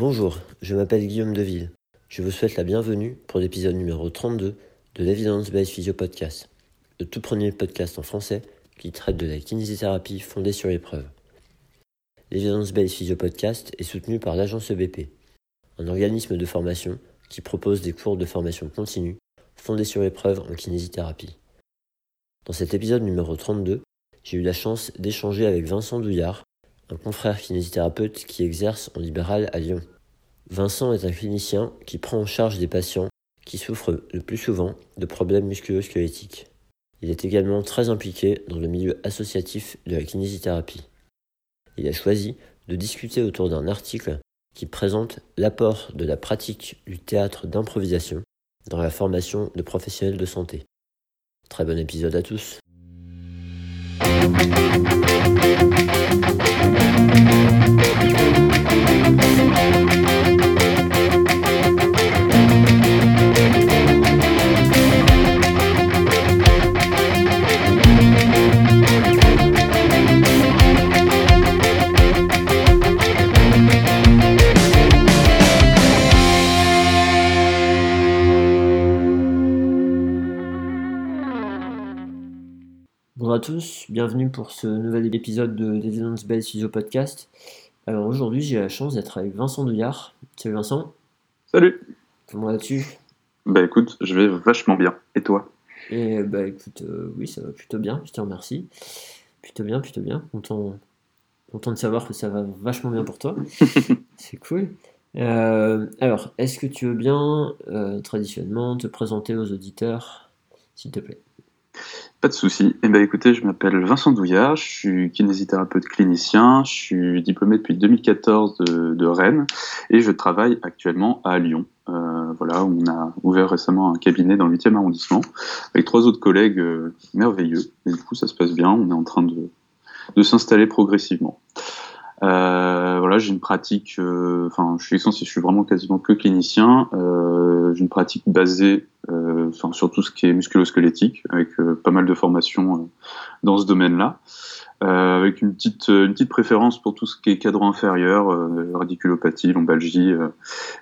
Bonjour, je m'appelle Guillaume Deville. Je vous souhaite la bienvenue pour l'épisode numéro 32 de l'Evidence Based Physio Podcast, le tout premier podcast en français qui traite de la kinésithérapie fondée sur l'épreuve. L'Evidence Based Physio Podcast est soutenu par l'agence EBP, un organisme de formation qui propose des cours de formation continue fondés sur l'épreuve en kinésithérapie. Dans cet épisode numéro 32, j'ai eu la chance d'échanger avec Vincent Douillard, un confrère kinésithérapeute qui exerce en libéral à Lyon. Vincent est un clinicien qui prend en charge des patients qui souffrent le plus souvent de problèmes musculo-squelettiques. Il est également très impliqué dans le milieu associatif de la kinésithérapie. Il a choisi de discuter autour d'un article qui présente l'apport de la pratique du théâtre d'improvisation dans la formation de professionnels de santé. Très bon épisode à tous. Bonjour à tous, bienvenue pour ce nouvel épisode de l'Evidence Based Physio Podcast. Alors aujourd'hui, j'ai la chance d'être avec Vincent Douillard. Salut Vincent. Salut. Comment vas-tu? Bah écoute, je vais vachement bien. Et toi? Et bah écoute, euh, oui, ça va plutôt bien, je te remercie. Plutôt bien, plutôt bien. Content, content de savoir que ça va vachement bien pour toi. C'est cool. Euh, alors, est-ce que tu veux bien, euh, traditionnellement, te présenter aux auditeurs, s'il te plaît? Pas de souci. Eh ben écoutez, je m'appelle Vincent Douillard, je suis kinésithérapeute clinicien, je suis diplômé depuis 2014 de, de Rennes et je travaille actuellement à Lyon. Euh, voilà, on a ouvert récemment un cabinet dans le 8e arrondissement avec trois autres collègues euh, merveilleux. Et du coup, ça se passe bien. On est en train de, de s'installer progressivement. Euh, voilà, j'ai une pratique. euh, Enfin, je suis je suis vraiment quasiment que clinicien. Euh, j'ai une pratique basée, enfin, sur tout ce qui est musculo-squelettique, avec pas mal de formations dans ce domaine-là. Euh, avec une petite, une petite préférence pour tout ce qui est cadre inférieur, euh, radiculopathie, lombalgie, euh,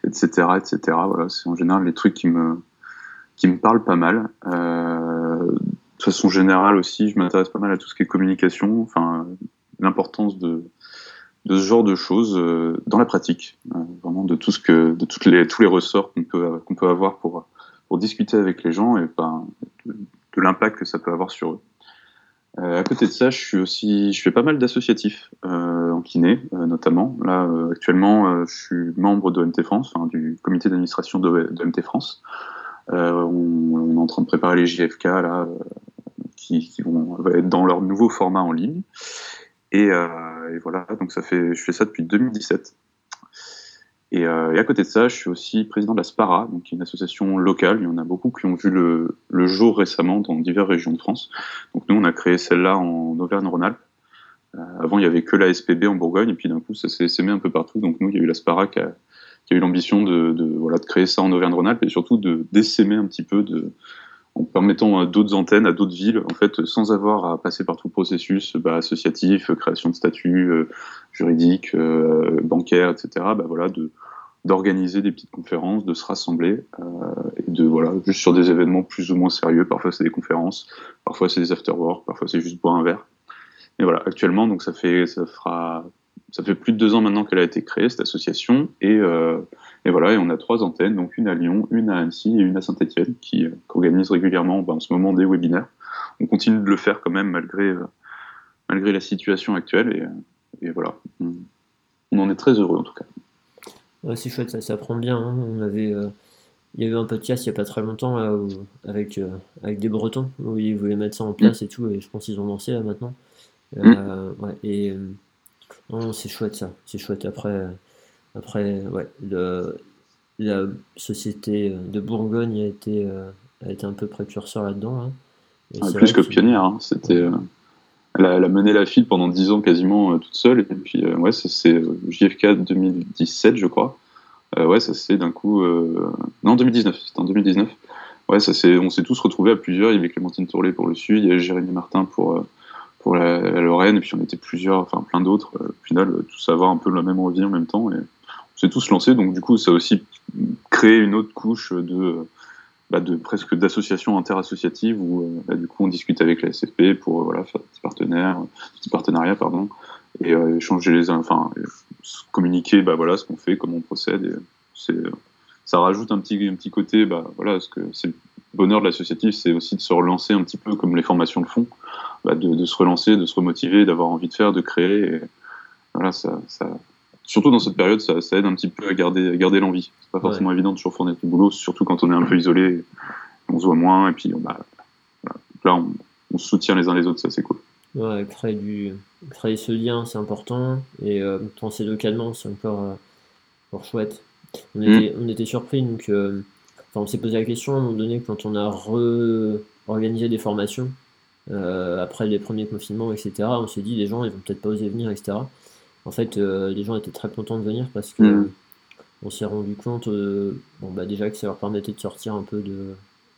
etc., etc. Voilà, c'est en général les trucs qui me, qui me parlent pas mal. De façon générale aussi, je m'intéresse pas mal à tout ce qui est communication, enfin, l'importance de, de ce genre de choses euh, dans la pratique, euh, vraiment de tout ce que, de toutes les, tous les ressorts qu'on peut, qu'on peut avoir pour, pour discuter avec les gens et ben, de, l'impact que ça peut avoir sur eux. Euh, à côté de ça, je suis aussi, je fais pas mal d'associatifs euh, en kiné, euh, notamment. Là, euh, actuellement, je suis membre de MT France, du comité d'administration de, MT France. On, on, est en train de préparer les JFK là, qui, qui, vont être dans leur nouveau format en ligne. Et, euh, et, voilà, donc ça fait, je fais ça depuis 2017. Et, euh, et, à côté de ça, je suis aussi président de la SPARA, donc une association locale. Il y en a beaucoup qui ont vu le, le jour récemment dans diverses régions de France. Donc nous, on a créé celle-là en Auvergne-Rhône-Alpes. Euh, avant, il y avait que la SPB en Bourgogne, et puis d'un coup, ça s'est sémé un peu partout. Donc nous, il y a eu la SPARA qui a, eu l'ambition de, de, voilà, de créer ça en Auvergne-Rhône-Alpes et surtout de d'essaimer un petit peu de, en permettant à d'autres antennes, à d'autres villes, en fait, sans avoir à passer par tout le processus bah, associatif, création de statut euh, juridique, euh, bancaire, etc. Bah, voilà, de d'organiser des petites conférences, de se rassembler euh, et de voilà, juste sur des événements plus ou moins sérieux. Parfois c'est des conférences, parfois c'est des after-work, parfois c'est juste boire un verre. Et voilà, actuellement, donc ça fait ça fera ça fait plus de deux ans maintenant qu'elle a été créée cette association et euh, et voilà, et on a trois antennes, donc une à Lyon, une à Annecy et une à Saint-Etienne, qui, euh, qui organisent régulièrement bah, en ce moment des webinaires. On continue de le faire quand même malgré, euh, malgré la situation actuelle, et, euh, et voilà, on, on, en est très heureux en tout cas. Ouais, c'est chouette, ça, ça prend bien. Hein. On avait, il y a eu un podcast il n'y a pas très longtemps là, où, avec, avec des Bretons, où ils voulaient mettre ça en place et tout, et je pense qu'ils ont lancé là maintenant. Euh, ouais, et non, c'est chouette ça, c'est chouette. Après, après, ouais, le, la société de Bourgogne a été, euh, a été un peu précurseur là-dedans. Hein. Ah, plus que pionnière, hein. c'était, euh, elle, a, elle, a, mené la file pendant 10 ans quasiment euh, toute seule, et puis euh, ouais, c'est JFK 2017, je crois. Euh, ouais, ça c'est d'un coup, non 2019, c'était en 2019. Ouais, ça on s'est tous retrouvés à plusieurs. Il y avait Clémentine Tourlet pour le Sud, il y avait Jérémy Martin pour la, Lorraine, et puis on était plusieurs, enfin plein d'autres. Au final, tous avoir un peu la même envie en même temps, et c'est tout se lancer. Donc du coup, ça a aussi créé une autre couche de, bah, presque d'associations interassociatives où euh, bah, du coup on discute avec la SFP pour euh, faire des partenaires, petits partenariats pardon, et euh, échanger les, enfin communiquer bah voilà ce qu'on fait, comment on procède. Et ça rajoute un petit côté voilà ce que c'est bonheur de l'associatif, c'est aussi de se relancer un petit peu comme les formations le font, bah, de, de, se relancer, de se remotiver, d'avoir envie de faire, de créer. Et, voilà, ça, ça, surtout dans cette période, ça, ça, aide un petit peu à garder, à garder l'envie. C'est pas forcément évident de toujours fournir du boulot, surtout quand on est un peu isolé, on se voit moins, et puis bah, là, on, on, se soutient les uns les autres, ça c'est cool. Ouais, créer, du, créer ce lien, c'est important, et euh, penser localement, c'est encore, euh, encore chouette. On mm. était, on était surpris, donc euh, enfin, on s'est posé la question à un moment donné quand on a re-organisé des formations. Euh, après les premiers confinements, etc., on s'est dit les gens ils vont peut-être pas oser venir, etc. En fait, euh, les gens étaient très contents de venir parce que mm. on s'est rendu compte, euh, bon, bah, déjà que ça leur permettait de sortir un peu de,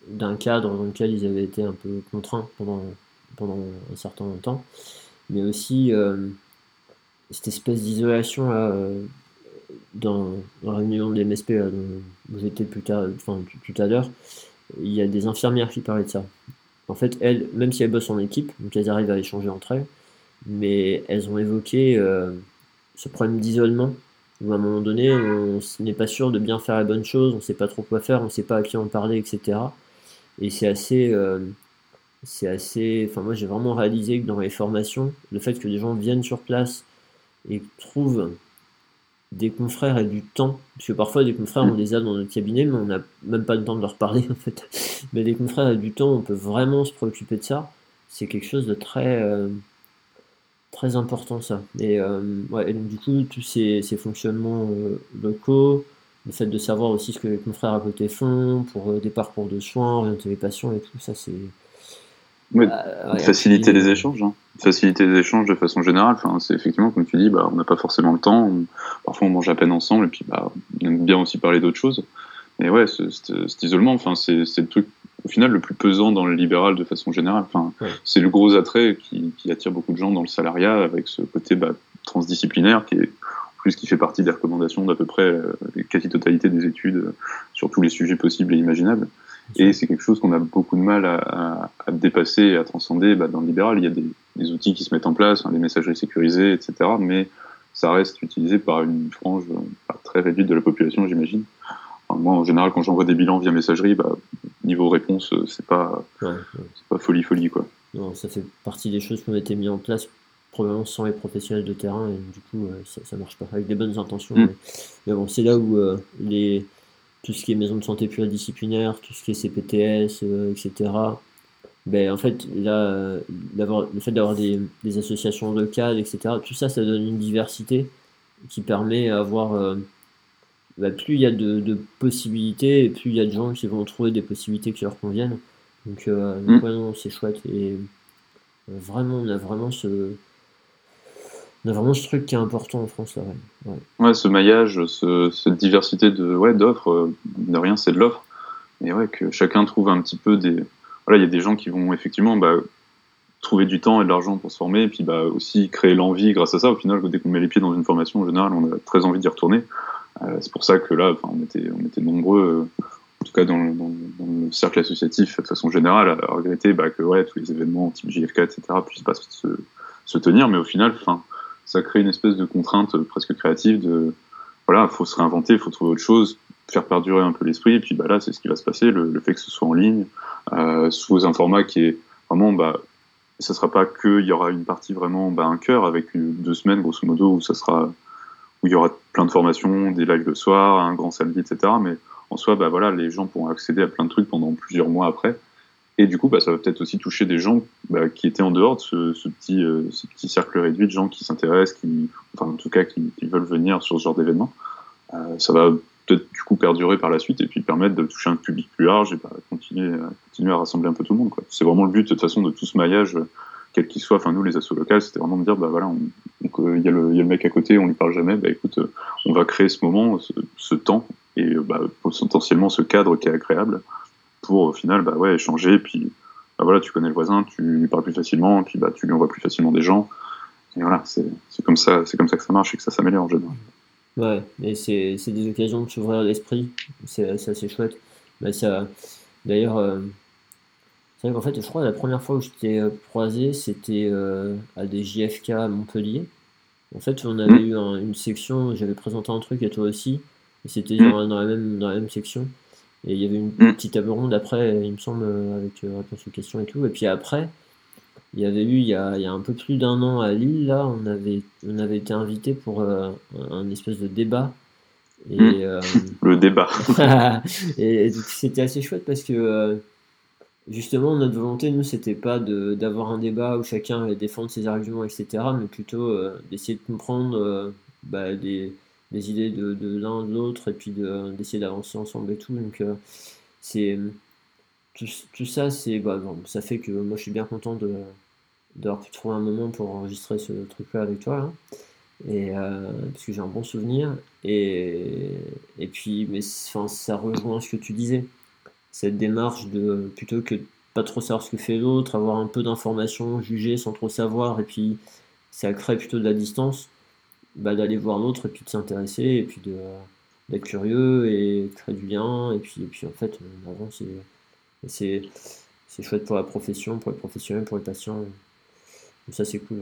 d'un cadre dans lequel ils avaient été un peu contraints pendant, pendant un certain temps, mais aussi cette espèce d'isolation là, dans, la réunion des MSP dont vous étiez plus tard, enfin, tout à l'heure, il y a des infirmières qui parlaient de ça. En fait, elles, même si elles bossent en équipe, donc elles arrivent à échanger entre elles, mais elles ont évoqué euh, ce problème d'isolement, où à un moment donné, on n'est pas sûr de bien faire la bonne chose, on ne sait pas trop quoi faire, on ne sait pas à qui en parler, etc. Et c'est assez. Euh, c'est assez. Enfin, moi, j'ai vraiment réalisé que dans les formations, le fait que des gens viennent sur place et trouvent des confrères et du temps, parce que parfois des confrères on les a dans notre cabinet, mais on n'a même pas le temps de leur parler en fait. Mais des confrères et du temps, on peut vraiment se préoccuper de ça. C'est quelque chose de très euh, très important ça. Et, euh, ouais, donc du coup tous ces, ces fonctionnements euh, locaux, le fait de savoir aussi ce que les confrères à côté font pour des parcours de soins, orienter les patients et tout ça, c'est euh, faciliter les échanges, hein. faciliter les échanges de façon générale. Enfin, c'est effectivement comme tu dis, bah, on n'a pas forcément le temps. parfois, on mange à peine ensemble, et puis bah, on aime bien aussi parler d'autres choses. Mais ouais, cet isolement, enfin, c'est le truc au final le plus pesant dans le libéral de façon générale. Enfin, c'est le gros attrait qui, qui, attire beaucoup de gens dans le salariat, avec ce côté bah, transdisciplinaire qui est plus qui fait partie des recommandations d'à peu près euh, la quasi-totalité des études euh, sur tous les sujets possibles et imaginables. Et c'est quelque chose qu'on a beaucoup de mal à, à, dépasser et à transcender. Bah, dans le libéral, il y a des, des, outils qui se mettent en place, hein, des messageries sécurisées, etc. Mais ça reste utilisé par une frange bah, très réduite de la population, j'imagine. Enfin, moi, en général, quand j'envoie des bilans via messagerie, bah, niveau réponse, euh, c'est pas, ouais, pas folie folie quoi. Non, ça fait partie des choses qui ont été mises en place probablement sans les professionnels de terrain et du coup euh, ça, ça marche pas avec des bonnes intentions. Mm. Mais, mais, bon, c'est là où euh, les tout ce qui est maison de santé pluridisciplinaire, tout ce qui est CPTS, euh, etc. Ben, en fait, là, le fait d'avoir des, des, associations locales, etc., tout ça, ça donne une diversité qui permet d'avoir. Euh, ben, plus il y a de, de, possibilités, et plus il y a de gens qui vont trouver des possibilités qui leur conviennent. Donc, euh, donc mm. c'est chouette. Et euh, vraiment, on a vraiment ce, on vraiment ce truc qui est important en France là. Ouais, ouais. ce maillage, ce, cette diversité de ouais d'offres, euh, de rien c'est de l'offre, et ouais que chacun trouve un petit peu des voilà il y a des gens qui vont effectivement bah, trouver du temps et de l'argent pour se former, et puis bah aussi créer l'envie grâce à ça. Au final, dès qu'on met les pieds dans une formation en général, on a très envie d'y retourner. Euh, c'est pour ça que là, on était on était nombreux. Euh, en tout cas dans le, cercle associatif de façon générale, à regretter bah, que ouais, tous les événements type JFK, etc., puissent pas se, se tenir, mais au final, enfin, ça crée une espèce de contrainte presque créative de voilà, faut se réinventer, il faut trouver autre chose, faire perdurer un peu l'esprit, et puis bah là, c'est ce qui va se passer, le, fait que ce soit en ligne, euh, sous un format qui est vraiment, bah, ça sera pas qu'il y aura une partie vraiment, bah, un cœur avec deux semaines, grosso modo, où ça sera, où il y aura plein de formations, des lives le soir, un grand samedi, etc. Mais en soi, bah voilà, les gens pourront accéder à plein de trucs pendant plusieurs mois après. Et du coup, bah, ça va peut-être aussi toucher des gens bah, qui étaient en dehors de ce, ce petit, euh, ce petit cercle réduit de gens qui s'intéressent, qui, enfin, en tout cas, qui, veulent venir sur ce genre d'événement. Euh, ça va peut-être du coup perdurer par la suite et puis permettre de toucher un public plus large et bah, continuer, continuer à rassembler un peu tout le monde. C'est vraiment le but de toute façon de tout ce maillage, quel qu'il soit. Enfin, nous, les assos locales, c'était vraiment de dire, voilà, euh, il y, a le mec à côté, on lui parle jamais. Écoute, euh, on va créer ce moment, ce, temps et potentiellement ce cadre qui est agréable pour au final bah ouais échanger puis bah voilà tu connais le voisin tu lui parles plus facilement puis bah tu lui envoies plus facilement des gens et voilà c'est comme ça c'est comme ça que ça marche et que ça s'améliore en général Ouais, et c'est des occasions de s'ouvrir l'esprit, c'est assez chouette. Bah, ça, d'ailleurs, euh, c'est vrai qu'en fait, je crois la première fois où je t'ai euh, croisé, c'était euh, à des JFK à Montpellier. En fait, on avait Mm. eu un- une section, j'avais présenté un truc à toi aussi, et c'était Mm. dans, dans la même, dans la même section. Et il y avait une Mm. petite table ronde après, il me semble, avec euh, réponse aux questions et tout. Et puis après, il y avait eu, il y a, il y a un peu plus d'un an à Lille, là, on avait, on avait été invité pour euh, un, espèce de débat. Et, Mm. euh, Le débat. et, c'était assez chouette parce que euh, justement notre volonté nous c'était pas de d'avoir un débat où chacun allait défendre ses arguments etc mais plutôt d'essayer de comprendre bah, des, des idées de, l'un de l'autre et puis de- d'essayer d'avancer ensemble et tout donc euh, c'est tout, ça c'est bah, bon, ça fait que moi je suis bien content de d'avoir pu trouver un moment pour enregistrer ce truc là avec toi là. Et euh, parce que j'ai un bon souvenir. Et, et puis, mais enfin, ça rejoint ce que tu disais. Cette démarche de plutôt que de pas trop savoir ce que fait l'autre, avoir un peu d'informations, juger sans trop savoir, et puis ça crée plutôt de la distance, bah, d'aller voir l'autre et puis de s'intéresser, et puis de, d'être curieux et créer du lien. Et puis, et puis en fait, on avance et, et c'est, c'est chouette pour la profession, pour les professionnels, pour les patients. Donc ça, c'est cool.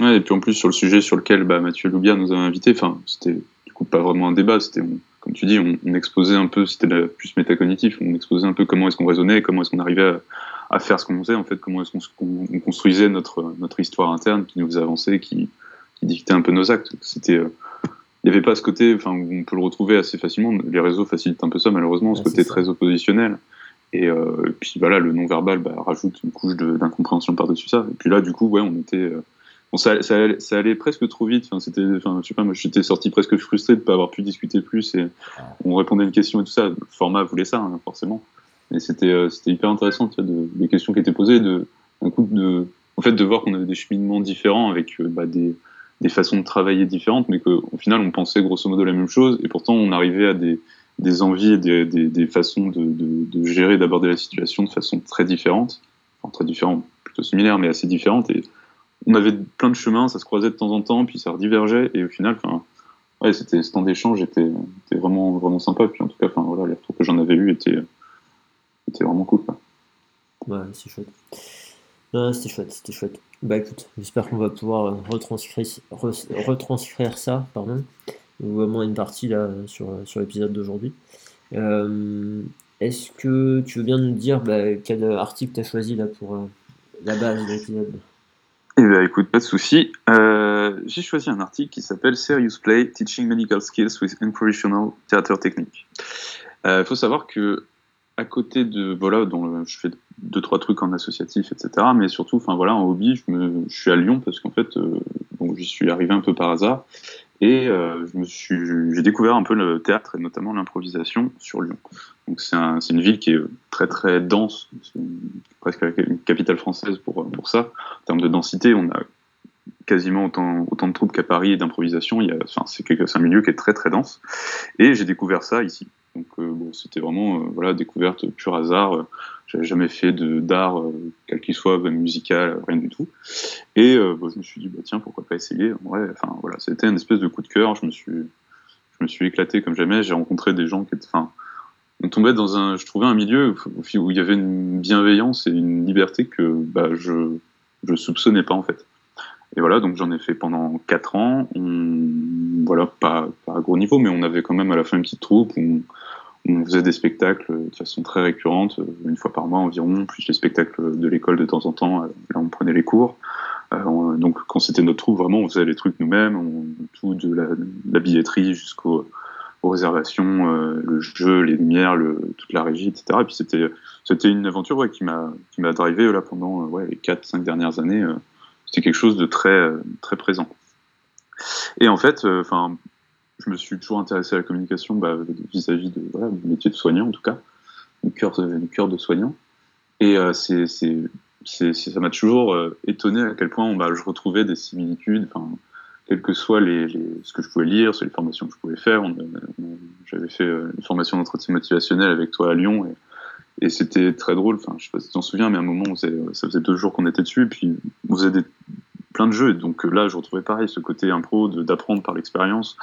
ouais. Et puis en plus, sur le sujet sur lequel bah, Mathieu Loubia nous avait invités, enfin, c'était du coup pas vraiment un débat, c'était, comme tu dis, on, exposait un peu, c'était plus métacognitif, on exposait un peu comment est-ce qu'on raisonnait, comment est-ce qu'on arrivait à, faire ce qu'on faisait, en fait, comment est-ce qu'on construisait notre, notre histoire interne qui nous faisait avancer, qui, qui dictait un peu nos actes. C'était, euh, il n'y avait pas ce côté, enfin, on peut le retrouver assez facilement, les réseaux facilitent un peu ça, malheureusement, ce côté ça. très oppositionnel. Et, euh, et puis voilà, le non-verbal bah, rajoute une couche d'incompréhension par-dessus ça. Et puis là, du coup, ouais, on était. euh, Bon, ça, ça, allait- ça allait presque trop vite. Enfin, c'était, enfin, je sais pas, moi, j'étais sorti presque frustré de pas avoir pu discuter plus et on répondait à une question et tout ça. Le format voulait ça, hein, forcément. Mais c'était, euh, c'était hyper intéressant, tu vois, de, des questions qui étaient posées, de, d'un coup, de, en fait, de voir qu'on avait des cheminements différents avec bah, des, des façons de travailler différentes, mais qu'au final, on pensait grosso modo la même chose et pourtant, on arrivait à des, envies et des, façons de, de, de gérer, d'aborder la situation de façon très différente. Enfin, très différente, plutôt similaire, mais assez différente. Et, on avait plein de chemins, ça se croisait de temps en temps, puis ça redivergeait, et au final, enfin, ouais, c'était ce temps d'échange était, vraiment, vraiment sympa. Puis en tout cas, enfin, voilà, les retours que j'en avais eu étaient, étaient vraiment cool. Ouais, c'est chouette. Non, c'était chouette, c'était chouette. Bah écoute, j'espère qu'on va pouvoir euh, retranscrire, re- retranscrire ça, pardon, ou au moins une partie là sur, sur l'épisode d'aujourd'hui. Euh, Est-ce que tu veux bien nous dire bah, quel article tu as choisi là pour euh, la base de l'épisode? Eh ben, écoute, pas de souci. Euh, j'ai choisi un article qui s'appelle Serious Play: Teaching Medical Skills with Inspirational Theater Technique. Il euh, faut savoir que à côté de voilà, dont je fais deux trois trucs en associatif, etc. Mais surtout, enfin voilà, en hobby, je, me, suis à Lyon parce qu'en fait, euh, j'y suis arrivé un peu par hasard et euh, j'ai découvert un peu le théâtre et notamment l'improvisation sur Lyon. Donc c'est un, une ville qui est très très dense, c'est presque une capitale française pour pour ça. En termes de densité, on a quasiment autant, autant de troupes qu'à Paris et d'improvisation. Enfin, c'est un milieu qui est très très dense. Et j'ai découvert ça ici. Donc euh, c'était vraiment euh, voilà découverte pur hasard. J'avais jamais fait de d'art euh, quel qu'il soit, musical, rien du tout. Et je me suis dit bah tiens pourquoi pas essayer. Ouais, enfin voilà, c'était une espèce de coup de cœur. Je me suis je me suis éclaté comme jamais. J'ai rencontré des gens qui étaient, enfin, on tombait dans un, je trouvais un milieu où il y avait une bienveillance et une liberté que bah, je je soupçonnais pas en fait. Et voilà, donc j'en ai fait pendant 4 ans. Voilà, pas, à gros niveau, mais on avait quand même à la fin une petite troupe où on, faisait des spectacles de façon très récurrente, une fois par mois environ, plus les spectacles de l'école de temps en temps. Là, on prenait les cours. Euh, on, donc quand c'était notre troupe, vraiment, on faisait les trucs nous-mêmes, tout de la, billetterie jusqu'aux aux réservations, euh, le jeu, les lumières, toute la régie, etc. Et puis c'était une aventure qui m'a qui m'a drivé là pendant les 4-5 dernières années. Euh, c'était quelque chose de très très présent. Et en fait, enfin, euh, je me suis toujours intéressé à la communication bah, vis-à-vis de voilà, du métier de soignant en tout cas, du cœur du cœur de soignant. Et euh, c'est ça m'a toujours euh, étonné à quel point bah, je retrouvais des similitudes. Enfin, quel que soit les, les, ce que je pouvais lire, sur les formations que je pouvais faire. J'avais fait euh, une formation d'entretien motivationnel avec toi à Lyon et c'était très drôle. Enfin, je sais pas si tu t'en souviens, mais à un moment, on faisait, ça faisait deux jours qu'on était dessus, et puis on faisait des, plein de jeux. Donc là, je retrouvais pareil ce côté impro, d'apprendre par l'expérience,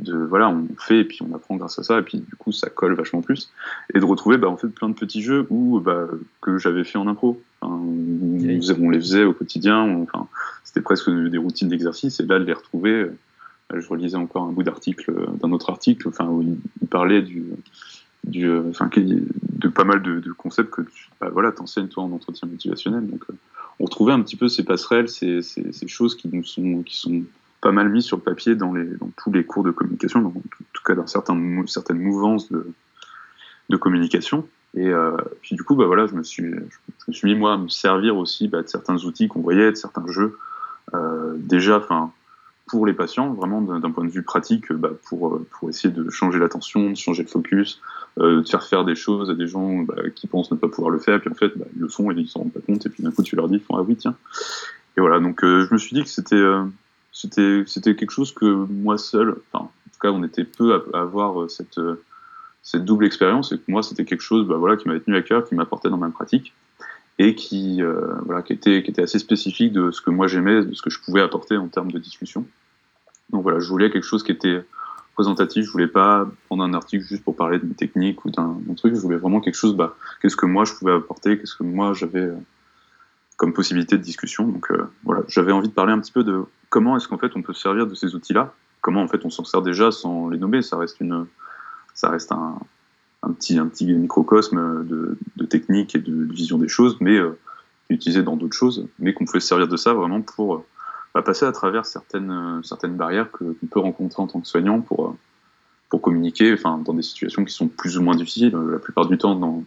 de voilà, on fait et puis on apprend grâce à ça, et puis du coup ça colle vachement plus. Et de retrouver bah, en fait plein de petits jeux où, bah, que j'avais fait en impro. Enfin, on, les faisait au quotidien, enfin, c'était presque des routines d'exercice, et là de les retrouver, euh, je relisais encore un bout d'article, euh, d'un autre article, enfin, où il, parlait du, du, euh, enfin, de pas mal de, concepts que tu bah, voilà, enseignes toi en entretien motivationnel. Donc, on retrouvait un petit peu ces passerelles, ces, choses qui nous sont, qui sont pas mal mis sur le papier dans, les, dans tous les cours de communication, en tout cas dans certaines, certaines mouvances de, de communication. Et euh, puis du coup, bah voilà, je me suis, je, me suis mis moi à me servir aussi bah, de certains outils qu'on voyait, de certains jeux. Euh, déjà, enfin, pour les patients, vraiment d'un point de vue pratique, bah, pour pour essayer de changer l'attention, de changer le focus, euh, de faire faire des choses à des gens bah, qui pensent ne pas pouvoir le faire, puis en fait, bah, ils le font et ils s'en rendent pas compte, et puis d'un coup, tu leur dis, ils font ah oui tiens. Et voilà, donc euh, je me suis dit que c'était euh, c'était c'était quelque chose que moi seul, enfin, en tout cas, on était peu à, avoir euh, cette euh, cette double expérience et que moi, c'était quelque chose, bah, voilà, qui m'avait tenu à cœur, qui m'apportait dans ma pratique et qui euh, voilà, qui était qui était assez spécifique de ce que moi j'aimais, de ce que je pouvais apporter en termes de discussion. Donc voilà, je voulais quelque chose qui était présentatif. Je voulais pas prendre un article juste pour parler de mes techniques ou d'un truc. Je voulais vraiment quelque chose, bah, qu'est-ce que moi je pouvais apporter, qu'est-ce que moi j'avais comme possibilité de discussion. Donc euh, voilà, j'avais envie de parler un petit peu de comment est-ce qu'en fait on peut se servir de ces outils-là, comment en fait on s'en sert déjà sans les nommer. Ça reste une, ça reste un, un petit, un petit microcosme de, de technique et de, vision des choses, mais euh, utilisé dans d'autres choses, mais qu'on pouvait se servir de ça vraiment pour bah, passer à travers certaines, certaines barrières qu'on peut rencontrer en tant que soignant pour, pour communiquer, enfin dans des situations qui sont plus ou moins difficiles. La plupart du temps dans,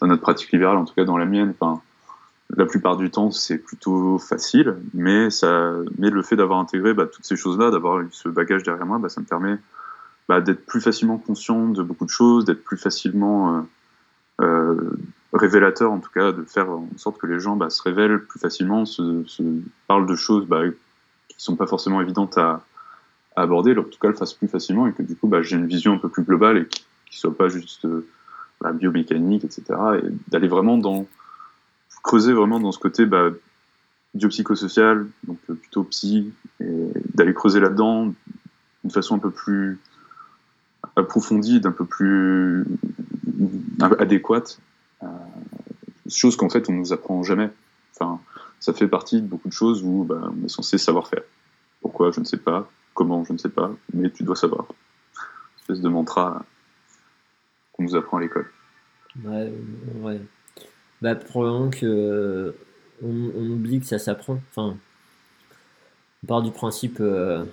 dans notre pratique libérale, en tout cas dans la mienne, enfin, la plupart du temps, c'est plutôt facile, mais, ça, mais le fait d'avoir intégré bah, toutes ces choses-là, d'avoir ce bagage derrière moi, bah, ça me permet bah, d'être plus facilement conscient de beaucoup de choses, d'être plus facilement euh, euh, révélateur, en tout cas, de faire en sorte que les gens bah, se révèlent plus facilement, se, parlent de choses bah, qui sont pas forcément évidentes à, aborder, en tout cas le fassent plus facilement, et que du coup, j'ai une vision un peu plus globale et qui, qui soit pas juste euh, biomécanique, etc. Et d'aller vraiment dans creuser vraiment dans ce côté biopsychosocial, donc plutôt psy, et d'aller creuser là-dedans d'une façon un peu plus approfondie, d'un peu plus adéquate, euh, chose qu'en fait on nous apprend jamais. Enfin, ça fait partie de beaucoup de choses où bah, on est censé savoir faire. Pourquoi, je ne sais pas. Comment, je ne sais pas. Mais tu dois savoir. Une espèce de mantra qu'on nous apprend à l'école. Ouais, ouais. Bah, probablement que on, on oublie que ça s'apprend. Enfin, on part du principe. Euh,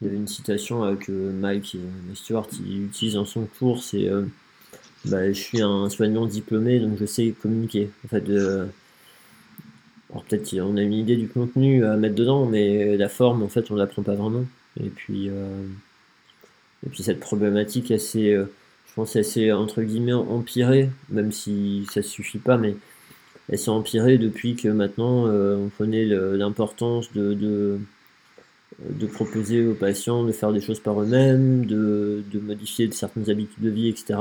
il y avait une citation que Mike Stewart il utilise dans son cours c'est euh, bah, je suis un soignant diplômé donc je sais communiquer. En fait, euh, alors peut-être qu'on a une idée du contenu à mettre dedans, mais la forme, en fait, on l'apprend pas vraiment. Et puis, et puis cette problématique assez pense qu'elle s'est entre guillemets empirée, même si ça suffit pas, mais elle s'est empirée depuis que maintenant euh, on connaît l'importance de, de, proposer aux patients de faire des choses par eux-mêmes, de, de, modifier certaines habitudes de vie, etc.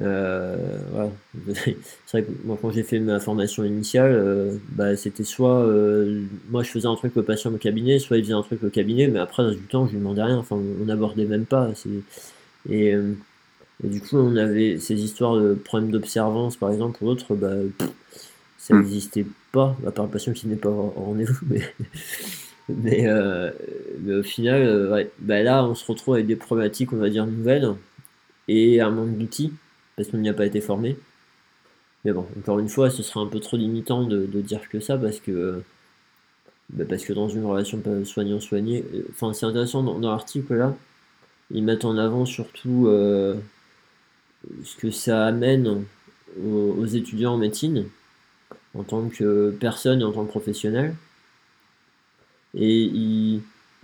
Euh, voilà. C'est vrai que moi quand j'ai fait ma formation initiale, euh, bah, c'était soit moi je faisais un truc au patient au cabinet, soit il faisait un truc au cabinet, mais après dans du temps je lui demandais rien, enfin on n'abordait même pas. Et et du coup, on avait ces histoires de problèmes d'observance, par exemple, ou autre, bah, ça hmm. n'existait pas, à part le patient qui n'est pas en rendez-vous. Mais, mais, euh, mais, au final, euh, ouais, bah là, on se retrouve avec des problématiques, on va dire, nouvelles, et un manque d'outils, parce qu'on n'y a pas été formé. Mais bon, encore une fois, ce serait un peu trop limitant de, de dire que ça, parce que, bah parce que dans une relation soignant-soigné, euh, enfin, c'est intéressant dans, dans l'article là, ils mettent en avant surtout euh, ce que ça amène aux, étudiants en médecine en tant que personne et en tant que professionnel. Et il,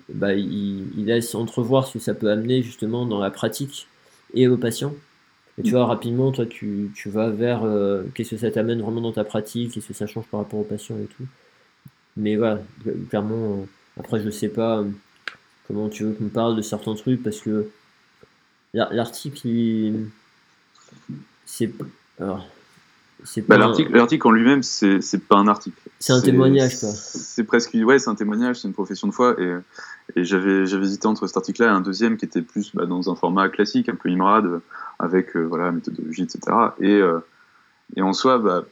bah, il, laisse entrevoir ce que ça peut amener justement dans la pratique et aux patients. Et tu vois, rapidement, toi, tu, tu vas vers euh, qu'est-ce que ça t'amène vraiment dans ta pratique, qu'est-ce que ça change par rapport aux patients et tout. Mais voilà, clairement, euh, après, je sais pas euh, comment tu veux qu'on parle de certains trucs parce que l'article, c'est bah, l'article, en lui-même, c'est pas un article. C'est un témoignage, quoi. C'est presque, ouais, c'est un témoignage, c'est une profession de foi. Et, et j'avais, j'avais hésité entre cet article-là et un deuxième qui était plus bah, dans un format classique, un peu IMRAD, avec euh, voilà, méthodologie, etc. Et, euh, et en soi, bah,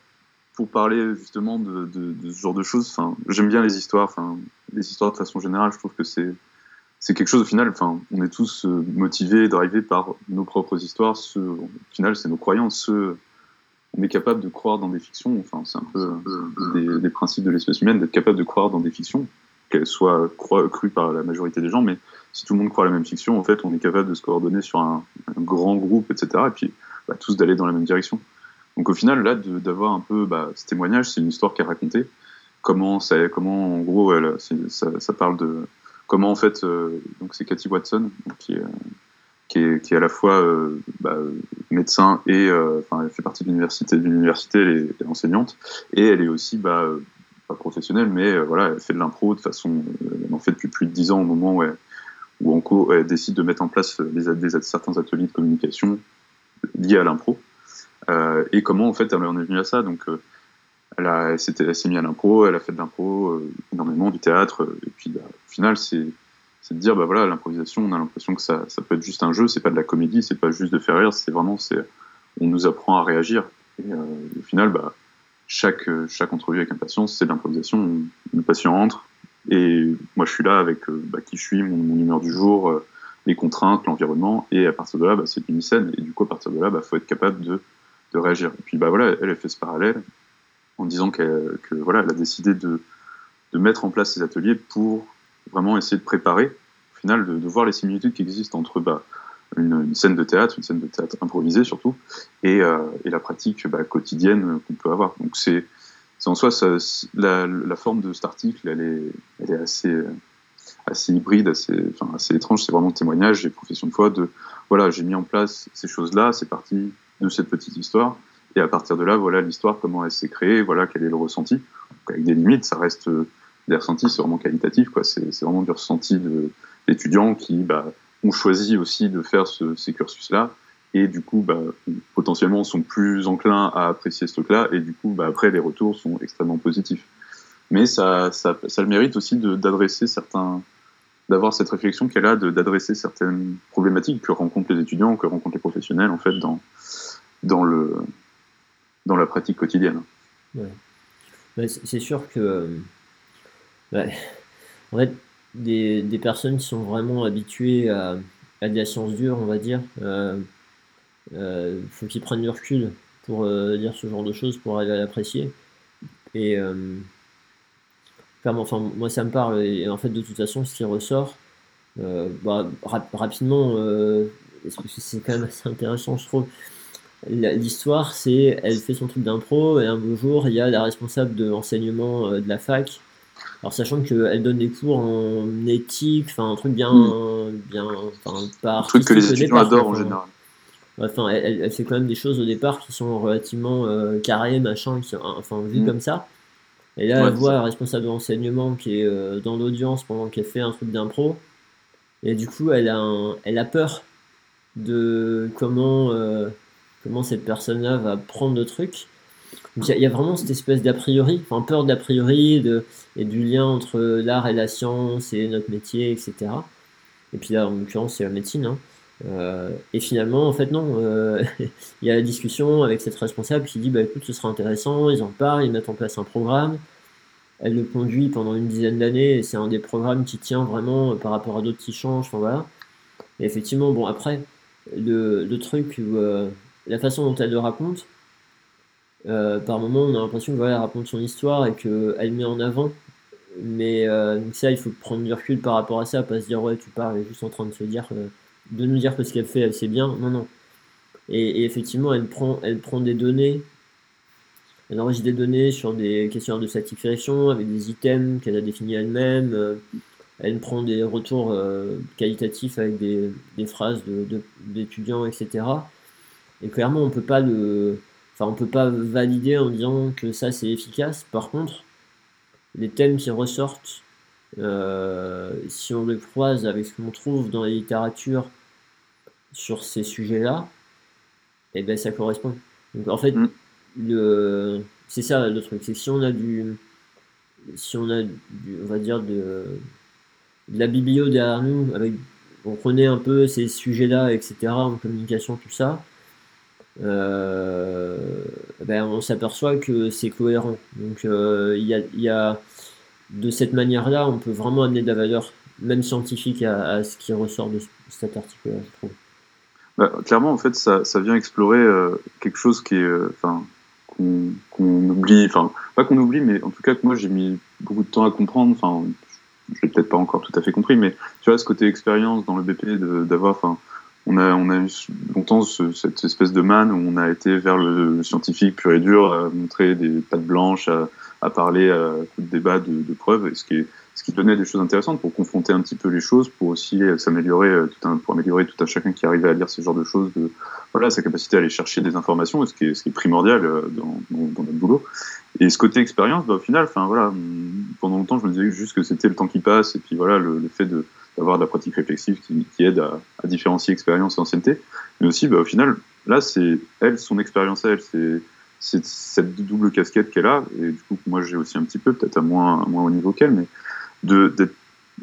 pour parler justement de, de, de, ce genre de choses, j'aime bien les histoires. Enfin, les histoires de façon générale, je trouve que c'est c'est quelque chose au final. Enfin, on est tous euh, motivés, drivés par nos propres histoires. Ce, au final, c'est nos croyances. Ce, on est capable de croire dans des fictions. Enfin, c'est un peu des, principes de l'espèce humaine d'être capable de croire dans des fictions, qu'elles soient crues par la majorité des gens. Mais si tout le monde croit la même fiction, en fait, on est capable de se coordonner sur un, grand groupe, etc. Et puis, bah, tous d'aller dans la même direction. Donc au final, là, d'avoir un peu bah, ce témoignage, c'est une histoire qui est racontée. Comment, ça, comment en gros, ça, parle de comment en fait, euh, donc c'est Cathy Watson qui est, qui est, qui à la fois euh, bah, médecin et euh, elle fait partie de l'université, de l'université, elle, est, enseignante et elle est aussi bah, pas professionnelle, mais voilà, elle fait de l'impro de façon, elle en fait depuis plus de dix ans au moment où elle, où elle décide de mettre en place des, certains ateliers de communication liés à l'impro. Euh, et comment en fait elle en est venue à ça? Donc euh, elle, elle s'est mise à l'impro, elle a fait de l'impro euh, énormément, du théâtre, et puis bah, au final c'est de dire bah voilà l'improvisation, on a l'impression que ça, ça peut être juste un jeu, c'est pas de la comédie, c'est pas juste de faire rire, c'est vraiment c'est on nous apprend à réagir. Et au final bah chaque chaque entrevue avec un patient c'est de l'improvisation. Le patient entre et moi je suis là avec bah, qui je suis, mon, humeur du jour, les contraintes, l'environnement, et à partir de là, bah, c'est une scène, et du coup, à partir de là, bah, faut être capable de de réagir. Et puis bah voilà, elle a fait ce parallèle en disant qu'elle que voilà, elle a décidé de, de mettre en place ces ateliers pour vraiment essayer de préparer, au final, de, voir les similitudes qui existent entre bah, une, scène de théâtre, une scène de théâtre improvisée surtout, et, euh, et la pratique bah, quotidienne qu'on peut avoir. Donc c'est en soi ça, la, la, forme de cet article, elle est, elle est assez assez hybride, assez, enfin, assez étrange. C'est vraiment témoignage des professions de foi de voilà, j'ai mis en place ces choses-là, c'est parti de cette petite histoire. Et à partir de là, voilà l'histoire, comment elle s'est créée, voilà quel est le ressenti. avec des limites, ça reste euh, des ressentis, c'est vraiment qualitatif, quoi. C'est, vraiment du ressenti d'étudiants qui bah, ont choisi aussi de faire ce, ces cursus-là et du coup, bah, potentiellement, sont plus enclins à apprécier ce truc-là et du coup, bah, après, les retours sont extrêmement positifs. Mais ça, ça, ça le mérite aussi d'adresser certains, d'avoir cette réflexion qu'elle a d'adresser certaines problématiques que rencontrent les étudiants, que rencontrent les professionnels, en fait, dans, dans, le, dans la pratique quotidienne. c'est sûr que en fait, des, des, personnes qui sont vraiment habituées à, à de la science dure, on va dire, euh, euh, faut qu'ils prennent du recul pour euh, dire ce genre de choses, pour arriver à l'apprécier. Et euh, enfin, moi ça me parle, et en fait, de toute façon, ce qui ressort, euh, bah, rapidement, c'est quand même assez intéressant, je trouve. L'histoire, c'est elle fait son truc d'impro et un beau jour, il y a la responsable de l'enseignement euh, de la fac. Alors sachant qu'elle donne des cours en éthique, enfin un truc bien, mm. bien, enfin pas un truc que les étudiants adorent en général. Enfin, elle, fait quand même des choses au départ qui sont relativement euh, carrées, machin, qui enfin vues mm. comme ça. Et là, elle voit la responsable de l'enseignement qui est euh, dans l'audience pendant qu'elle fait un truc d'impro. Et du coup, elle a, elle a peur de comment comment cette personne-là va prendre le truc. Il y, a vraiment cette espèce d'a priori, enfin peur d'a priori de, et du lien entre l'art et la science et notre métier, etc. Et puis là, en l'occurrence, c'est la médecine. Hein. Euh, et finalement, en fait, non. Euh, il y a la discussion avec cette responsable qui dit bah écoute, ce sera intéressant, ils en parlent, ils mettent en place un programme. Elle le conduit pendant une dizaine d'années et c'est un des programmes qui tient vraiment par rapport à d'autres qui changent. Enfin voilà. Et effectivement, bon, après, le, le truc où, euh, la façon dont elle le raconte, euh, par moment on a l'impression qu'elle raconte son histoire et qu'elle met en avant. Mais euh, ça, il faut prendre du recul par rapport à ça, pas se dire ouais tu parles, juste en train de se dire, euh, de nous dire que ce qu'elle fait, elle sait bien. Non, non. Et, effectivement, elle prend, elle prend des données, elle enregistre des données sur des questionnaires de satisfaction avec des items qu'elle a définis elle-même. elle prend des retours qualitatifs avec des, des phrases d'étudiants, de, etc. Et clairement, on peut pas le, enfin, on peut pas valider en disant que ça c'est efficace. Par contre, les thèmes qui ressortent, euh, si on les croise avec ce qu'on trouve dans la littérature sur ces sujets-là, et eh ben ça correspond. Donc en fait, mm. le, c'est ça le truc, c'est si on a du, si on a, du, on va dire de, de la biblio derrière nous, avec, on connaît un peu ces sujets-là, etc., en communication, tout ça, euh, ben on s'aperçoit que c'est cohérent. Donc euh, il y, a, de cette manière-là, on peut vraiment amener de la valeur, même scientifique, à, ce qui ressort de cet article-là, je trouve. Bah, clairement, en fait, ça, vient explorer euh, quelque chose qui enfin, qu'on oublie, enfin, pas qu'on oublie, mais en tout cas que moi j'ai mis beaucoup de temps à comprendre. Enfin, je l'ai peut-être pas encore tout à fait compris, mais tu vois, ce côté expérience dans le BP, d'avoir, enfin, on a, on a eu longtemps cette espèce de manne où on a été vers le, scientifique pur et dur, à montrer des pattes blanches, à, à parler à coup de débat, de, de preuves, et ce qui est ce qui donnait des choses intéressantes pour confronter un petit peu les choses, pour aussi euh, s'améliorer, euh, pour améliorer tout un chacun qui arrivait à lire ce genre de choses, de voilà sa capacité à aller chercher des informations, ce qui est, ce qui est primordial euh, dans, dans, notre boulot. Et ce côté expérience, bah, au final, voilà, pendant longtemps je me disais juste que c'était le temps qui passe et puis voilà le, le fait de d'avoir de la pratique réflexive qui, qui aide à, à, différencier expérience et ancienneté, mais aussi bah, au final là c'est elle son expérience elle, c'est cette double casquette qu'elle a et du coup moi j'ai aussi un petit peu peut-être à moins à moins haut niveau qu'elle mais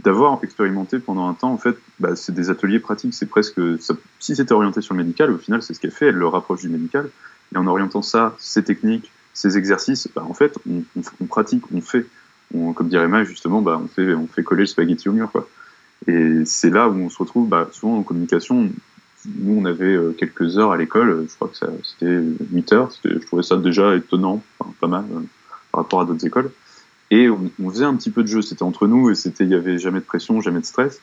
d'avoir expérimenté pendant un temps, en fait, bah, c'est des ateliers pratiques. C'est presque, ça, si c'était orienté sur le médical, au final, c'est ce qu'elle fait. Elle le rapproche du médical. Et en orientant ça, ces techniques, ces exercices, bah, en fait, on, on, pratique, on fait. On, comme dirait Maï, justement, bah, on, fait, on fait coller le spaghetti au mur. Quoi. Et c'est là où on se retrouve, bah, souvent en communication, nous, on avait euh, quelques heures à l'école, je crois que c'était 8 heures, je trouvais ça déjà étonnant, pas mal euh, par rapport à d'autres écoles. Et on, faisait un petit peu de jeu. C'était entre nous et il y avait jamais de pression, jamais de stress.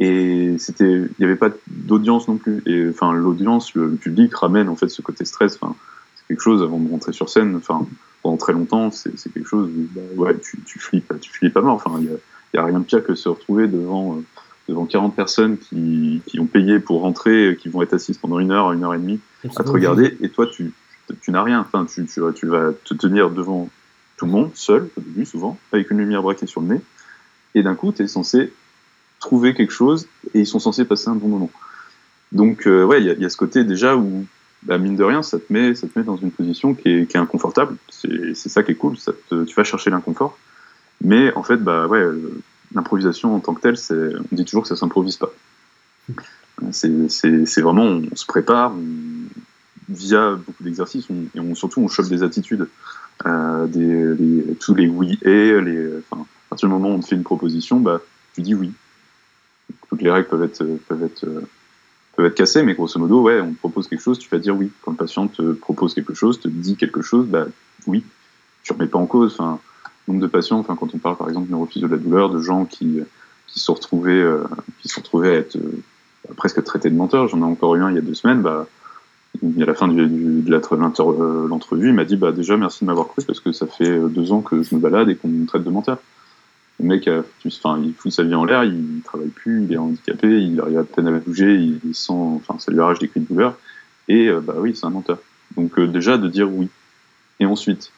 Et c'était, il n'y avait pas d'audience non plus. Et enfin, l'audience, le, public ramène en fait ce côté stress. C'est quelque chose avant de rentrer sur scène. Enfin, pendant très longtemps, c'est quelque chose. Où, bah, ouais, tu, tu flippes, tu flippes pas mort. Y a, rien de pire que se retrouver devant euh, devant 40 personnes qui, qui ont payé pour rentrer, qui vont être assises pendant une heure, une heure et demie à te regarder, et toi, tu, tu n'as rien. Enfin, tu, tu, tu vas te tenir devant tout le monde, seul, au début, souvent, avec une lumière braquée sur le nez. Et d'un coup, tu es censé trouver quelque chose et ils sont censés passer un bon moment. Donc, euh, ouais, il y, y, a ce côté déjà où, bah, mine de rien, ça te met, ça te met dans une position qui est, qui est inconfortable. C'est ça qui est cool, ça te, tu vas chercher l'inconfort. Mais en fait, bah, ouais, l'improvisation en tant que telle, on dit toujours que ça s'improvise pas. C'est vraiment, on, se prépare, via beaucoup d'exercices, et on, surtout on chope des attitudes euh, des, tous les oui et, les, enfin, à partir du moment où on te fait une proposition, bah, tu dis oui. Toutes les règles peuvent être, peuvent être, peuvent être cassées, mais grosso modo, ouais, on te propose quelque chose, tu vas dire oui. Quand le patient te propose quelque chose, te dit quelque chose, bah oui. Tu remets pas en cause. Enfin, nombre de patients, enfin, quand on parle par exemple neurophysio de la douleur, de gens qui, qui sont retrouvés, euh, qui sont retrouvés à être euh, presque traités de menteurs, j'en ai encore eu un il y a deux semaines, bah, à la fin de euh, l'entrevue, il m'a dit bah déjà merci de m'avoir cru parce que ça fait euh, deux ans que je me balade et qu'on me traite de menteur. Le mec, enfin, il fout sa vie en l'air, il travaille plus, il est handicapé, il arrive à peine à bouger, il, sent, enfin, ça lui arrache des cris de douleur. Et bah oui, c'est un menteur. Donc déjà de dire oui. Et ensuite,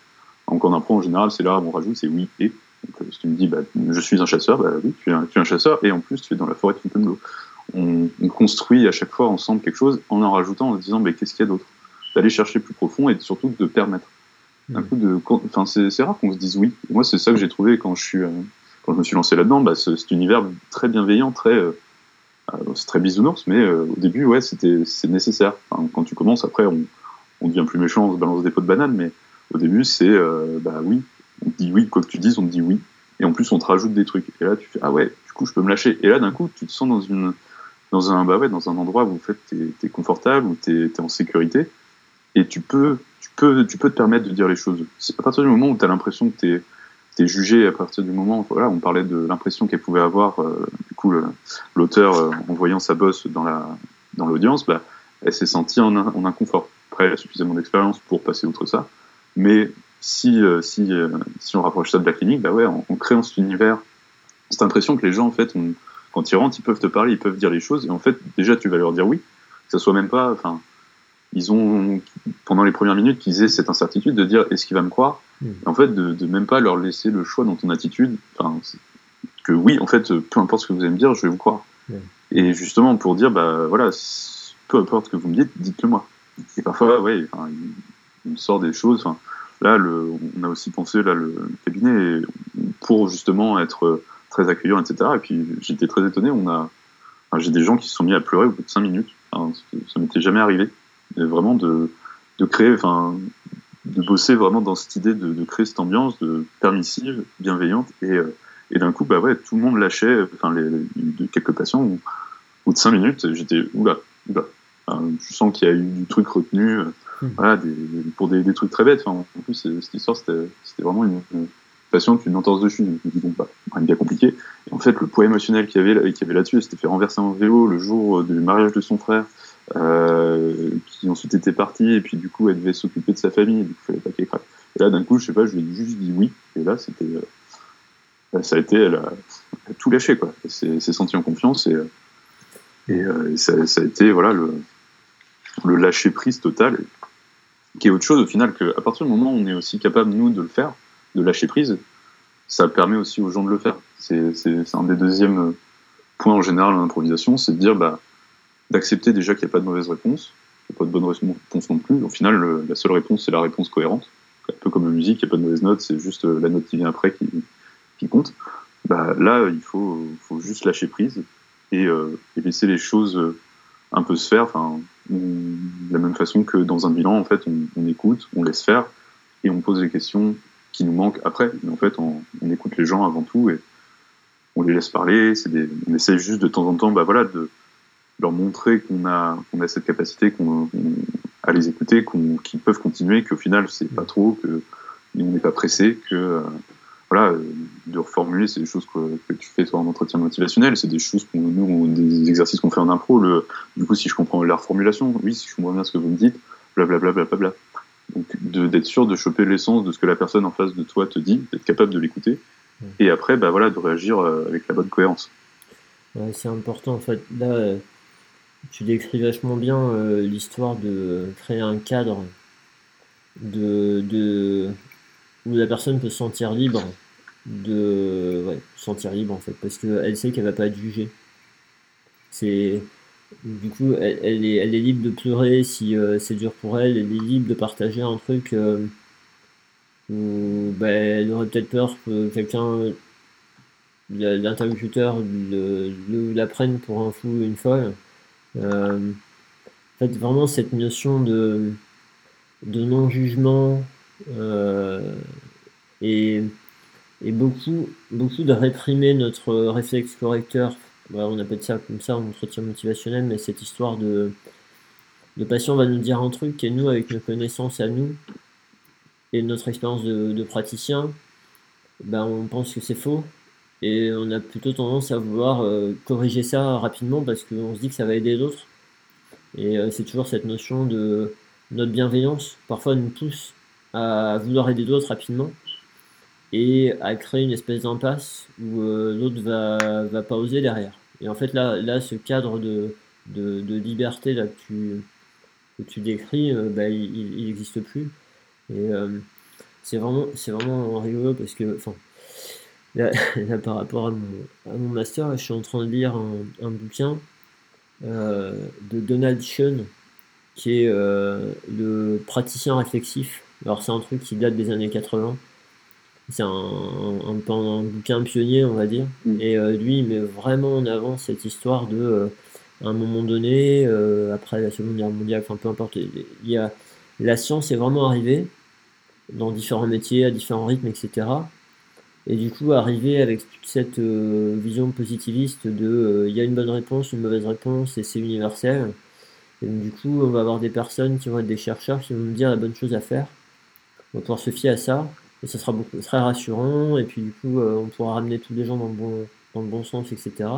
donc en impro en général, c'est là où on rajoute, c'est oui et. Donc si tu me dis bah, je suis un chasseur, bah oui, tu es un, tu es un chasseur et en plus tu es dans la forêt de Fontainebleau on, on, construit à chaque fois ensemble quelque chose en en rajoutant, en se disant, mais qu'est-ce qu'il y a d'autre? D'aller chercher plus profond et surtout de permettre. Un coup de, enfin, c'est rare qu'on se dise oui. moi, c'est ça que j'ai trouvé quand je suis, euh, quand je me suis lancé là-dedans. Bah, cet univers très bienveillant, très, euh, euh, c'est très bisounours, mais euh, au début, ouais, c'était, c'est nécessaire. Enfin, quand tu commences, après, on, on devient plus méchant, on se balance des pots de banane, mais au début, c'est, euh, bah oui, on te dit oui, quoi que tu dises, on te dit oui. Et en plus, on te rajoute des trucs. Et là, tu fais, ah ouais, du coup, je peux me lâcher. Et là, d'un coup, tu te sens dans une, dans un, bah ouais, dans un endroit où en fait, tu es, confortable, où tu es, en sécurité, et tu peux, tu, peux, tu peux te permettre de dire les choses. À partir du moment où tu as l'impression que tu es, es, jugé, à partir du moment, voilà, on parlait de l'impression qu'elle pouvait avoir, euh, du coup, l'auteur, euh, en voyant sa bosse dans l'audience, dans bah, elle s'est sentie en, en, inconfort. Après, elle a suffisamment d'expérience pour passer outre ça, mais si, euh, si, si on rapproche ça de la clinique, bah ouais, en, en créant cet univers, cette impression que les gens, en fait, quand ils rentrent, ils peuvent te parler, ils peuvent dire les choses, et en fait, déjà, tu vas leur dire oui, que ça soit même pas, enfin, ils ont, pendant les premières minutes, qu'ils aient cette incertitude de dire est-ce qu'il va me croire, mmh. et en fait, de, de, même pas leur laisser le choix dans ton attitude, enfin, que oui, en fait, peu importe ce que vous allez me dire, je vais vous croire. Mmh. Et justement, pour dire, bah voilà, peu importe ce que vous me dites, dites-le moi. Et parfois, ouais, enfin, on sort des choses. Enfin, là, le, on a aussi pensé là le cabinet pour justement être très accueillant, etc. Et puis j'étais très étonné. On a, j'ai des gens qui se sont mis à pleurer au bout de cinq minutes. Enfin, ça m'était jamais arrivé. vraiment de, de créer, enfin, de bosser vraiment dans cette idée de, de créer cette ambiance de permissive, bienveillante et euh, et d'un coup, bah ouais, tout le monde lâchait. Enfin, les, les quelques patients, au bout de cinq minutes, j'étais oula, oula. je sens qu'il y a eu du truc retenu, euh, hmm. voilà, des, pour des, des, trucs très bêtes. Enfin, en plus, cette histoire, c'était vraiment une, une patiente, une entorse de chute. Je me dis, bon, bah, rien de bien compliqué. Et en fait, le poids émotionnel qu'il y avait, y avait là-dessus, c'était fait renverser en vélo le jour du mariage de son frère, euh, qui ensuite était parti, et puis du coup, elle devait s'occuper de sa famille, et du coup, il fallait pas qu'elle craque. Et là, d'un coup, je sais pas, je lui ai juste dit oui, et là, c'était. Euh, ça a été, elle a, tout lâché, quoi. Elle s'est sentie en confiance et, et, euh, ça, ça, a été, voilà, le, le lâcher prise total, qui est autre chose au final que, à partir du moment où on est aussi capable, nous, de le faire, de lâcher prise, ça permet aussi aux gens de le faire. C'est un des deuxièmes points en général en improvisation, c'est de dire, bah, d'accepter déjà qu'il n'y a pas de mauvaise réponse, qu'il n'y a pas de bonne réponse non plus. Au final, la seule réponse, c'est la réponse cohérente. Un peu comme la musique, il n'y a pas de mauvaise note, c'est juste la note qui vient après qui, qui compte, bah, là, il faut, faut juste lâcher prise et, euh, et, laisser les choses euh, un peu se faire. Enfin, de la même façon que dans un bilan, en fait, on, écoute, on laisse faire et on pose les questions qui nous manquent après. Mais en fait, on, écoute les gens avant tout et on les laisse parler. On essaie juste de temps en temps, bah voilà, de leur montrer qu'on a, qu'on a cette capacité, qu'on à les écouter, qu'ils peuvent continuer, qu'au final, c'est pas trop, que on n'est pas pressé, que voilà, de reformuler, c'est des choses que, que, tu fais toi en entretien motivationnel, c'est des choses qu'on, nous, des exercices qu'on fait en impro. Le, du coup, si je comprends la reformulation, oui, si je comprends bien ce que vous me dites, blablabla, bla, bla, bla, Donc, d'être sûr de choper l'essence de ce que la personne en face de toi te dit, d'être capable de l'écouter, mmh. et après, bah voilà, de réagir euh, avec la bonne cohérence. Ouais, c'est important en fait. Là, euh, tu décris vachement bien euh, l'histoire de créer un cadre de, de où la personne peut se sentir libre de ouais, se sentir libre en fait parce qu'elle sait qu'elle va pas être jugée. C'est du coup elle, est, elle est libre de pleurer si euh, c'est dur pour elle elle est libre de partager un truc euh, où bah, elle aurait peut-être peur que quelqu'un l'interlocuteur le, la prenne pour un fou une folle. Euh, en fait vraiment cette notion de de non jugement et, et beaucoup, beaucoup de réprimer notre réflexe correcteur. on appelle ça comme ça en entretien motivationnel, mais cette histoire de le patient va nous dire un truc et nous, avec nos connaissances à nous et notre expérience de, de praticien, ben, on pense que c'est faux et on a plutôt tendance à vouloir euh, corriger ça rapidement parce qu'on se dit que ça va aider d'autres. Et euh, c'est toujours cette notion de notre bienveillance parfois nous pousse à vouloir aider d'autres rapidement et à créer une espèce d'impasse où euh, l'autre va, va pas oser derrière. Et en fait, là, là ce cadre de, de, liberté là, que, tu, que tu décris, euh, bah, il n'existe plus. Et euh, c'est vraiment, vraiment rigolo parce que, enfin, là, par rapport à mon, à mon master, je suis en train de lire un, un bouquin de Donald Schoen, qui est le praticien réflexif alors c'est un truc qui date des années 80. C'est un, un, un, bouquin pionnier, on va dire. Mm. Et euh, lui, il met vraiment en avant cette histoire de, euh, à un moment donné, euh, après la Seconde Guerre mondiale, enfin peu importe, il y a, la science est vraiment arrivée dans différents métiers, à différents rythmes, etc. Et du coup, arriver avec toute cette vision positiviste de il y a une bonne réponse, une mauvaise réponse, et c'est universel. Et donc, du coup, on va avoir des personnes qui vont être des chercheurs qui vont nous dire la bonne chose à faire on va pouvoir se fier à ça, et ça sera beaucoup, très rassurant, et puis du coup, euh, on pourra ramener tous les gens dans le bon, dans le bon sens, etc.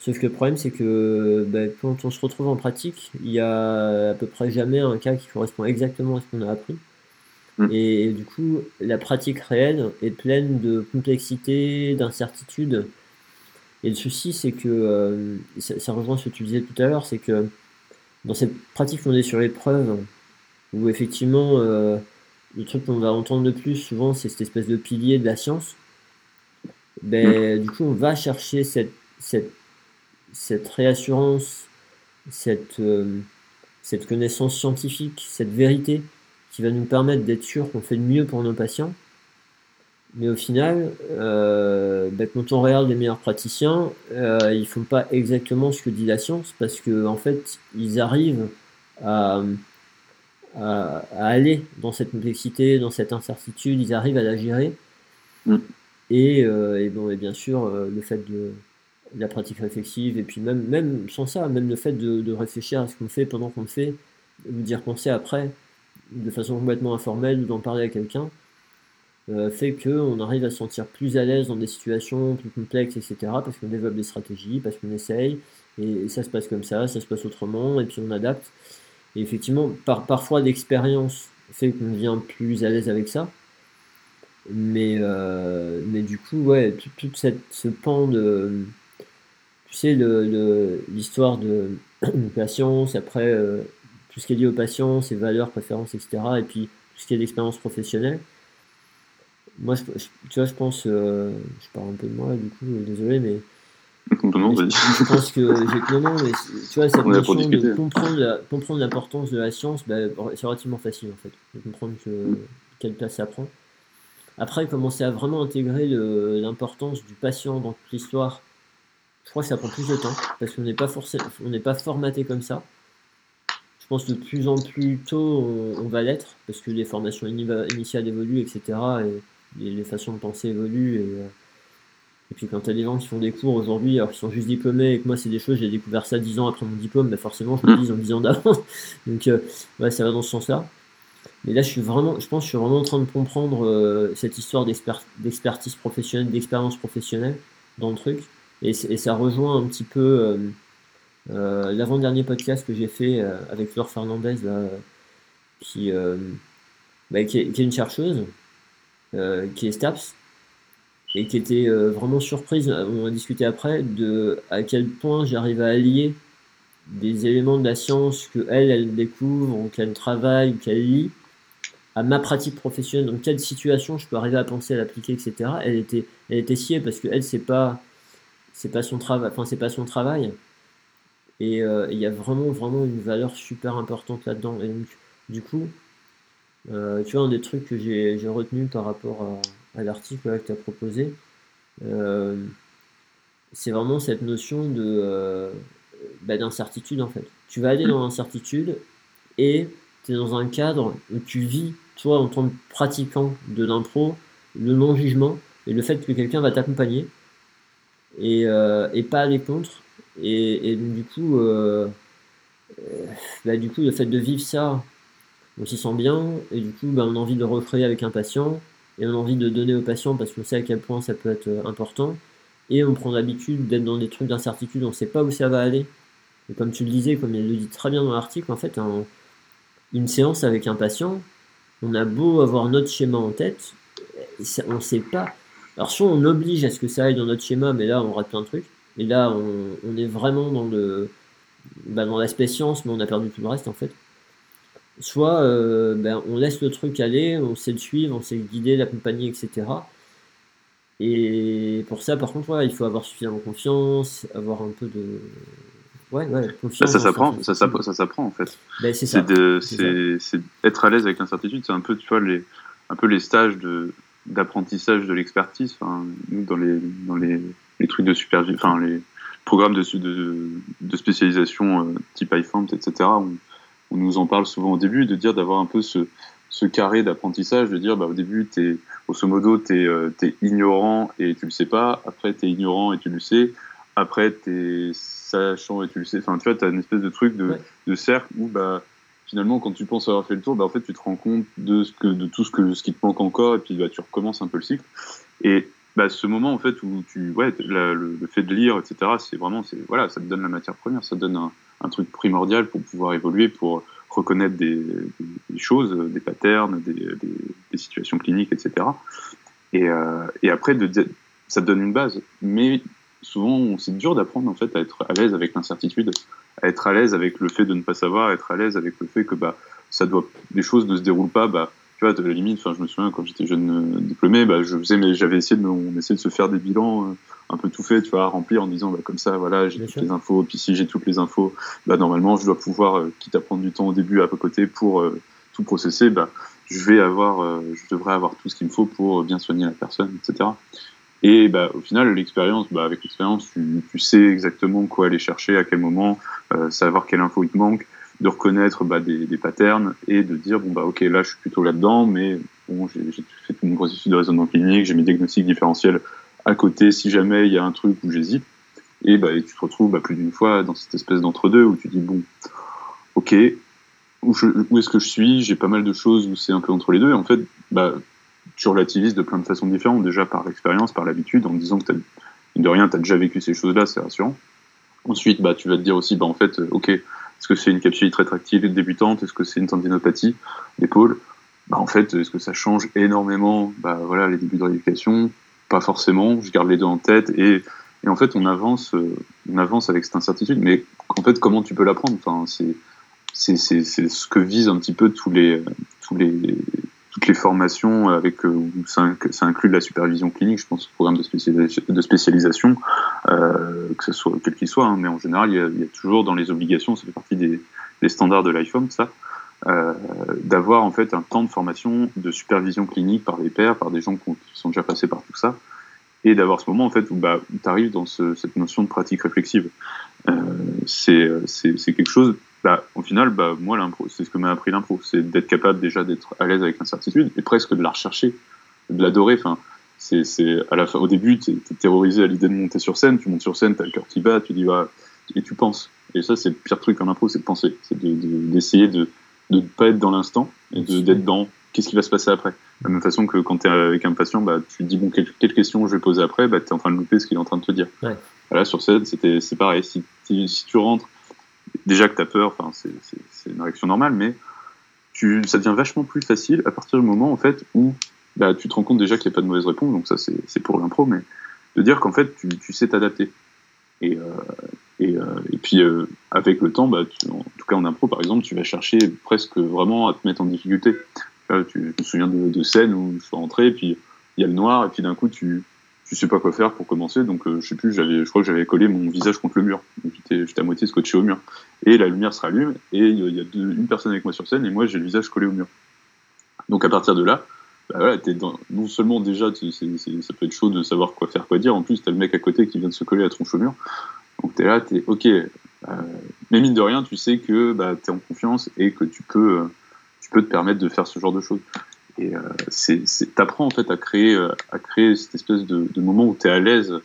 Sauf que le problème, c'est que bah, quand on se retrouve en pratique, il y a à peu près jamais un cas qui correspond exactement à ce qu'on a appris. Mm. Et, du coup, la pratique réelle est pleine de complexité, d'incertitude. Et le souci, c'est que, euh, ça, ça, rejoint ce que tu disais tout à l'heure, c'est que dans cette pratique fondée sur l'épreuve, où effectivement, euh, le truc qu'on va entendre le plus souvent, c'est cette espèce de pilier de la science. Ben, mm. Du coup, on va chercher cette, cette, cette réassurance, cette, euh, cette connaissance scientifique, cette vérité qui va nous permettre d'être sûr qu'on fait le mieux pour nos patients. Mais au final, euh, ben, quand on regarde les meilleurs praticiens, euh, ils font pas exactement ce que dit la science parce que en fait, ils arrivent à, à, aller dans cette complexité, dans cette incertitude, ils arrivent à la gérer. Mm. Et, euh, et, bon, et bien sûr, euh, le fait de, la pratique réflexive, et puis même, même sans ça, même le fait de, de réfléchir à ce qu'on fait pendant qu'on le fait, ou d'y repenser après, de façon complètement informelle, ou d'en parler à quelqu'un, euh, fait qu'on arrive à se sentir plus à l'aise dans des situations plus complexes, etc., parce qu'on développe des stratégies, parce qu'on essaye, et, ça se passe comme ça, ça se passe autrement, et puis on adapte. Et effectivement, par, parfois l'expérience fait qu'on devient plus à l'aise avec ça. Mais, euh, mais du coup, ouais, tout, cette, ce pan de. Tu sais, l'histoire de, de patience, après euh, tout ce qui est lié aux patients, ses valeurs, préférences, etc. Et puis tout ce qui est d'expérience professionnelle. Moi, je, tu vois, je pense. Euh, je parle un peu de moi, du coup, désolé, mais je, pense que non, mais tu vois, cette notion de comprendre, l'importance de la science, bah, c'est relativement facile en fait, de comprendre que, quelle place ça prend. Après, commencer à vraiment intégrer l'importance du patient dans toute l'histoire, je crois que ça prend plus de temps, parce qu'on n'est pas forcément, on n'est pas formaté comme ça. Je pense que de plus en plus tôt, on, va l'être, parce que les formations initiales évoluent, etc. Et, les façons de penser évoluent. Et, euh, et puis quand tu as des gens qui font des cours aujourd'hui, alors qu'ils sont juste diplômés, et que moi c'est des choses, j'ai découvert ça dix ans après mon diplôme, bah forcément je me dis en dix ans d'avant. Donc euh, ouais, ça va dans ce sens-là. Mais là je suis vraiment, je pense que je suis vraiment en train de comprendre euh, cette histoire d'expertise professionnelle, d'expérience professionnelle dans le truc. Et, ça rejoint un petit peu euh, l'avant-dernier podcast que j'ai fait avec Laure Fernandez, qui, bah, qui, est, qui, est, une chercheuse, qui est STAPS et qui était euh, vraiment surprise, on a discuté après, de à quel point j'arrive à allier des éléments de la science que elle, elle découvre, ou qu'elle travaille, ou qu'elle lit, à ma pratique professionnelle. Dans quelle situation je peux arriver à penser à l'appliquer, etc. Elle était, elle était sciée parce que elle, c'est pas, c'est pas son travail, enfin c'est pas son travail. Et euh, il y a vraiment, vraiment une valeur super importante là-dedans. Et donc, du coup, euh, tu vois, un des trucs que j'ai retenu par rapport à à l'article que tu as proposé, euh, c'est vraiment cette notion de euh, bah, d'incertitude en fait. Tu vas aller dans l'incertitude et tu es dans un cadre où tu vis, toi en tant que pratiquant de l'impro, le non-jugement et le fait que quelqu'un va t'accompagner et, euh, et, pas aller contre. Et, et du coup, bah, du coup, le fait de vivre ça, on s'y sent bien et du coup, bah, on a envie de le recréer avec un patient et on a envie de donner aux patients parce qu'on sait à quel point ça peut être euh, important. Et on prend l'habitude d'être dans des trucs d'incertitude, on ne sait pas où ça va aller. Et comme tu le disais, comme il le dit très bien dans l'article, en fait, une séance avec un patient, on a beau avoir notre schéma en tête, on ne sait pas. Alors soit on oblige à ce que ça aille dans notre schéma, mais là on rate plein de trucs. Et là on, est vraiment dans le bah, dans l'aspect science, mais on a perdu tout le reste en fait soit euh, ben, on laisse le truc aller, on sait le suivre, on sait le guider, l'accompagner, etc. Et pour ça, par contre, il faut avoir suffisamment confiance, avoir un peu de. Ouais, ouais, confiance. Ça, s'apprend, ça, ça s'apprend en fait. Ben, c'est ça. C'est être à l'aise avec l'incertitude. C'est un peu, tu vois, les, un peu les stages de d'apprentissage de l'expertise. Enfin, nous, dans les, dans les, les trucs de supervision, enfin, les programmes de, de, de spécialisation euh, type iForms, etc., on, on nous en parle souvent au début, de dire d'avoir un peu ce, ce carré d'apprentissage, de dire bah, au début, es, grosso modo, tu es, euh, ignorant et tu le sais pas, après tu es ignorant et tu le sais, après tu es sachant et tu le sais. Enfin, tu vois, tu as une espèce de truc de, de cercle où bah, finalement, quand tu penses avoir fait le tour, bah, en fait, tu te rends compte de, ce que, de tout ce, que, ce qui te manque encore et puis bah, tu recommences un peu le cycle. Et bah, ce moment en fait où tu ouais le, fait de lire etc c'est vraiment c'est voilà ça te donne la matière première ça te donne un, un, truc primordial pour pouvoir évoluer pour reconnaître des, choses des patterns des, situations cliniques etc et, euh, et après ça donne une base. Mais souvent c'est dur d'apprendre en fait à être à l'aise avec l'incertitude à être à l'aise avec le fait de ne pas savoir à être à l'aise avec le fait que bah ça les choses ne se déroulent pas bah tu vois, de la limite, enfin, je me souviens quand j'étais jeune euh, diplômé, bah, je faisais, mais j'avais essayé de, on essayait de se faire des bilans euh, un peu tout fait, tu vois, remplir en disant, bah, comme ça, voilà, j'ai toutes les infos, puis si j'ai toutes les infos, bah, normalement, je dois pouvoir, euh, quitte à prendre du temps au début à côté pour tout processer, bah, je vais avoir, je devrais avoir tout ce qu'il me faut pour bien soigner la personne, etc. Et bah, au final, l'expérience, bah, avec l'expérience, tu, tu, sais exactement quoi aller chercher, à quel moment, euh, savoir quelle info il te manque, de reconnaître bah, des, des, patterns et de dire bon bah ok là je suis plutôt là-dedans, mais bon j'ai fait tout mon processus de raisonnement clinique, j'ai mes diagnostics différentiels à côté si jamais il y a un truc où j'hésite. Et bah tu te retrouves bah, plus d'une fois dans cette espèce d'entre-deux où tu dis bon ok où, où est-ce que je suis? J'ai pas mal de choses où c'est un peu entre les deux. Et en fait, bah, tu relativises de plein de façons différentes, déjà par l'expérience, par l'habitude, en disant que de rien, tu as déjà vécu ces choses-là, c'est rassurant. Ensuite, bah, tu vas te dire aussi, bah, en fait, euh, ok, est-ce que c'est une capsule rétractile débutante? Est-ce que c'est une tendinopathie? D'épaule bah, En fait, est-ce que ça change énormément? Bah, voilà, les débuts de rééducation Pas forcément, je garde les deux en tête et, et en fait, on avance, euh, on avance avec cette incertitude. Mais en fait, comment tu peux l'apprendre? Enfin, c'est, c'est, c'est, c'est ce que visent un petit peu tous les, tous les, toutes les formations avec euh, ça, ça, inclut de la supervision clinique, je pense, au programme de, spécialisation, euh, que ce soit quel qu'il soit, hein, mais en général, il y, a, il y, a, toujours dans les obligations, ça fait partie des, des standards de l'IFOM, ça, euh, d'avoir en fait un temps de formation de supervision clinique par des pairs, par des gens qui sont déjà passés par tout ça, et d'avoir ce moment en fait où, bah, tu arrives dans ce, cette notion de pratique réflexive. Euh, c'est quelque chose bah, au final, bah, moi, l'impro, c'est ce que m'a appris l'impro, c'est d'être capable déjà d'être à l'aise avec l'incertitude et presque de la rechercher, de l'adorer. Enfin, c'est, c'est à la fin, au début, tu es terrorisé à l'idée de monter sur scène, tu montes sur scène, tu as le cœur qui bat, tu dis, bah, et tu penses. Et ça, c'est le pire truc en impro, c'est de penser, c'est de, de, d'essayer de ne pas être dans l'instant et de, d'être dans qu'est-ce qui va se passer après. De la même façon que quand tu es avec un patient, bah, tu te dis, bon, quelle, quelle question je vais poser après, bah, tu es en train de louper ce qu'il est en train de te dire. Ouais. Voilà, sur scène, c'était, c'est pareil. Si, si tu rentres déjà que tu as peur, c'est une réaction normale, mais tu, ça devient vachement plus facile à partir du moment en fait où bah, tu te rends compte déjà qu'il n'y a pas de mauvaise réponse, donc ça c'est pour l'impro, mais de dire qu'en fait tu, tu sais t'adapter. Et, euh, et, euh, et, puis euh, avec le temps, bah, tu, en tout cas en impro par exemple, tu vas chercher presque vraiment à te mettre en difficulté. Tu, je me souviens de, de scènes où je suis rentré, puis il y a le noir, et puis d'un coup tu, tu sais pas quoi faire pour commencer, donc euh, je sais plus, j'avais, je crois que j'avais collé mon visage contre le mur. J'étais, j'étais à moitié scotché au mur. Et la lumière se rallume, et il y a deux, une personne avec moi sur scène, et moi j'ai le visage collé au mur. Donc à partir de là, bah voilà, t'es dans, non seulement déjà, ça peut être chaud de savoir quoi faire, quoi dire, en plus t'as le mec à côté qui vient de se coller à tronche au mur. Donc t'es là, t'es ok. Euh, mais mine de rien, tu sais que bah, t'es en confiance et que tu peux, euh, tu peux te permettre de faire ce genre de choses. Et euh, c'est, t'apprends en fait à créer, euh, à créer cette espèce de, de moment où tu es à l'aise,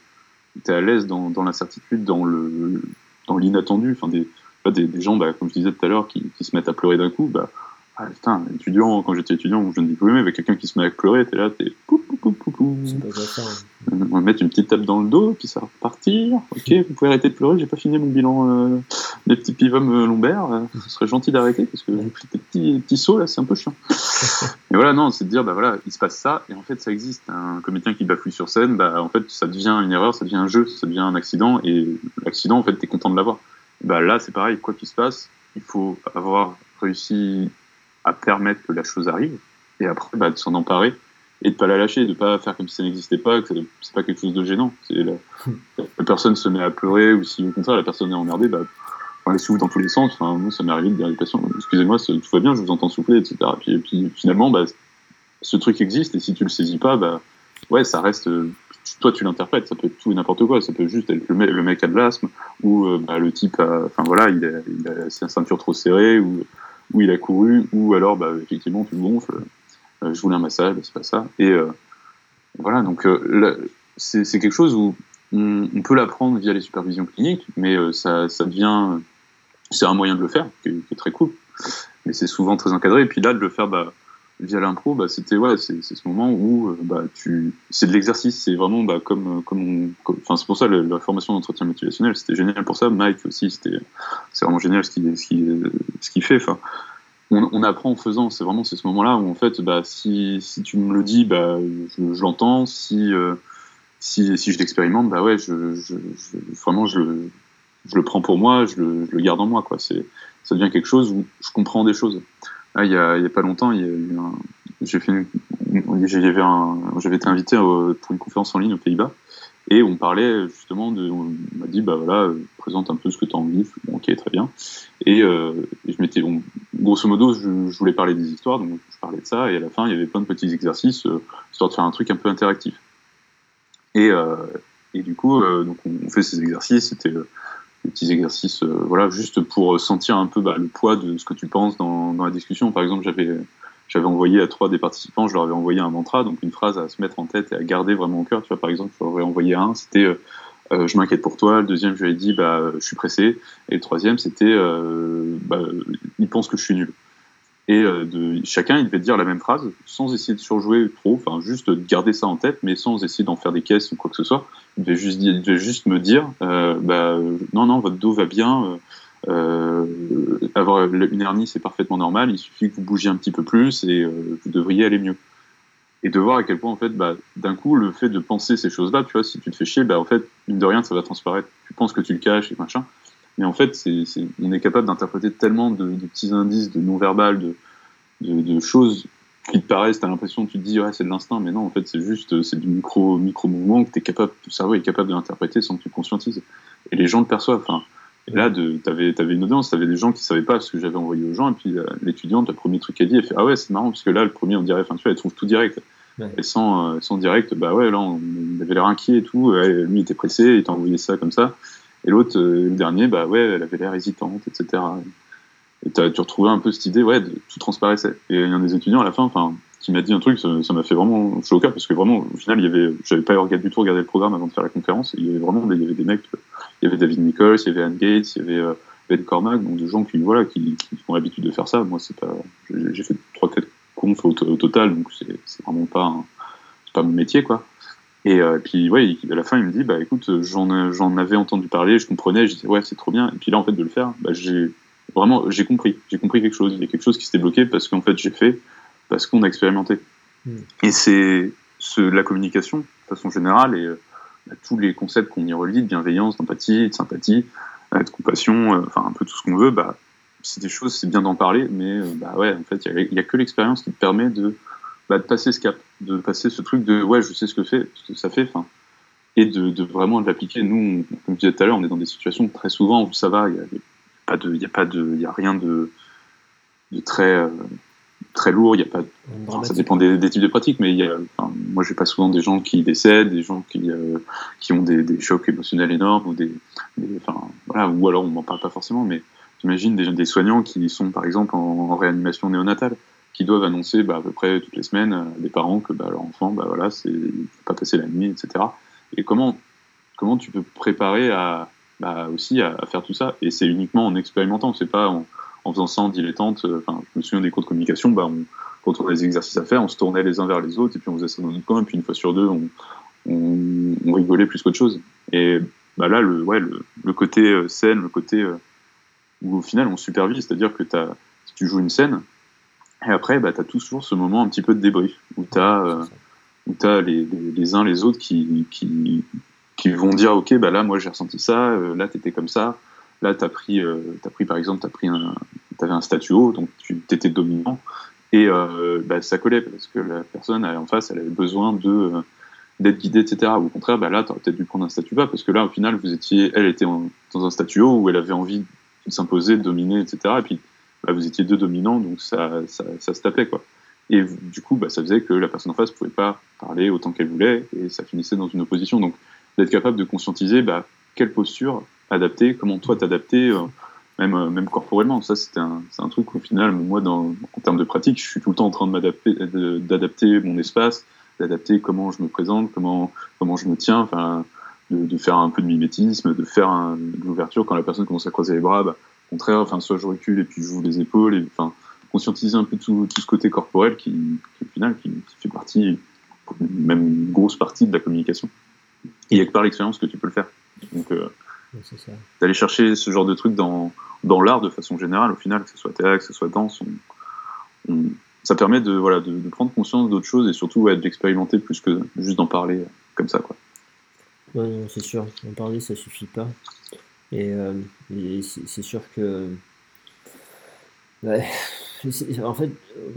tu à l'aise dans, dans l'incertitude, dans le, dans l'inattendu. Enfin, des, des, des gens, bah, comme je disais tout à l'heure, qui, qui, se mettent à pleurer d'un coup, bah, ah, putain, étudiant, quand j'étais étudiant ou jeune diplômé, avec quelqu'un qui se met à pleurer, t'es là, t'es pou, pou, pou, pou, pou. Ça, hein. On va mettre une petite tape dans le dos, puis ça va repartir. Ok, vous pouvez arrêter de pleurer, j'ai pas fini mon bilan euh, des petits pivomes euh, lombaires. Euh, ce serait gentil d'arrêter, parce que j'ai pris des petits, petits sauts, là, c'est un peu chiant. Mais voilà, non, c'est de dire, bah voilà, il se passe ça, et en fait, ça existe. Un comédien qui bafouille sur scène, bah en fait, ça devient une erreur, ça devient un jeu, ça devient un accident, et l'accident, en fait, t'es content de l'avoir. Bah là, c'est pareil, quoi qu'il se passe, il faut avoir réussi à permettre que la chose arrive, et après bah, de s'en emparer et de pas la lâcher, de pas faire comme si ça n'existait pas, que c'est pas quelque chose de gênant. La, personne se met à pleurer ou si au contraire la personne est emmerdée, bah, enfin, elle souffle dans tous les sens. Enfin, moi, ça m'est arrivé de dire à des patients, excusez-moi, tout va bien, je vous entends souffler, etc. Et puis finalement, bah, ce truc existe et si tu le saisis pas, bah, ouais, ça reste. Toi, tu l'interprètes, ça peut être tout et n'importe quoi. Ça peut juste être le, mec, le mec a de l'asthme ou euh, bah, le type, enfin voilà, il a, il a sa ceinture trop serrée ou où il a couru, ou alors bah, effectivement tu gonfles, euh, je voulais un massage, bah, c'est pas ça. Et euh, voilà, donc euh, c'est quelque chose où on, peut l'apprendre via les supervisions cliniques, mais ça, ça c'est un moyen de le faire, qui qui est très cool, mais c'est souvent très encadré. Et puis là, de le faire bah, via l'impro, bah, c'était ouais, c'est ce moment où euh, bah, tu, c'est de l'exercice, c'est vraiment bah, comme comme, enfin c'est pour ça la, formation d'entretien motivationnel, c'était génial pour ça. Mike aussi, c'était c'est vraiment génial ce qu'il ce ce qu'il fait. Enfin, on, on, apprend en faisant. C'est vraiment c'est ce moment-là où en fait, bah, si si tu me le dis, bah je, je l'entends. Si euh, si je l'expérimente, bah ouais, je, je, vraiment je le je le prends pour moi, je le, je le garde en moi quoi. C'est ça devient quelque chose où je comprends des choses. Ah, il y a, pas longtemps, j'ai j'avais été invité pour une conférence en ligne aux Pays-Bas et on parlait justement de, on m'a dit bah voilà, présente un peu ce que tu as envie. Bon, ok, très bien. Et, euh, je m'étais, grosso modo, je, voulais parler des histoires, donc je parlais de ça, et à la fin, il y avait plein de petits exercices, euh, histoire de faire un truc un peu interactif. Et, euh, du coup, euh, on, fait ces exercices, c'était petits exercices, voilà, juste pour sentir un peu bah, le poids de ce que tu penses dans, la discussion. Par exemple, j'avais j'avais envoyé à trois des participants, je leur avais envoyé un mantra, donc une phrase à se mettre en tête et à garder vraiment au cœur. Tu vois, par exemple, je leur avais envoyé un, c'était euh, je m'inquiète pour toi. Le deuxième, je lui ai dit, bah, je suis pressé. Et le troisième, c'était, euh, bah, il pense que je suis nul. Et euh, de, chacun, il devait dire la même phrase, sans essayer de surjouer trop, enfin juste de garder ça en tête, mais sans essayer d'en faire des caisses ou quoi que ce soit. Il devait juste, il devait juste me dire, euh, bah, non, non, votre dos va bien. Euh, avoir une hernie, c'est parfaitement normal. Il suffit que vous bougiez un petit peu plus et vous devriez aller mieux et de voir à quel point en fait bah, d'un coup le fait de penser ces choses là tu vois si tu te fais chier bah en fait mine de rien ça va transparaître tu penses que tu le caches et machin mais en fait c'est, on est capable d'interpréter tellement de, petits indices de non verbal de, de, choses qui te paraissent t'as l'impression tu te dis ouais c'est de l'instinct mais non en fait c'est juste c'est du micro micro mouvement que t'es capable le cerveau est capable de l'interpréter sans que tu conscientises et les gens le perçoivent enfin et là, t'avais avais une audience, t'avais des gens qui savaient pas ce que j'avais envoyé aux gens, et puis euh, l'étudiante, le premier truc qu'elle dit, elle fait Ah ouais, c'est marrant, parce que là, le premier, on dirait, enfin, tu vois, elle trouve tout direct. Et sans, euh, sans direct, bah ouais, là, on, avait l'air inquiet et tout. lui, il était pressé, il t'a envoyé ça comme ça. Et l'autre, euh, le dernier, bah ouais, elle avait l'air hésitante, etc. Et tu retrouvais un peu cette idée, ouais, de, tout transparaissait. Et un des étudiants à la fin, enfin, qui m'a dit un truc, ça m'a fait vraiment chaud au cœur, parce que vraiment, au final, il y avait, j'avais pas du tout regardé le programme avant de faire la conférence. il y avait vraiment des, il y avait des mecs, il y avait David Nichols, il y avait Anne Gates, il y avait euh, Ben Cormack, donc des gens qui, voilà, qui, ont l'habitude de faire ça. Moi, c'est pas, j'ai fait trois, quatre conf au, total, donc c'est vraiment pas, pas mon métier, quoi. Et euh, puis, ouais, à la fin, il me dit, bah écoute, j'en avais entendu parler, je comprenais, je disais, ouais, c'est trop bien. Et puis là, en fait, de le faire, bah, j'ai vraiment, j'ai compris, j'ai compris quelque chose. Il y a quelque chose qui s'était bloqué parce qu'en fait, j'ai fait, parce qu'on a expérimenté. Hmm. Et c'est la communication, de façon générale, et euh, bah, tous les concepts qu'on y relie, de bienveillance, d'empathie, de sympathie, euh, de compassion, enfin, un peu tout ce qu'on veut, bah, c'est des choses, c'est bien d'en parler, mais bah ouais, en fait, il n'y a, que l'expérience qui te permet de bah, de passer ce cap, de passer ce truc de ouais, je sais ce que, fait, ce que ça fait, enfin, et de, de vraiment l'appliquer. Nous, comme je disais tout à l'heure, on est dans des situations très souvent où ça va, il n'y a, pas de, il y a pas de, il y a rien de, de très, euh, très lourd. Il y a pas, ça dépend des, des, types de pratiques, mais il y a, enfin, moi, j'ai pas souvent des gens qui décèdent, des gens qui, euh, qui ont des, des, chocs émotionnels énormes ou des, enfin, voilà, ou alors on m'en parle pas forcément, mais j'imagine des, des soignants qui sont par exemple en, en réanimation néonatale qui doivent annoncer bah, à peu près toutes les semaines à des parents que bah, leur enfant, bah, voilà, c'est pas passer la nuit, etc. Et comment, comment tu peux préparer à, bah, aussi à, faire tout ça? Et c'est uniquement en expérimentant, c'est pas en, faisant ça en dilettante. Euh, enfin, je me souviens des cours de communication, on, quand on avait des exercices à faire, on se tournait les uns vers les autres et puis on faisait ça dans notre coin, et puis une fois sur deux, on, rigolait plus qu'autre chose. Et là, le, côté euh, scène, le côté euh, où au final on supervise, c'est-à-dire que si tu joues une scène, et après, bah, tu as toujours ce moment un petit peu de débrief, où tu as, euh, les, les, uns les autres qui, qui, qui, vont dire, OK, bah là, moi j'ai ressenti ça, euh, là, tu étais comme ça, là, tu as, pris, euh, as pris, par exemple, tu avais un statuo, donc tu étais dominant, et euh, bah, ça collait, parce que la personne en face, elle avait besoin de d'être guidée, etc. Ou au contraire, bah là, tu aurais peut-être dû prendre un statut bas, parce que là, au final, vous étiez, elle était dans un statuo où elle avait envie de s'imposer, de dominer, etc. Et puis, bah, vous étiez deux dominants, donc ça, ça, ça, se tapait, quoi. Et du coup, bah, ça faisait que la personne en face pouvait pas parler autant qu'elle voulait, et ça finissait dans une opposition. Donc, d'être capable de conscientiser bah, quelle posture adapter, comment toi t'adapter, euh, même, euh, même corporellement. Ça, c'était un, un truc au final, moi, dans, en termes de pratique, je suis tout le temps en train de d'adapter mon espace, d'adapter comment je me présente, comment, comment je me tiens, enfin, de, de, faire un peu de mimétisme, de faire un, de l'ouverture quand la personne commence à croiser les bras. Bah, contraire, enfin, soit je recule et puis je joue les épaules, et enfin, conscientiser un peu tout, tout ce côté corporel qui, au final, qui, fait partie, même une grosse partie de la communication. Et il n'y a que par l'expérience que tu peux le faire. Donc, euh, d'aller chercher ce genre de truc dans, dans l'art de façon générale, au final, que ce soit théâtre, que ce soit danse, ça permet de, voilà, de, prendre conscience d'autres choses et surtout ouais, d'expérimenter plus que juste d'en parler comme ça. Quoi. Ouais, c'est sûr, en parler ça suffit pas. Et, euh, c'est sûr que. en fait,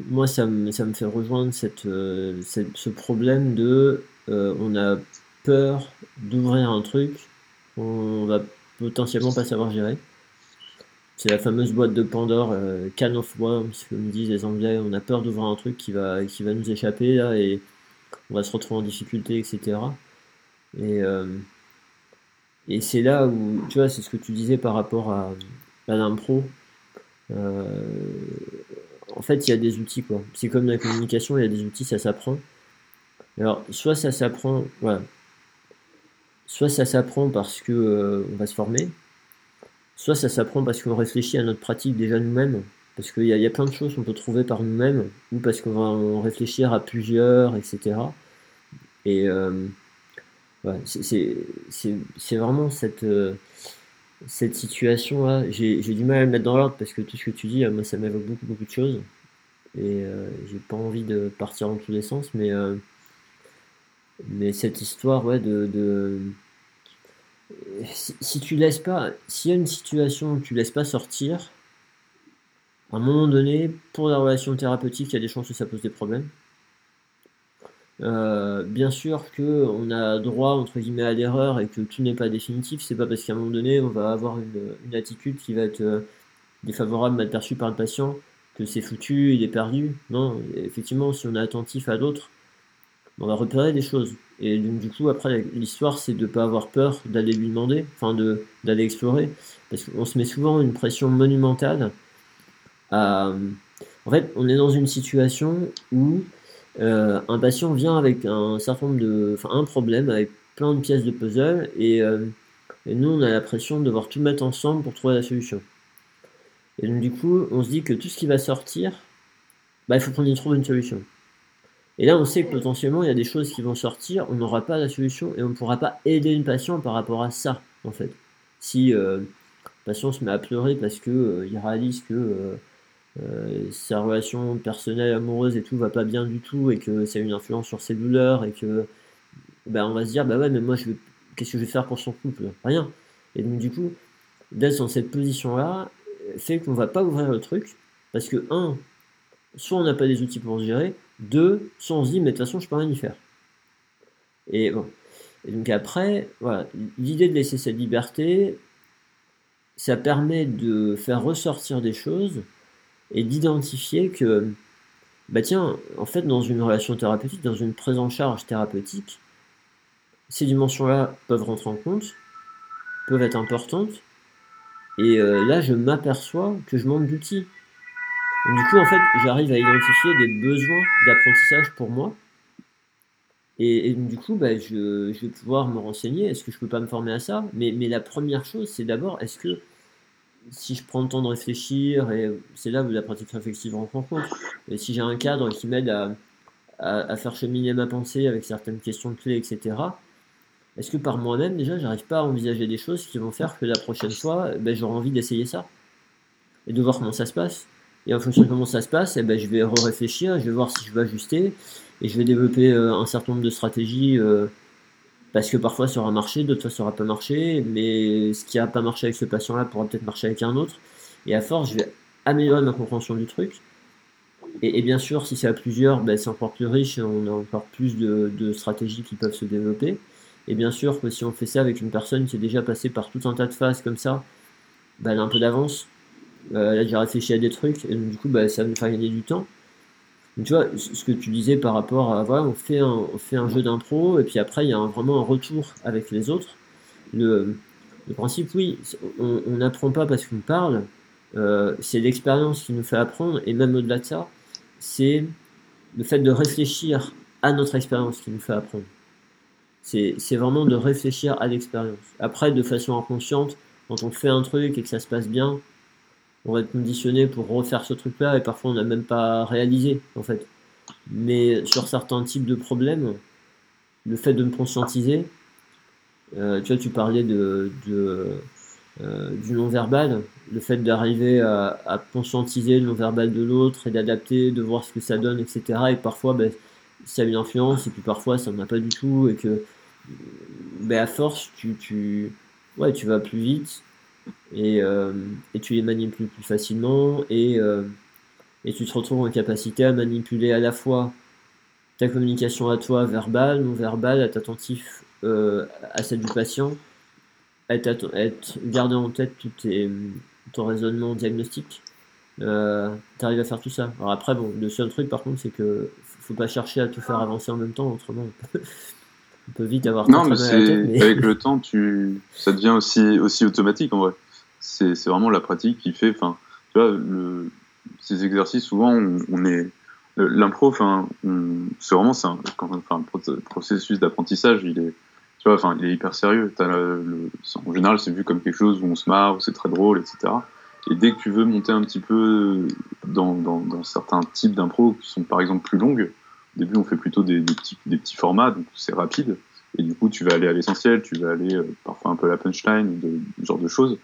moi, ça me, ça me fait rejoindre cette, euh, ce problème de. Euh, on a peur d'ouvrir un truc, on va potentiellement pas savoir gérer. c'est la fameuse boîte de Pandore, can of worms, comme disent les Anglais. On a peur d'ouvrir un truc qui va, qui va nous échapper et on va se retrouver en difficulté, etc. Et, et c'est là où, tu vois, c'est ce que tu disais par rapport à, l'impro. en fait, il y a des outils, quoi. C'est comme la communication, il y a des outils, ça s'apprend. Alors, soit ça s'apprend, voilà. Soit ça s'apprend parce que euh, on va se former, soit ça s'apprend parce qu'on réfléchit à notre pratique déjà nous-mêmes, parce qu'il y, y, a plein de choses qu'on peut trouver par nous-mêmes, ou parce qu'on va réfléchir à plusieurs, etc. Et euh, c'est vraiment cette, euh, situation-là. J'ai du mal à le mettre dans l'ordre parce que tout ce que tu dis, moi, ça m'évoque beaucoup, beaucoup de choses. Et j'ai pas envie de partir dans tous les sens, mais mais cette histoire, ouais, de. Si, tu laisses pas. S'il y a une situation où tu laisses pas sortir, à un moment donné, pour la relation thérapeutique, il y a des chances que ça pose des problèmes. Euh, bien sûr que on a droit entre guillemets à l'erreur et que tout n'est pas définitif. C'est pas parce qu'à un moment donné on va avoir une, attitude qui va être euh, défavorable, mal perçue par le patient, que c'est foutu, il est perdu. Non, effectivement, si on est attentif à d'autres, on va repérer des choses. Et donc, du coup, après, l'histoire, c'est de ne pas avoir peur d'aller lui demander, enfin, d'aller explorer. Parce qu'on se met souvent une pression monumentale à. En fait, on est dans une situation où euh, un patient vient avec un certain nombre de. Enfin, un problème, avec plein de pièces de puzzle, et, euh, nous, on a la pression de devoir tout mettre ensemble pour trouver la solution. Et donc, du coup, on se dit que tout ce qui va sortir, bah, il faut qu'on y trouve une solution. Et là, on sait que potentiellement, il y a des choses qui vont sortir, on n'aura pas la solution et on ne pourra pas aider une patient par rapport à ça, en fait. Si euh, le patient se met à pleurer parce euh, il réalise que sa relation personnelle, amoureuse et tout va pas bien du tout et que ça a une influence sur ses douleurs et que ben, on va se dire, bah ouais, mais moi, je qu'est-ce que je vais faire pour son couple? Rien. Et donc, du coup, d'être dans cette position-là fait qu'on va pas ouvrir le truc parce que, un, soit on n'a pas des outils pour gérer, deux, soit on se dit, mais de toute façon, je peux rien y faire. Et bon. Et donc après, voilà, l'idée de laisser cette liberté, ça permet de faire ressortir des choses et d'identifier que, bah tiens, en fait, dans une relation thérapeutique, dans une prise en charge thérapeutique, ces dimensions-là peuvent rentrer en compte, peuvent être importantes, et euh, là, je m'aperçois que je manque d'outils du coup, en fait, j'arrive à identifier des besoins d'apprentissage pour moi. Et, du coup, bah, je, vais pouvoir me renseigner. Est-ce que je peux pas me former à ça? Mais, mais la première chose, c'est d'abord, est-ce que si je prends le temps de réfléchir, et c'est là où la pratique réflexive rentre en compte, et si j'ai un cadre qui m'aide à, faire cheminer ma pensée avec certaines questions clés, etc., est-ce que par moi-même, déjà, j'arrive pas à envisager des choses qui vont faire que la prochaine fois, ben, j'aurai envie d'essayer ça et de voir comment ça se passe et en fonction de comment ça se passe, eh ben, je vais réfléchir, je vais voir si je veux ajuster. Et je vais développer euh, un certain nombre de stratégies. Euh, parce que parfois ça aura marché, d'autres fois ça aura pas marché. Mais ce qui n'a pas marché avec ce patient-là pourra peut-être marcher avec un autre. Et à force, je vais améliorer ma compréhension du truc. Et, bien sûr, si c'est à plusieurs, ben, c'est encore plus riche on a encore plus de, stratégies qui peuvent se développer. Et bien sûr si on fait ça avec une personne qui est déjà passée par tout un tas de phases comme ça, ben, elle a un peu d'avance. Euh, là, j'ai réfléchi à des trucs, et du coup, bah, ça va me faire gagner du temps. Tu vois, ce que tu disais par rapport à, voilà, on fait un, jeu d'impro, et puis après, il y a vraiment un retour avec les autres. Le, le principe, oui, on n'apprend pas parce qu'on parle, euh, c'est l'expérience qui nous fait apprendre, et même au-delà de ça, c'est le fait de réfléchir à notre expérience qui nous fait apprendre. C'est vraiment de réfléchir à l'expérience. Après, de façon inconsciente, quand on fait un truc et que ça se passe bien, on être conditionné pour refaire ce truc-là et parfois on n'a même pas réalisé en fait. Mais sur certains types de problèmes, le fait de me conscientiser, euh, tu vois, tu parlais de, euh, du non-verbal, le fait d'arriver à, conscientiser le non-verbal de l'autre et d'adapter, de voir ce que ça donne, etc. Et parfois, ben, ça a une influence et puis parfois ça n'en a pas du tout et que ben, à force, tu, tu, ouais, tu vas plus vite et, euh, et, tu les manipules plus facilement et, euh, et, tu te retrouves en capacité à manipuler à la fois ta communication à toi verbale, non verbale, être attentif euh, à celle du patient, être, être, garder en tête tes, ton raisonnement diagnostique, euh, tu arrives à faire tout ça. Alors après, bon, le seul truc par contre, c'est que faut pas chercher à tout faire avancer en même temps, autrement on peut, vite avoir. Non, mais, mais... avec le temps, tu... ça devient aussi, aussi automatique en vrai. C'est vraiment la pratique qui fait. Enfin, tu vois, le... ces exercices, souvent, on, est. L'impro, c'est vraiment un, enfin, processus d'apprentissage, il est, il est hyper sérieux. en général, c'est vu comme quelque chose où on se marre, où c'est très drôle, etc. Et dès que tu veux monter un petit peu dans, dans, certains types d'impro qui sont par exemple plus longues, au début on fait plutôt des, petits, des petits formats, donc c'est rapide. Et du coup, tu vas aller à l'essentiel, tu vas aller euh, parfois un peu à la punchline, de, ce genre de choses.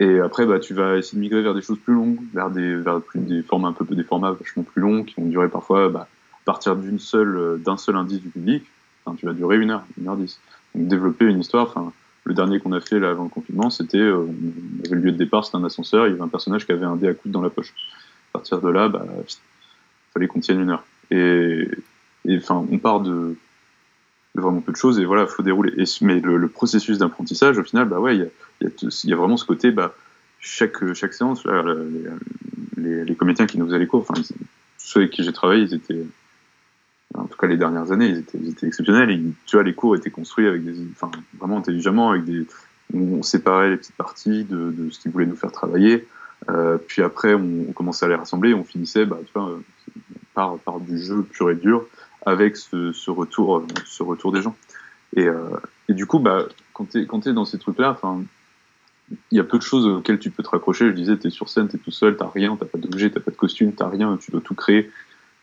Et après, bah, tu vas essayer de migrer vers des choses plus longues, vers des, vers des formats un peu des formats vachement plus longs qui vont durer parfois bah, à partir d'une seule, d'un seul indice du public. Enfin, tu vas durer une heure, une heure dix. Donc développer une histoire. Enfin, le dernier qu'on a fait là avant le confinement, c'était, euh, on avait le lieu de départ, c'était un ascenseur, il y avait un personnage qui avait un dé à coudre dans la poche. À partir de là, bah, fallait qu'on tienne une heure. Et, enfin, on part de, vraiment peu de choses et voilà, faut dérouler. Et, mais le, processus d'apprentissage, au final, bah ouais, il y a, vraiment ce côté, bah, chaque, chaque séance, les, comédiens qui nous faisaient les cours, enfin, ceux avec qui j'ai travaillé, ils étaient, en tout cas les dernières années, ils étaient, exceptionnels. Tu vois, les cours étaient construits avec vraiment intelligemment, avec on séparait les petites parties de, ce qu'ils voulaient nous faire travailler. Euh, puis après, on, commençait à les rassembler, on finissait, bah, par, du jeu pur et dur, avec ce, retour, ce retour des gens. Et, euh, du coup, bah, quand tu es, dans ces trucs-là, il y a peu de choses auxquelles tu peux te raccrocher. Je disais, tu es sur scène, tu es tout seul, tu rien, tu pas d'objet, tu pas de costume, tu rien, tu dois tout créer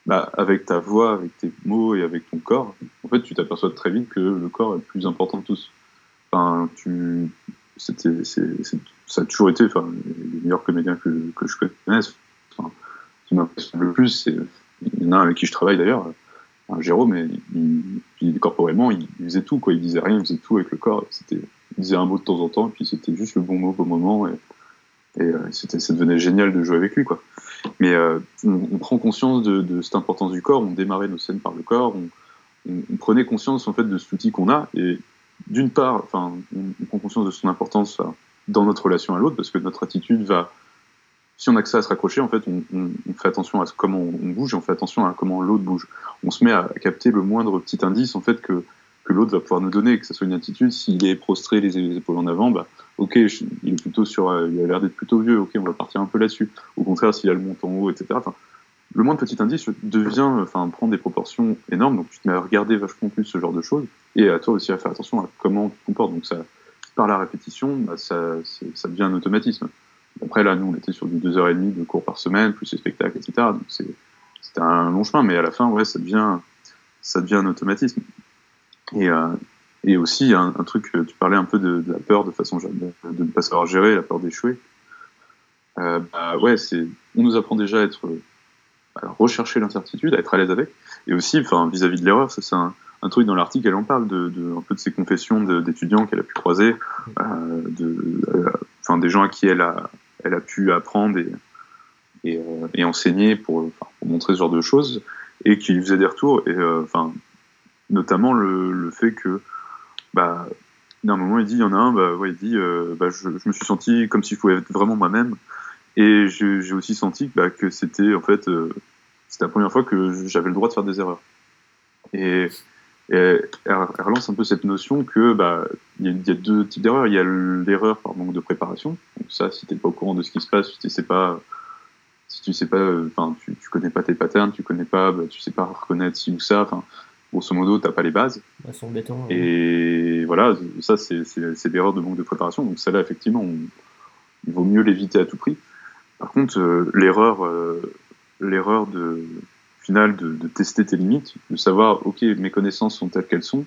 bah, avec ta voix, avec tes mots et avec ton corps, en fait, tu t'aperçois très vite que le corps est le plus important de tous. Enfin, tu, c'était, c'est, ça a toujours été, enfin, les meilleurs comédiens que, que je connaisse, enfin, qui m'impressionne le plus, c'est, il y en a un avec qui je travaille d'ailleurs, Jérôme, mais il, il, corporellement, il, faisait tout, quoi. Il disait rien, il faisait tout avec le corps. C'était, il disait un mot de temps en temps, et puis c'était juste le bon mot au moment, et, et euh, c'était, ça devenait génial de jouer avec lui, quoi. Mais euh, on, prend conscience de, cette importance du corps, on démarrait nos scènes par le corps, on, prenait conscience en fait de cet outil qu'on a, et d'une part, enfin, on, prend conscience de son importance dans notre relation à l'autre, parce que notre attitude va, si on a que ça à se raccrocher, en fait, on, fait attention à comment on, bouge, et on fait attention à comment l'autre bouge. On se met à capter le moindre petit indice, en fait, que que l'autre va pouvoir nous donner, que ce soit une attitude. S'il est prostré, les, épaules en avant, bah, ok, il est plutôt sur, euh, il a l'air d'être plutôt vieux, ok, on va partir un peu là-dessus. Au contraire, s'il a le en haut, etc. Le moindre petit indice devient, enfin, prend des proportions énormes, donc tu te mets à regarder vachement plus ce genre de choses, et à toi aussi à faire attention à comment tu te comportes. Donc ça, par la répétition, bah, ça, devient un automatisme. Après, là, nous, on était sur du 2h30 de cours par semaine, plus les spectacles, etc. Donc c'était un long chemin, mais à la fin, ouais, ça devient, ça devient un automatisme. Et, euh, et aussi, un, un, truc, tu parlais un peu de, de la peur de façon de, de, ne pas savoir gérer, la peur d'échouer. Euh, bah ouais, c'est, on nous apprend déjà à être, à rechercher l'incertitude, à être à l'aise avec, et aussi, enfin, vis-à-vis de l'erreur, ça c'est un, un, truc dans l'article, elle en parle de, de, un peu de ses confessions d'étudiants qu'elle a pu croiser, euh, de, euh, enfin, des gens à qui elle a, elle a pu apprendre et, et, euh, et enseigner pour, pour, montrer ce genre de choses, et qui lui faisaient des retours, et euh, enfin, notamment le, le, fait que bah d'un moment il dit il y en a un bah ouais il dit euh, bah, je, je, me suis senti comme s'il pouvait être vraiment moi-même. Et j'ai aussi senti bah, que c'était en fait euh, c'était la première fois que j'avais le droit de faire des erreurs. Et, et elle, relance un peu cette notion que bah il y, a deux types d'erreurs. Il y a l'erreur par manque de préparation. Donc ça si t'es pas au courant de ce qui se passe si tu sais pas si tu sais pas enfin tu, tu connais pas tes patterns tu connais pas bah, tu sais pas reconnaître ci ou ça enfin grosso modo, t'as pas les bases. et voilà, ça, c'est l'erreur de manque de préparation. Donc, celle-là, effectivement, il vaut mieux l'éviter à tout prix. Par contre, euh, l'erreur, euh, l'erreur de finale de, de, tester tes limites, de savoir, ok, mes connaissances sont telles qu'elles sont,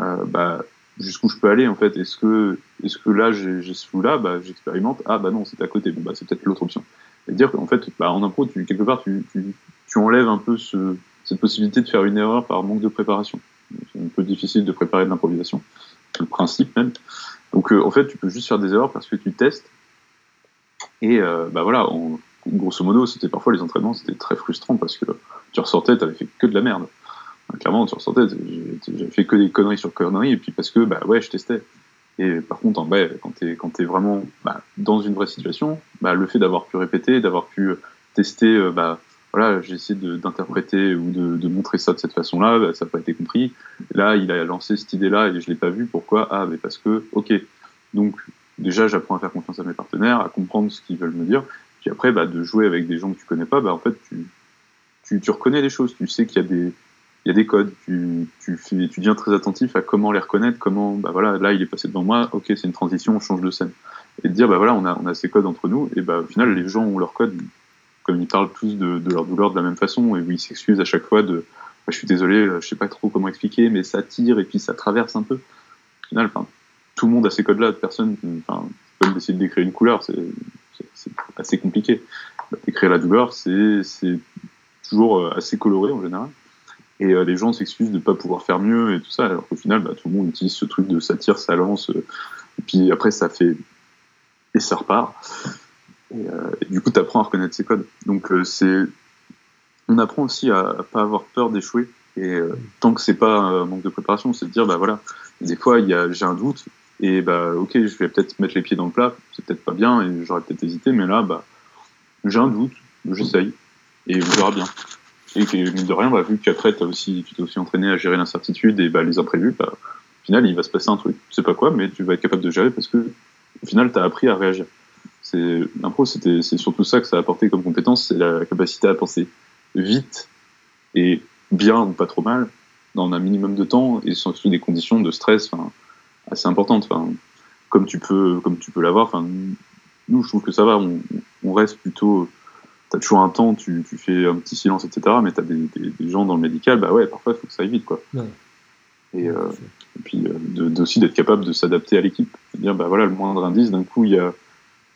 euh, bah, jusqu'où je peux aller en fait? Est-ce que, est-ce que là, j'ai ce flou-là, bah, j'expérimente. Ah bah non, c'est à côté. Bon bah c'est peut-être l'autre option. Et dire qu'en fait, bah, en impro, tu, quelque part, tu, tu, tu enlèves un peu ce, cette possibilité de faire une erreur par manque de préparation. C'est un peu difficile de préparer de l'improvisation, le principe même. Donc euh, en fait, tu peux juste faire des erreurs parce que tu testes. Et euh, bah voilà, grosso modo, c'était parfois les entraînements, c'était très frustrant parce que tu ressortais, tu avais fait que de la merde. clairement, tu ressortais, j'avais fait que des conneries sur conneries, et puis parce que bah ouais, je testais. Et par contre, bah, quand tu es, quand es vraiment bah, dans une vraie situation, bah, le fait d'avoir pu répéter, d'avoir pu tester, euh, bah, voilà, j'ai essayé d'interpréter ou de, de, montrer ça de cette façon-là, bah, ça n'a pas été compris. Là, il a lancé cette idée-là et je l'ai pas vu. Pourquoi? Ah, mais parce que, ok. Donc, déjà, j'apprends à faire confiance à mes partenaires, à comprendre ce qu'ils veulent me dire. Puis après, bah, de jouer avec des gens que tu connais pas, bah, en fait, tu, tu, tu reconnais les choses. Tu sais qu'il y a des, il y a des codes. Tu, tu, fais, tu deviens très attentif à comment les reconnaître, comment, bah voilà, là, il est passé devant moi, ok, c'est une transition, on change de scène. Et de dire, bah voilà, on a, on a ces codes entre nous, et bah, au final, les gens ont leurs codes, comme ils parlent tous de, leur douleur de la même façon, et où ils s'excusent à chaque fois de, je suis désolé, je sais pas trop comment expliquer, mais ça tire, et puis ça traverse un peu. Au final, tout le monde a ces codes-là, personne, enfin, comme d'essayer de décrire une couleur, c'est assez compliqué. Bah, décrire la douleur, c'est toujours euh, assez coloré en général. Et euh, les gens s'excusent de ne pas pouvoir faire mieux et tout ça, alors qu'au final, bah, tout le monde utilise ce truc de ça tire, ça lance, euh, et puis après ça fait. et ça repart. Et, du coup, tu apprends à reconnaître ces codes. Donc, c'est. On apprend aussi à, pas avoir peur d'échouer. Et tant que c'est pas un manque de préparation, c'est de dire, bah voilà, des fois, j'ai un doute, et bah, ok, je vais peut-être mettre les pieds dans le plat, c'est peut-être pas bien, et j'aurais peut-être hésité, mais là, bah, j'ai un doute, j'essaye, et on verra bien. Et mine de rien, bah, vu qu'après, as aussi, tu t'es aussi entraîné à gérer l'incertitude et bah, les imprévus, bah, au final, il va se passer un truc. Tu sais pas quoi, mais tu vas être capable de gérer parce que, au final, tu as appris à réagir. L'impro, c'est surtout ça que ça a apporté comme compétence, c'est la capacité à penser vite et bien ou pas trop mal dans un minimum de temps et sous des conditions de stress assez importante. Enfin, comme tu peux, comme tu peux l'avoir. Enfin, nous, je trouve que ça va. On, on reste plutôt. T'as toujours un temps, tu, tu, fais un petit silence, etc. Mais t'as des, des, des, gens dans le médical, bah ouais, parfois il faut que ça aille vite, quoi. Et, euh, et, puis euh, aussi d'être capable de s'adapter à l'équipe, dire bah voilà le moindre indice, d'un coup il y a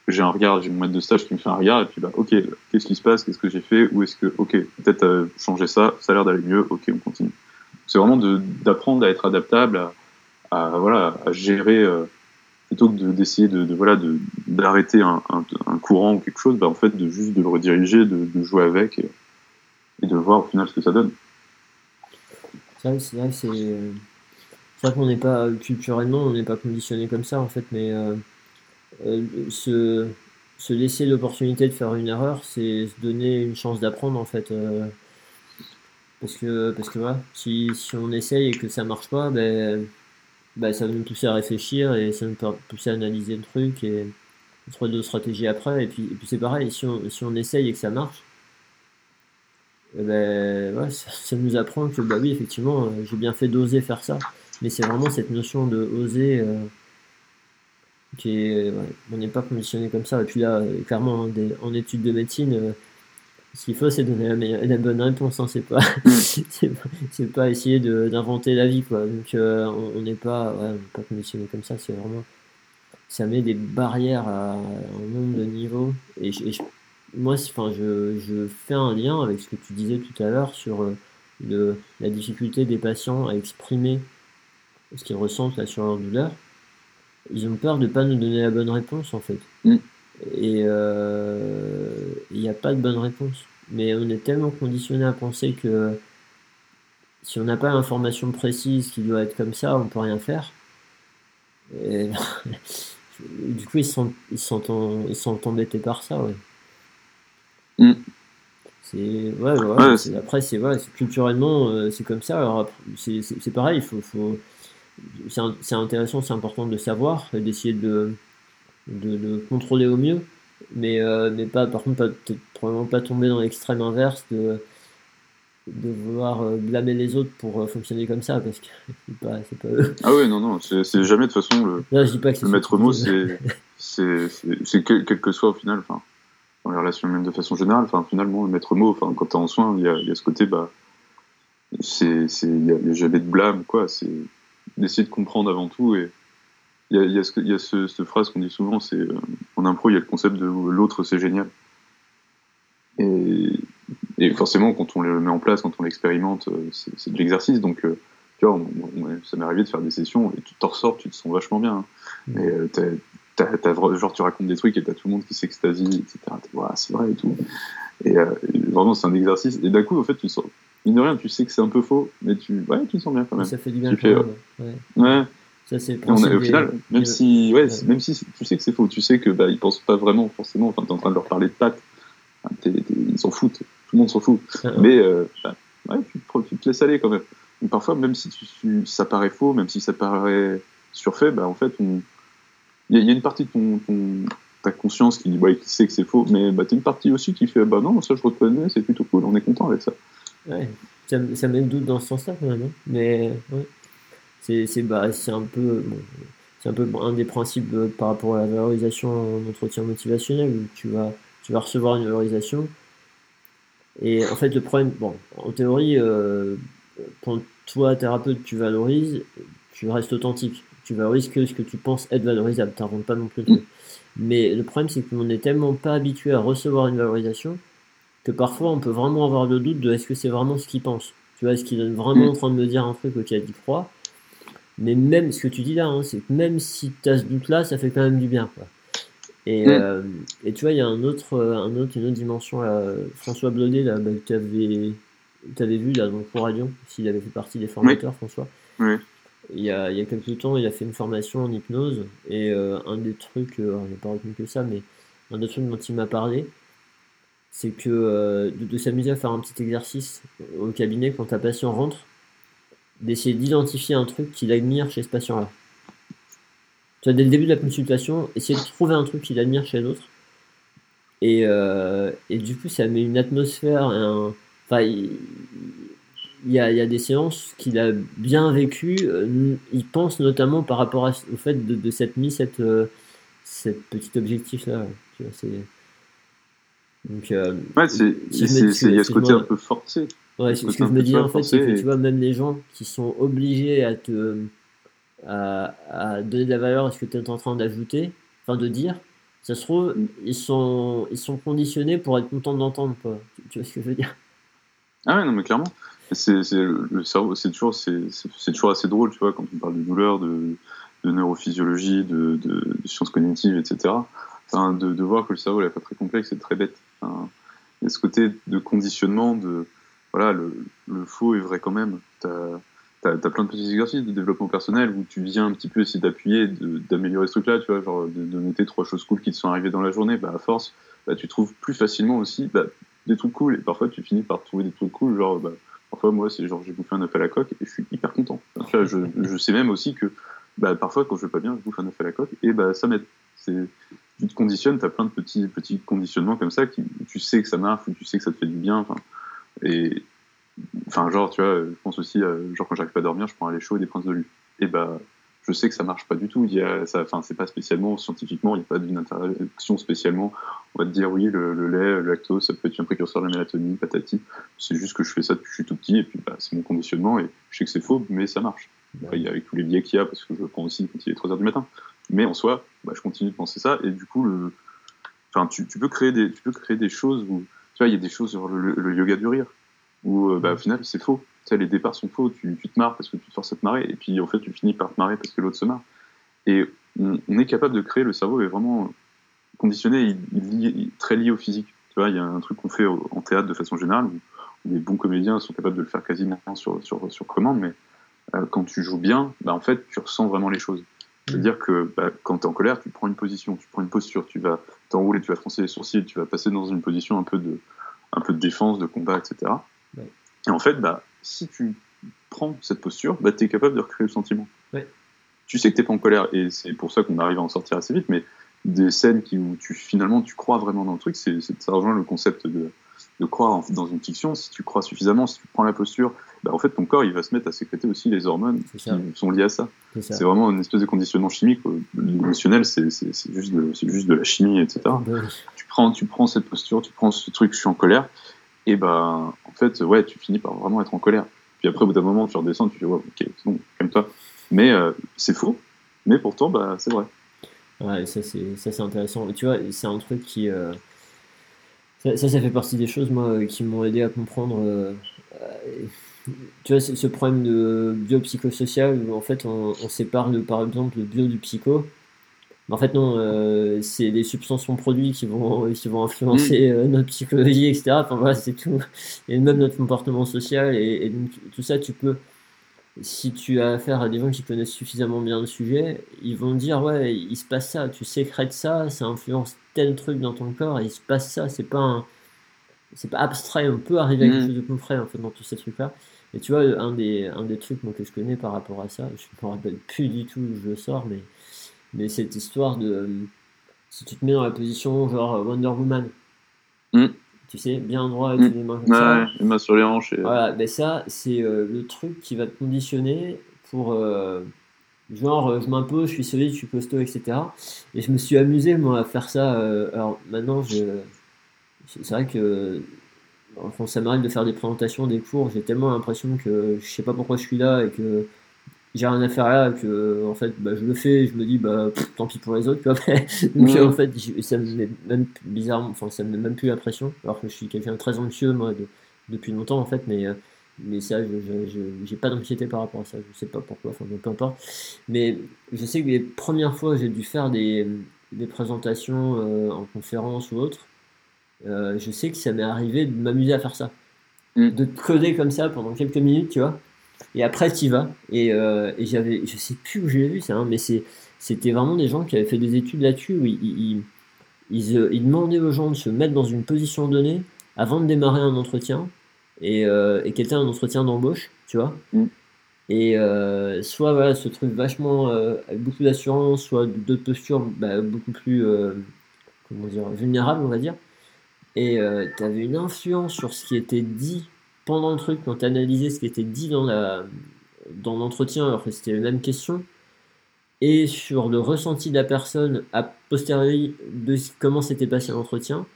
j'ai un regard, j'ai mon maître de stage qui me fait un regard et puis bah ok qu'est-ce qui se passe, qu'est-ce que j'ai fait, ou est-ce que ok peut-être euh, changer ça, ça a l'air d'aller mieux, ok on continue. C'est vraiment d'apprendre à être adaptable, à, voilà, à gérer euh, plutôt que d'essayer de, de, voilà d'arrêter un, un, courant ou quelque chose, bah, en fait de juste de le rediriger, de, de jouer avec et, de voir au final ce que ça donne. C'est vrai, c'est vrai, qu'on n'est pas culturellement, on n'est pas conditionné comme ça en fait, mais euh, se, se laisser l'opportunité de faire une erreur, c'est se donner une chance d'apprendre en fait. Euh, parce que, parce que voilà, si, si on essaye et que ça marche pas, ben, bah, ça va nous pousser à réfléchir et ça va nous pousser à analyser le truc et trouver d'autres stratégies après. Et puis, et puis c'est pareil, si on, si on essaye et que ça marche, eh ben, ça, nous apprend que bah oui, effectivement, euh, j'ai bien fait d'oser faire ça. Mais c'est vraiment cette notion de oser euh, qui est. Ouais, on n'est pas conditionné comme ça. Et puis là, clairement, des, en études de médecine, euh, ce qu'il faut, c'est donner la, meilleure, la, bonne réponse. Hein, c'est pas, c'est pas, essayer d'inventer la vie, quoi. Donc, euh, on n'est pas, ouais, pas conditionné comme ça. C'est vraiment, ça met des barrières à, un nombre de niveaux. Et, je, et je, moi, enfin, je, je, fais un lien avec ce que tu disais tout à l'heure sur euh, le, la difficulté des patients à exprimer ce qu'ils ressentent là sur leur douleur. Ils ont peur de pas nous donner la bonne réponse, en fait. Mm. Et il euh, n'y a pas de bonne réponse. Mais on est tellement conditionné à penser que si on n'a pas l'information précise qui doit être comme ça, on peut rien faire. Et, du coup, ils sont, ils sont, ils sont embêtés par ça, ouais. Mm. C'est ouais, ouais, ouais après c'est ouais, culturellement euh, c'est comme ça. C'est pareil, il faut, faut c'est intéressant, c'est important de savoir, d'essayer de de, de, contrôler au mieux, mais, euh, mais pas, par contre, pas, probablement pas tomber dans l'extrême inverse de, de vouloir euh, blâmer les autres pour euh, fonctionner comme ça, parce que c'est pas, pas eux. Ah oui, non, non, c'est jamais de toute façon le, non, je dis pas que le maître mot, c'est quel, quel que soit au final, enfin, dans les relations même de façon générale, enfin, finalement, le maître mot, enfin, quand t'es en soin, il y a, y a, ce côté, bah, il y, a, a jamais de blâme, quoi, c'est d'essayer de comprendre avant tout et il y a, y a, ce, y a ce, cette phrase qu'on dit souvent, c'est euh, en impro, il y a le concept de l'autre, c'est génial. Et, et, forcément, quand on le met en place, quand on l'expérimente, euh, c'est de l'exercice. Donc, euh, tu vois, on, on, ça m'est arrivé de faire des sessions et tu t'en ressors, tu te sens vachement bien. Hein. Mmh. Et euh, genre, tu racontes des trucs et t'as tout le monde qui s'extasie, etc. C'est vrai et tout. Et, et vraiment, c'est un exercice. Et d'un coup, en fait, tu sens, mine de rien, tu sais que c'est un peu faux, mais tu, ouais, tu sens bien quand même. Ça fait du bien. Tu fais, ouais. ouais Ça, c'est on au final, même si, ouais, même si tu sais que c'est faux, tu sais que bah, ils pensent pas vraiment forcément. Enfin, t'es en train de leur parler de pâtes, ils s'en foutent, tout le monde s'en fout. Ah, Mais euh, bah, ouais, tu, tu, te laisses aller quand même. parfois, même si tu, ça paraît faux, même si ça paraît surfait, bah, en fait, il y, y, a une partie de ton, ton ta conscience qui, qui sait que c'est faux, mais bah, t'as une partie aussi qui fait bah non, ça je reconnais, c'est plutôt cool, on est content avec ça. Ouais, ça, ça met le doute dans ce sens-là quand même, hein. mais ouais. C'est bah, un peu c'est un peu un des principes euh, par rapport à la valorisation en entretien motivationnel où tu vas tu vas recevoir une valorisation. Et en fait le problème bon en théorie euh, quand toi thérapeute tu valorises tu restes authentique. Tu valorises que ce que tu penses être valorisable. T'inventes pas non plus mais le problème c'est qu'on n'est tellement pas habitué à recevoir une valorisation que parfois on peut vraiment avoir le doute de est-ce que c'est vraiment ce qu'il pense tu vois est-ce qu'il est vraiment mm. en train de me dire un truc auquel il croit mais même ce que tu dis là, hein, c'est que même si tu as ce doute-là, ça fait quand même du bien. Quoi. Et, mm. euh, et, tu vois, il y a un autre, euh, un autre, une autre dimension. François Blodet, là, bah, que tu avais, avais, vu là, dans le cours à Lyon, s'il avait fait partie des formateurs, François. Oui. Il y, a, il y a quelques temps, il a fait une formation en hypnose. Et euh, un des trucs, alors j'ai pas retenu que ça, mais un des trucs dont il m'a parlé, c'est que de, de s'amuser à faire un petit exercice au cabinet quand ta patient rentre d'essayer d'identifier un truc qu'il admire chez ce patient-là. Tu vois, dès le début de la consultation, essayer de trouver un truc qu'il admire chez l'autre. Et, euh, et, du coup, ça met une atmosphère. Un... Enfin, il, y, a, des séances qu'il a bien vécues. Euh, il pense notamment par rapport au fait de, de s'être mis cette, euh, cette petit objectif-là. Tu vois, c'est. Donc, ouais, c'est, il y a ce côté un peu forcé. Ouais, ce que je me dis en fait, c'est que tu vois, même les gens qui sont obligés à te à, à donner de la valeur à ce que tu es en train d'ajouter, enfin de dire, ça se trouve, ils sont, ils sont conditionnés pour être contents d'entendre, quoi. Tu, vois ce que je veux dire? Ah ouais, non, mais clairement. C'est, le cerveau, c'est toujours, c'est, toujours assez drôle, tu vois, quand on parle de douleur, de, de neurophysiologie, de, de, sciences cognitives, etc. Enfin, de, de, voir que le cerveau n'est pas très complexe et très bête. Enfin, il y a ce côté de conditionnement, de voilà, le, faux est vrai quand même. Tu as, plein de petits exercices de développement personnel où tu viens un petit peu essayer d'appuyer, d'améliorer ce truc-là, tu vois, genre de, noter trois choses cool qui te sont arrivées dans la journée. Bah, à force, bah, tu trouves plus facilement aussi bah, des trucs cool. Et parfois, tu finis par trouver des trucs cool. Genre, bah, parfois, moi, c'est genre, j'ai bouffé un œuf à la coque et je suis hyper content. je, je, sais même aussi que bah, parfois, quand je vais pas bien, je bouffe un œuf à la coque et bah, ça m'aide. Tu te conditionnes, tu as plein de petits, petits conditionnements comme ça qui, tu sais que ça marche, ou tu sais que ça te fait du bien. Et, enfin, genre, tu vois, je pense aussi, genre, quand j'arrive pas à dormir, je prends un lait chaud et des princes de lune. Et bah, je sais que ça marche pas du tout. Il y a, ça, enfin, c'est pas spécialement, scientifiquement, il n'y a pas d'une interaction spécialement. On va te dire, oui, le, lait, le lactose, ça peut être un précurseur de la mélatonine, patati. C'est juste que je fais ça depuis que je suis tout petit, et puis, bah, c'est mon conditionnement, et je sais que c'est faux, mais ça marche. il y a avec tous les biais qu'il y a, parce que je le prends aussi quand il est 3 heures du matin. Mais en soi, bah, je continue de penser ça, et du coup, le, enfin, tu, tu, peux créer des, tu peux créer des choses où, tu vois, il y a des choses sur le yoga du rire où euh, bah, au final c'est faux. Tu sais, les départs sont faux, tu, tu, te marres parce que tu te forces à te marrer, et puis en fait tu finis par te marrer parce que l'autre se marre. Et on, est capable de créer, le cerveau est vraiment conditionné, il, est très lié au physique. Tu vois, il y a un truc qu'on fait en théâtre de façon générale, où, les bons comédiens sont capables de le faire quasiment sur, sur, sur commande, mais euh, quand tu joues bien, bah, en fait tu ressens vraiment les choses. C'est-à-dire que bah, quand tu es en colère, tu prends une position, tu prends une posture, tu vas t'enrouler, tu vas froncer les sourcils, tu vas passer dans une position un peu de, un peu de défense, de combat, etc. Et en fait, bah, si tu prends cette posture, bah, tu es capable de recréer le sentiment. Tu sais que tu n'es pas en colère, et c'est pour ça qu'on arrive à en sortir assez vite, mais des scènes qui, où tu, finalement tu crois vraiment dans le truc, c'est, ça rejoint le concept de, de croire dans une fiction. Si tu crois suffisamment, si tu prends la posture, bah, en fait ton corps il va se mettre à sécréter aussi les hormones qui sont liées à ça. C'est, vraiment une espèce de conditionnement chimique. L'émotionnel, c'est, juste, de, juste de la chimie, etc. Tu, prends, tu prends cette posture, tu prends ce truc, je suis en colère, et ben en fait ouais tu finis par vraiment être en colère puis après au bout d'un moment tu redescends tu fais ouais, ok c'est bon calme-toi mais euh, c'est faux mais pourtant bah c'est vrai ouais ça c'est ça c'est intéressant tu vois c'est un truc qui euh, ça, ça, fait partie des choses moi euh, qui m'ont aidé à comprendre tu vois ce problème de biopsychosocial où en fait on, on sépare le, par exemple le bio du psycho en fait, non, euh, c'est les substances sont produits qui vont, qui vont influencer mm. euh, notre psychologie, etc. Enfin voilà, c'est tout. Et même notre comportement social. Et, donc, tout ça, tu peux. si tu as affaire à des gens qui connaissent suffisamment bien le sujet, ils vont dire ouais, il se passe ça, tu sécrètes ça, ça influence tel truc dans ton corps, et il se passe ça, c'est pas c'est pas abstrait, on peut arriver à quelque mm. chose de concret en fait dans tous ces trucs-là. Et tu vois, un des, un des trucs moi, que je connais par rapport à ça, je me rappelle plus du tout où je le sors, mais, mais cette histoire de si tu te mets dans la position genre Wonder Woman, mm tu sais, bien droit avec mm. les mains comme ça. les mains sur les hanches. Et... Voilà, ben ça, c'est euh, le truc qui va te conditionner pour. Euh, genre, euh, je m'impose, je suis solide, je suis costaud, etc. Et je me suis amusé, moi, à faire ça. alors maintenant, je... c'est vrai que. Enfin, ça m'arrive de faire des présentations, des cours, j'ai tellement l'impression que je sais pas pourquoi je suis là et que j'ai rien à faire là, que en fait bah, je le fais, je me dis bah tant pis pour les autres, quoi. Donc en fait ça me met même bizarrement, enfin ça me met même plus la pression, alors que je suis quelqu'un de très anxieux moi depuis longtemps en fait, mais euh, mais ça je j'ai pas d'anxiété par rapport à ça, je sais pas pourquoi, enfin peu importe. Mais je sais que les premières fois j'ai dû faire des, des présentations euh, en conférence ou autre, euh, je sais que ça m'est arrivé de m'amuser à faire ça, mm. de coder comme ça pendant quelques minutes, tu vois et après, tu y vas. Et, euh, et j'avais, je sais plus où j'ai vu ça, hein, mais c'était vraiment des gens qui avaient fait des études là-dessus où ils, ils, euh, ils, demandaient aux gens de se mettre dans une position donnée avant de démarrer un entretien et, euh, et un entretien d'embauche, tu vois. Mm. Et euh, soit voilà, ce truc vachement avec beaucoup d'assurance, soit d'autres postures bah, beaucoup plus comment dire, vulnérables, on va dire. Et tu avais une influence sur ce qui était dit pendant le truc, quand tu analysais ce qui était dit dans la dans l'entretien, alors que c'était la même question, et sur le ressenti de la personne a posteriori de comment s'était passé l'entretien,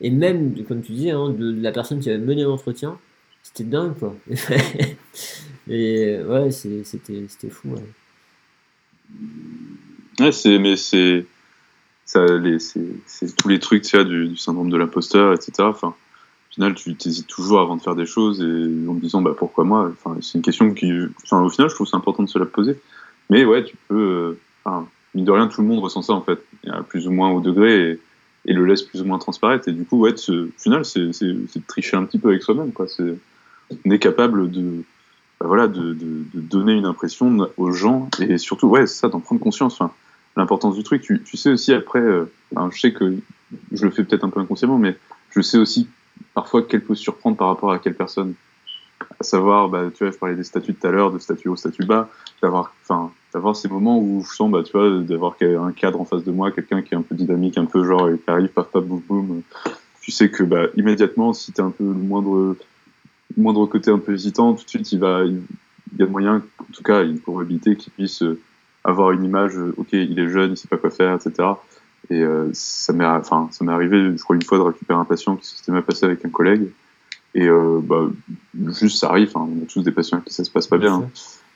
et même, comme tu disais, hein, de la personne qui avait mené l'entretien, c'était dingue, quoi. et ouais, c'était fou. Ouais, c'est, mais c'est, c'est, tous les trucs, tu vois, du, syndrome de l'imposteur, etc. Enfin, au final, tu t'hésites toujours avant de faire des choses et en me disant bah, pourquoi moi? Enfin, C'est une question qui, au final, je trouve c'est important de se la poser. Mais ouais, tu peux. Euh, enfin, mine de rien, tout le monde ressent ça en fait, plus ou moins au degré et, le laisse plus ou moins transparaître. Et du coup, ouais, ce, au final, c'est de tricher un petit peu avec soi-même. On est capable de, bah, voilà, de, de, de, donner une impression aux gens et surtout, ouais, c'est ça, d'en prendre conscience. Enfin, L'importance du truc. Tu, tu, sais aussi après, euh, je sais que je le fais peut-être un peu inconsciemment, mais je sais aussi parfois qu'elle peut surprendre par rapport à quelle personne. À savoir, bah, tu vois, je parlais des statuts tout à l'heure, de statut haut, statut bas, d'avoir, enfin, d'avoir ces moments où je sens, bah, tu vois, d'avoir un cadre en face de moi, quelqu'un qui est un peu dynamique, un peu genre, qui arrive, paf, paf, boum, boum. Tu sais que, bah, immédiatement, si t'es un peu le moindre, moindre côté un peu hésitant, tout de suite, il va, il, y a moyen, en tout cas, une probabilité qu'il puisse avoir une image, ok, il est jeune, il sait pas quoi faire, etc. Et euh, ça m'est, enfin, ça m'est arrivé, je crois, une fois de récupérer un patient qui s'était mal passé avec un collègue. Et euh, bah, juste, ça arrive. Hein, on a tous des patients avec qui ça se passe pas bien. Hein.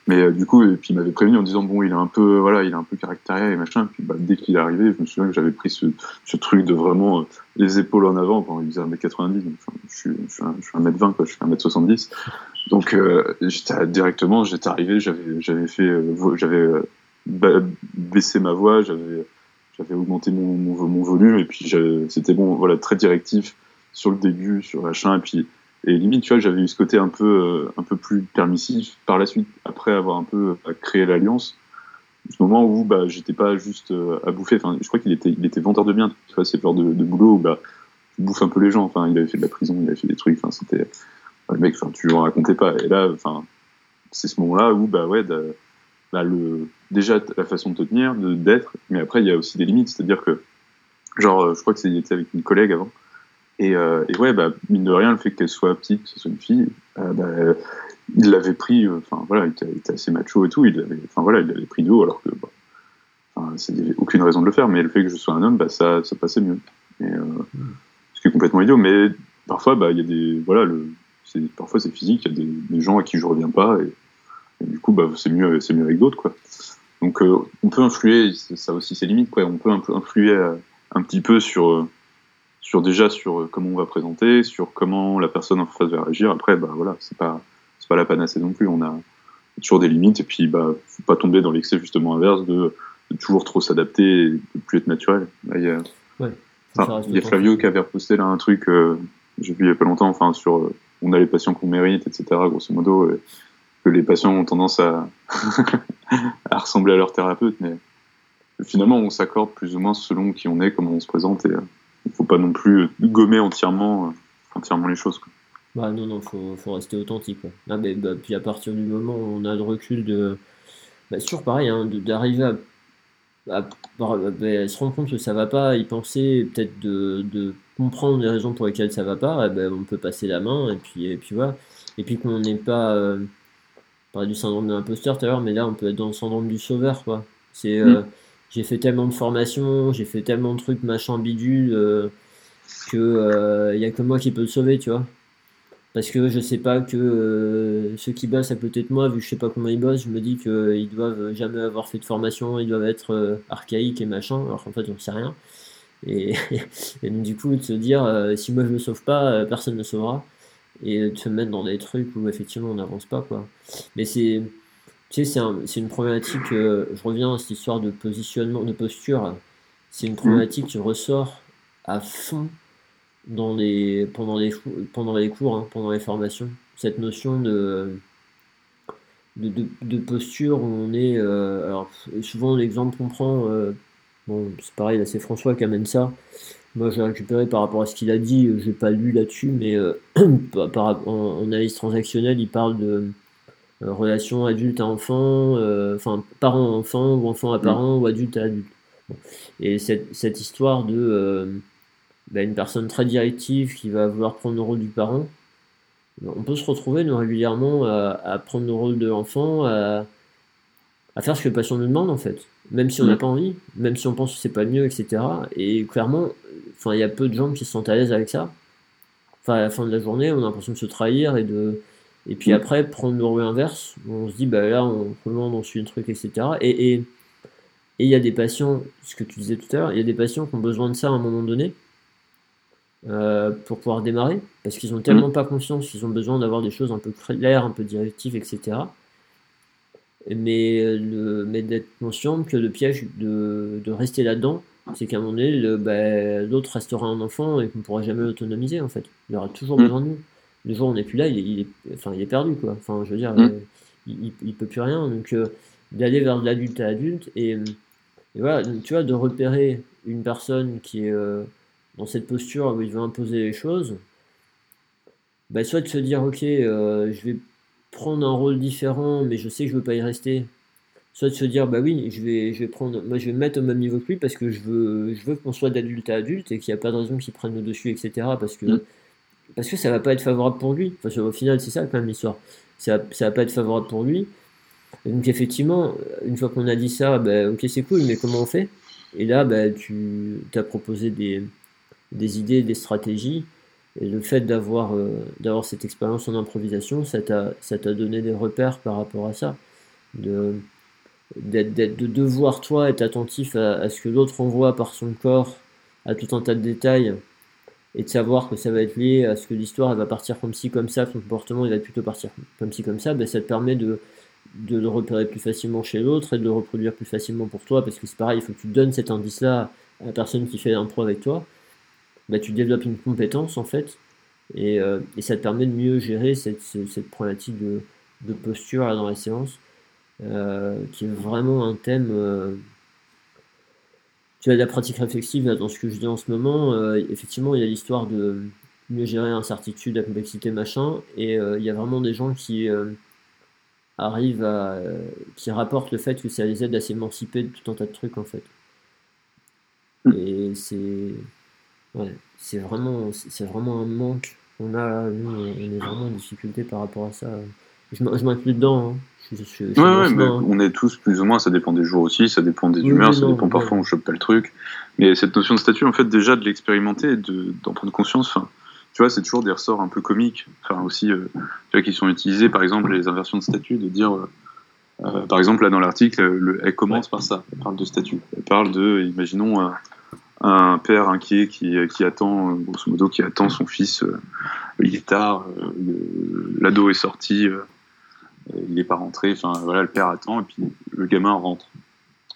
Mais euh, du coup, et puis il m'avait prévenu en disant bon, il est un peu, voilà, il est un peu caractériel et machin. Et puis bah, dès qu'il est arrivé, je me souviens que j'avais pris ce, ce, truc de vraiment euh, les épaules en avant. Bon, il faisait 1m90, donc je suis, je suis, un, je suis 1m20, quoi, je suis 1m70. Donc euh, j'étais directement, j'étais arrivé, j'avais, j'avais fait, j'avais baissé ma voix, j'avais j'avais augmenté mon, mon, volume et puis c'était bon, voilà, très directif sur le début, sur machin, et puis et limite, tu vois, j'avais eu ce côté un peu, euh, un peu plus permissif par la suite, après avoir un peu euh, créé l'alliance. Ce moment où bah, j'étais pas juste euh, à bouffer, enfin, je crois qu'il était, il était vendeur de biens, tu vois, c'est le genre de, boulot où bah, tu bouffes un peu les gens, enfin, il avait fait de la prison, il avait fait des trucs, enfin, c'était, le mec, enfin, tu en racontais pas. Et là, enfin, c'est ce moment-là où, bah ouais, bah, le, déjà la façon de te tenir, d'être, mais après il y a aussi des limites, c'est-à-dire que, genre, je crois que c'était avec une collègue avant, et, euh, et, ouais, bah, mine de rien, le fait qu'elle soit petite, que ce soit une fille, euh, bah, il l'avait pris, euh, enfin voilà, il était, assez macho et tout, il l'avait, voilà, pris de haut alors que, bah, il n'y avait aucune raison de le faire, mais le fait que je sois un homme, bah, ça, ça passait mieux. Et, ce qui est complètement idiot, mais parfois, bah, il y a des, voilà, le, parfois c'est physique, il y a des, gens à qui je reviens pas, et, du coup, bah, c'est mieux, mieux avec d'autres, quoi. Donc, euh, on peut influer, ça aussi ses limites, quoi. On peut influer euh, un petit peu sur, euh, sur déjà sur comment on va présenter, sur comment la personne en face va réagir. Après, bah voilà, c'est pas, c'est pas la panacée non plus. On a toujours des limites, et puis, bah, faut pas tomber dans l'excès justement inverse de, toujours trop s'adapter et de plus être naturel. il y a, il y a Flavio qui avait reposté là un truc, j'ai vu il y a pas longtemps, enfin sur on a les patients qu'on mérite, etc. Grosso modo. que les patients ont tendance à, à ressembler à leur thérapeute, mais finalement, on s'accorde plus ou moins selon qui on est, comment on se présente, et il ne faut pas non plus gommer entièrement, entièrement les choses. Quoi. Bah non, non, faut, faut rester authentique. Ah, mais, bah, puis à partir du moment où on a le recul de. Bah, sûr, pareil, hein, d'arriver à, à, bah, se rendre compte que ça va pas, y penser, peut-être de, de, comprendre les raisons pour lesquelles ça va pas, bah, on peut passer la main, et puis, et puis voilà. Et puis qu'on n'est pas. Euh, on parlait du syndrome de l'imposteur tout à l'heure, mais là on peut être dans le syndrome du sauveur, quoi. C'est. Euh, mm. J'ai fait tellement de formations, j'ai fait tellement de trucs machin bidule euh, que il y a que moi qui peux le sauver, tu vois parce que je sais pas que euh, ceux qui bossent à côté de moi, vu que je sais pas comment ils bossent, je me dis qu'ils doivent jamais avoir fait de formation, ils doivent être euh, archaïques et machin, alors qu'en fait on sait rien. Et, du coup de se dire euh, si moi je le sauve pas, personne ne sauvera. Et de se mettre dans des trucs où effectivement on n'avance pas quoi. Mais c'est c'est une problématique, je reviens à cette histoire de positionnement, de posture, c'est une problématique qui ressort à fond dans les, pendant, les, cours, hein, pendant les formations. Cette notion de, posture où on est. Euh, souvent, l'exemple qu'on prend, euh, c'est pareil, c'est François qui amène ça. Moi, j'ai récupéré par rapport à ce qu'il a dit, j'ai pas lu là-dessus, mais euh, par, en, analyse transactionnelle, il parle de relation adulte à enfant, enfin, parent à enfant, ou enfant à parent, ou adulte à adulte. Et cette, cette histoire de bah, une personne très directive qui va vouloir prendre le rôle du parent, on peut se retrouver nous, régulièrement à, prendre le rôle de l'enfant, à, faire ce que le patient nous demande en fait, même si on n'a mm. pas envie, même si on pense que c'est pas mieux, etc. Et clairement, enfin, il y a peu de gens qui se sentent à l'aise avec ça. Enfin, à la fin de la journée, on a l'impression de se trahir et de et puis après prendre le rôle inverse, on se dit bah là on on suit un truc, etc. Et et il y a des patients, ce que tu disais tout à l'heure, il y a des patients qui ont besoin de ça à un moment donné euh, pour pouvoir démarrer, parce qu'ils ont tellement mm. pas conscience qu'ils ont besoin d'avoir des choses un peu claires, un peu directives, etc. Mais, le, mais d'être conscient que le piège de, de rester là-dedans, c'est qu'à un moment donné, ben, l'autre restera un enfant et qu'on ne pourra jamais l'autonomiser, en fait. Il aura toujours mm. besoin de nous. Le jour où on n'est plus là, il est, enfin, il est perdu, quoi. Enfin, je veux dire, mm. euh, il, il, peut plus rien. Donc, euh, d'aller vers l'adulte à adulte, et, et, voilà, tu vois, de repérer une personne qui est dans cette posture où il veut imposer les choses, bah, soit de se dire ok, euh, je vais prendre un rôle différent, mais je sais que je veux pas y rester. Soit de se dire bah oui, je vais, je vais prendre, moi je vais me mettre au même niveau que lui parce que je veux, je veux qu'on soit d'adulte à adulte et qu'il n'y a pas de raison qu'il prenne le dessus, etc. Parce que, mm. Parce que ça va pas être favorable pour lui. Enfin, au final, c'est ça quand même l'histoire. Ça, ça va pas être favorable pour lui. donc effectivement, une fois qu'on a dit ça, bah, ok c'est cool, mais comment on fait? Et là, bah, tu as proposé des, des idées, des stratégies. Et le fait d'avoir euh, cette expérience en improvisation, ça t'a donné des repères par rapport à ça. De, de devoir, toi, être attentif à, ce que l'autre envoie par son corps, à tout un tas de détails, et de savoir que ça va être lié à ce que l'histoire va partir comme ci, comme ça, son comportement il va plutôt partir comme ci, comme ça, ben, ça te permet de, de le repérer plus facilement chez l'autre et de le reproduire plus facilement pour toi, parce que c'est pareil, il faut que tu donnes cet indice-là à la personne qui fait l'impro avec toi bah, tu développes une compétence en fait, et, euh, ça te permet de mieux gérer cette, cette problématique de, de, posture dans la séance, euh, qui est vraiment un thème. Euh, tu as de la pratique réflexive dans ce que je dis en ce moment. effectivement, il y a l'histoire de mieux gérer l'incertitude, la complexité, machin, et il y a vraiment des gens qui arrivent à. qui rapportent le fait que ça les aide à s'émanciper de tout un tas de trucs en fait. Mm. Et c'est Ouais, c'est vraiment, c'est vraiment un manque qu'on a. Nous, on est vraiment en difficulté par rapport à ça. Je m'inclus dedans. Hein. ouais, mais hein. on est tous plus ou moins, ça dépend des jours aussi, ça dépend des humeurs, ça dépend parfois où on chope pas le truc. Mais cette notion de statut, en fait, déjà de l'expérimenter, d'en prendre conscience, enfin, tu vois, c'est toujours des ressorts un peu comiques, enfin aussi, euh, tu vois, qui sont utilisés, par exemple, les inversions de statut, de dire, euh, euh, par exemple, là dans l'article, elle commence par ça, elle parle de statut, elle parle de, imaginons, un père inquiet qui, qui, attend, grosso modo, qui attend son fils. Euh, il est tard, euh, l'ado est sorti, euh, il n'est pas rentré. Enfin voilà, le père attend et puis le gamin rentre.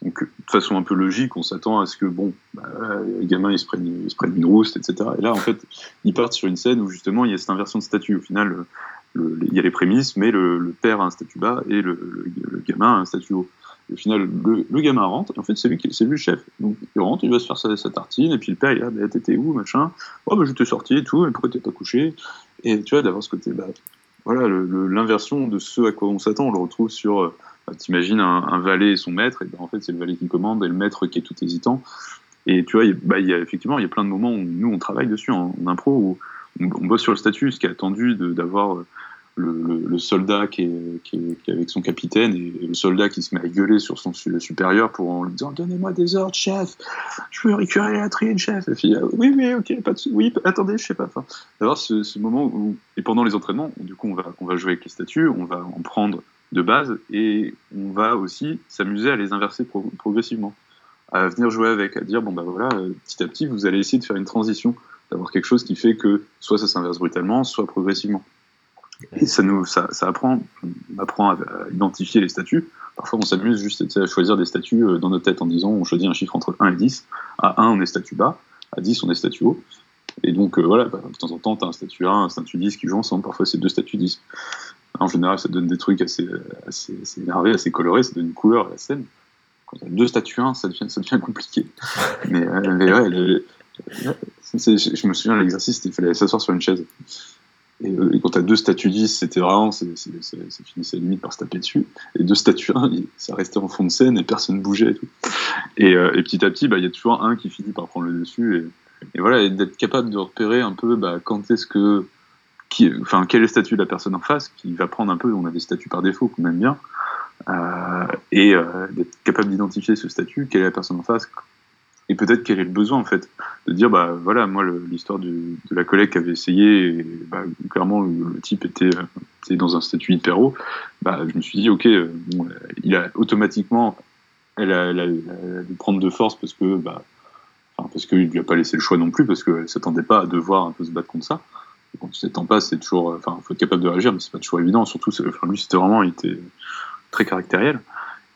Donc de façon un peu logique, on s'attend à ce que bon, bah, le gamin il se prenne, il se prenne une rousse, etc. Et là en fait, ils partent sur une scène où justement il y a cette inversion de statut. Au final, il y a les prémices, mais le, père a un statut bas et le, gamin a un statut haut. Au final, le, gamin rentre, et en fait, c'est lui, lui le chef. Donc, il rentre, il va se faire sa, tartine, et puis le père, il a, bah, t'étais où, machin? Oh, bah, je t'ai sorti et tout, mais pourquoi t'es pas couché? Et tu vois, d'avoir ce côté, bah, voilà, l'inversion de ce à quoi on s'attend, on le retrouve sur, euh, bah, t'imagines un, valet et son maître, et ben, en fait, c'est le valet qui commande, et le maître qui est tout hésitant. Et tu vois, il bah, y a, effectivement, il y a plein de moments où nous, on travaille dessus en, impro, où on, bosse sur le statut, ce qui est attendu d'avoir le, soldat qui est, avec son capitaine et, le soldat qui se met à gueuler sur son supérieur pour en lui disant Donnez-moi des ordres, chef Je veux récupérer la trine, chef Et euh, Oui, oui, ok, pas de Oui, attendez, je sais pas. Enfin, D'avoir ce, moment où, et pendant les entraînements, du coup, on va, on va jouer avec les statuts, on va en prendre de base et on va aussi s'amuser à les inverser progressivement. À venir jouer avec, à dire Bon, bah voilà, euh, petit à petit, vous allez essayer de faire une transition, d'avoir quelque chose qui fait que soit ça s'inverse brutalement, soit progressivement. Et ça nous, ça, ça apprend, on apprend à, identifier les statuts. Parfois, on s'amuse juste à choisir des statuts euh, dans notre tête en disant, on choisit un chiffre entre 1 et 10. À 1, on est statut bas. À 10, on est statut haut. Et donc, euh, voilà, bah, de temps en temps, tu as un statut 1, un statut 10 qui jouent ensemble. Parfois, c'est deux statuts 10. En général, ça donne des trucs assez, assez, énervés, assez colorés, ça donne une couleur à la scène. Quand tu as deux statuts 1, ça devient, ça devient compliqué. mais, euh, mais ouais, je me souviens, l'exercice, il fallait s'asseoir sur une chaise. Et, euh, et, quand t'as deux statues 10, c'était vraiment, ça finissait limite par se taper dessus. Et deux statues 1, ça restait en fond de scène et personne bougeait et tout. Et, euh, et petit à petit, bah, il y a toujours un qui finit par prendre le dessus. Et, voilà, et d'être capable de repérer un peu bah, quand est-ce que. Enfin, quel est le statut de la personne en face, qui va prendre un peu, on a des statuts par défaut qu'on aime bien, euh, et d'être capable d'identifier ce statut, quelle est la personne en face, et peut-être quel est le besoin en fait de dire bah voilà moi l'histoire de, la collègue qui avait essayé bah, clairement le, type était, était, dans un statut hyper haut. Bah je me suis dit ok euh, il a automatiquement elle a, dû prendre de force parce que bah parce qu'il lui a pas laissé le choix non plus parce qu'elle s'attendait pas à devoir un peu se battre contre ça. Et quand tu t'attends pas c'est toujours enfin faut être capable de réagir mais c'est pas toujours évident surtout lui c'était vraiment il était très caractériel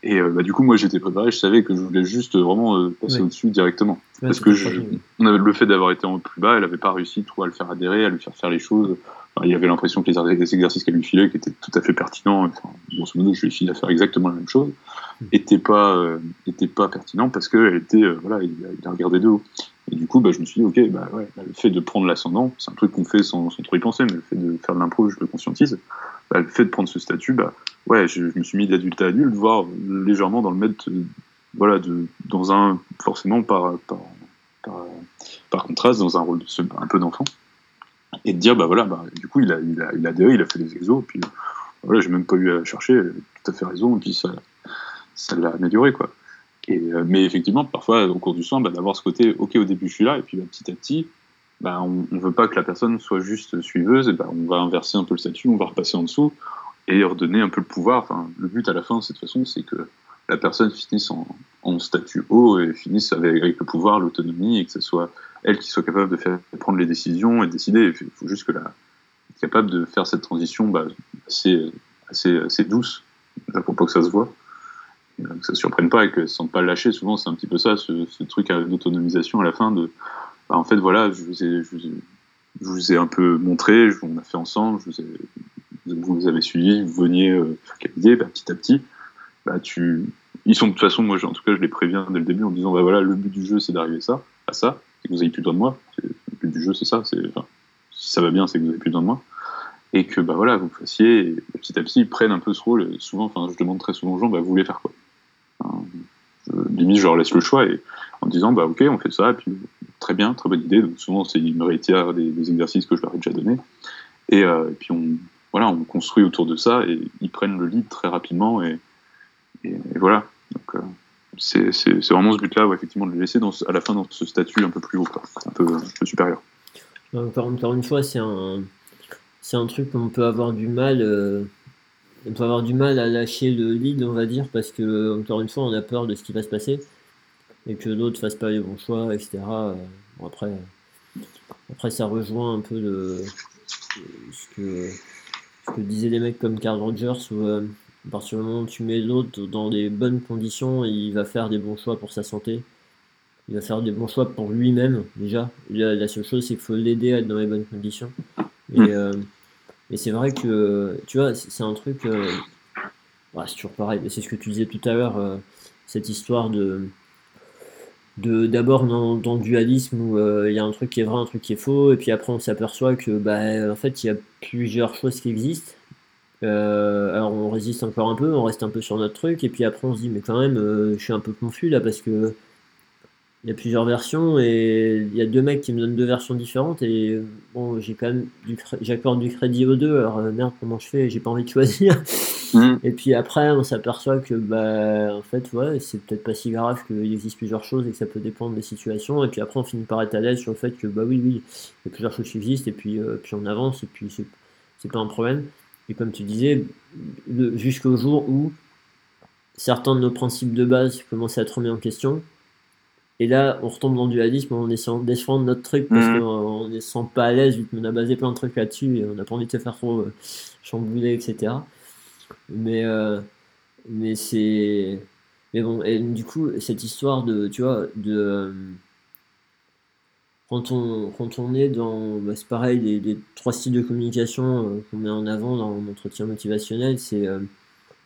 et euh, bah, du coup, moi, j'étais préparé, je savais que je voulais juste euh, vraiment euh, passer au-dessus directement. Parce que je, on avait le fait d'avoir été en plus bas, elle n'avait pas réussi trop à le faire adhérer, à lui faire faire les choses. il y avait l'impression que les, exercices qu'elle lui filait, qui étaient tout à fait pertinents, enfin, grosso modo, je lui ai filé à faire exactement la même chose, n'étaient mm. pas, étaient pas pertinents parce qu'elle était, voilà, il, il, a regardé de haut. Et du coup, bah, je me suis dit, ok, bah, ouais, le fait de prendre l'ascendant, c'est un truc qu'on fait sans, sans, trop y penser, mais le fait de faire de l'impro, je le conscientise. Bah, le fait de prendre ce statut, bah, ouais, je, me suis mis d'adulte à adulte, voire légèrement dans le mettre, voilà, dans un, forcément par, par, contraste, dans un rôle un peu d'enfant. Et de dire, bah voilà, bah, du coup, il a, il a, il a il a fait des exos, puis voilà, j'ai même pas eu à chercher, tout à fait raison, et puis ça, ça l'a amélioré, quoi. Et, euh, mais effectivement, parfois, au cours du soin, bah, d'avoir ce côté, ok, au début, je suis là, et puis petit à petit, bah, on ne veut pas que la personne soit juste suiveuse, et bah, on va inverser un peu le statut, on va repasser en dessous, et redonner un peu le pouvoir. Enfin, le but à la fin, de cette façon, c'est que la personne finisse en, en, statut haut et finisse avec, le pouvoir, l'autonomie, et que ce soit elle qui soit capable de faire prendre les décisions et de décider. Il faut juste que la capable de faire cette transition bah, assez, assez, assez douce, pour pas que ça se voit que ça ne surprenne pas et que ne pas lâcher. Souvent, c'est un petit peu ça, ce, ce truc d'autonomisation à la fin. De, bah, en fait, voilà, je vous, ai, je, vous ai, un peu montré, on a fait ensemble, je vous, ai, vous avez suivi, vous veniez euh, focaliser, bah, petit à petit. Bah, tu... Ils sont de toute façon, moi, en tout cas, je les préviens dès le début en disant bah, voilà, le but du jeu, c'est d'arriver ça, à ça, et que vous avez plus besoin de moi. Le but du jeu, c'est ça. Enfin, si ça va bien, c'est que vous avez plus besoin de moi et que bah voilà vous fassiez et petit à petit ils prennent un peu ce rôle souvent enfin je demande très souvent aux gens bah vous voulez faire quoi? Limite, je leur laisse le choix et, en disant, bah ok, on fait ça, puis très bien, très bonne idée. Donc souvent, c'est ils me réitèrent des, exercices que je leur ai déjà donnés. Et, euh, puis on, voilà, on construit autour de ça et ils prennent le lead très rapidement et, et, voilà. Euh, c'est vraiment ce but-là, effectivement, de les laisser à la fin dans ce statut un peu plus haut, un, peu, supérieur. Encore, encore une fois, c'est un, c'est un truc qu'on peut avoir du mal. Euh, on peut avoir du mal à lâcher le lead, on va dire, parce que, encore une fois, on a peur de ce qui va se passer et que l'autre fasse pas les bons choix, etc. Bon, après, après, ça rejoint un peu de, ce, que, ce que disaient les mecs comme Carl Rogers, où euh, à partir du moment où tu mets l'autre dans des bonnes conditions, il va faire des bons choix pour sa santé. Il va faire des bons choix pour lui-même, déjà. La, seule chose, c'est qu'il faut l'aider à être dans les bonnes conditions. Et, mm. euh, Et c'est vrai que, tu vois, c'est un truc. c'est toujours pareil, c'est ce que tu disais tout à l'heure, cette histoire de de d'abord dans, dans, le dualisme où euh, il y a un truc qui est vrai, un truc qui est faux, et puis après on s'aperçoit que bah en fait il y a plusieurs choses qui existent. Euh, alors on résiste encore un peu, on reste un peu sur notre truc, et puis après on se dit mais quand même euh, je suis un peu confus là parce que il y a plusieurs versions et il y a deux mecs qui me donnent deux versions différentes et bon j'ai quand même du j'accorde du crédit aux deux alors merde comment je fais? J'ai pas envie de choisir Mm. Et puis après, on s'aperçoit que, bah, en fait, ouais, c'est peut-être pas si grave qu'il existe plusieurs choses et que ça peut dépendre des situations. Et puis après, on finit par être à l'aise sur le fait que, bah oui, oui, il y a plusieurs choses qui existent et puis, euh, puis on avance et puis c'est pas un problème. Et comme tu disais, jusqu'au jour où certains de nos principes de base commencent à être remis en question. Et là, on retombe dans le dualisme, on essaie de défendre notre truc parce mm. qu'on ne se sent pas à l'aise vu qu'on a basé plein de trucs là-dessus et on n'a pas envie de se faire trop euh, chambouler, etc. Mais, euh, mais c'est. Mais bon, et du coup, cette histoire de. Tu vois, de. Euh, quand on, quand on est dans. Bah, c'est pareil, les, trois styles de communication qu'on met en avant dans l'entretien motivationnel, c'est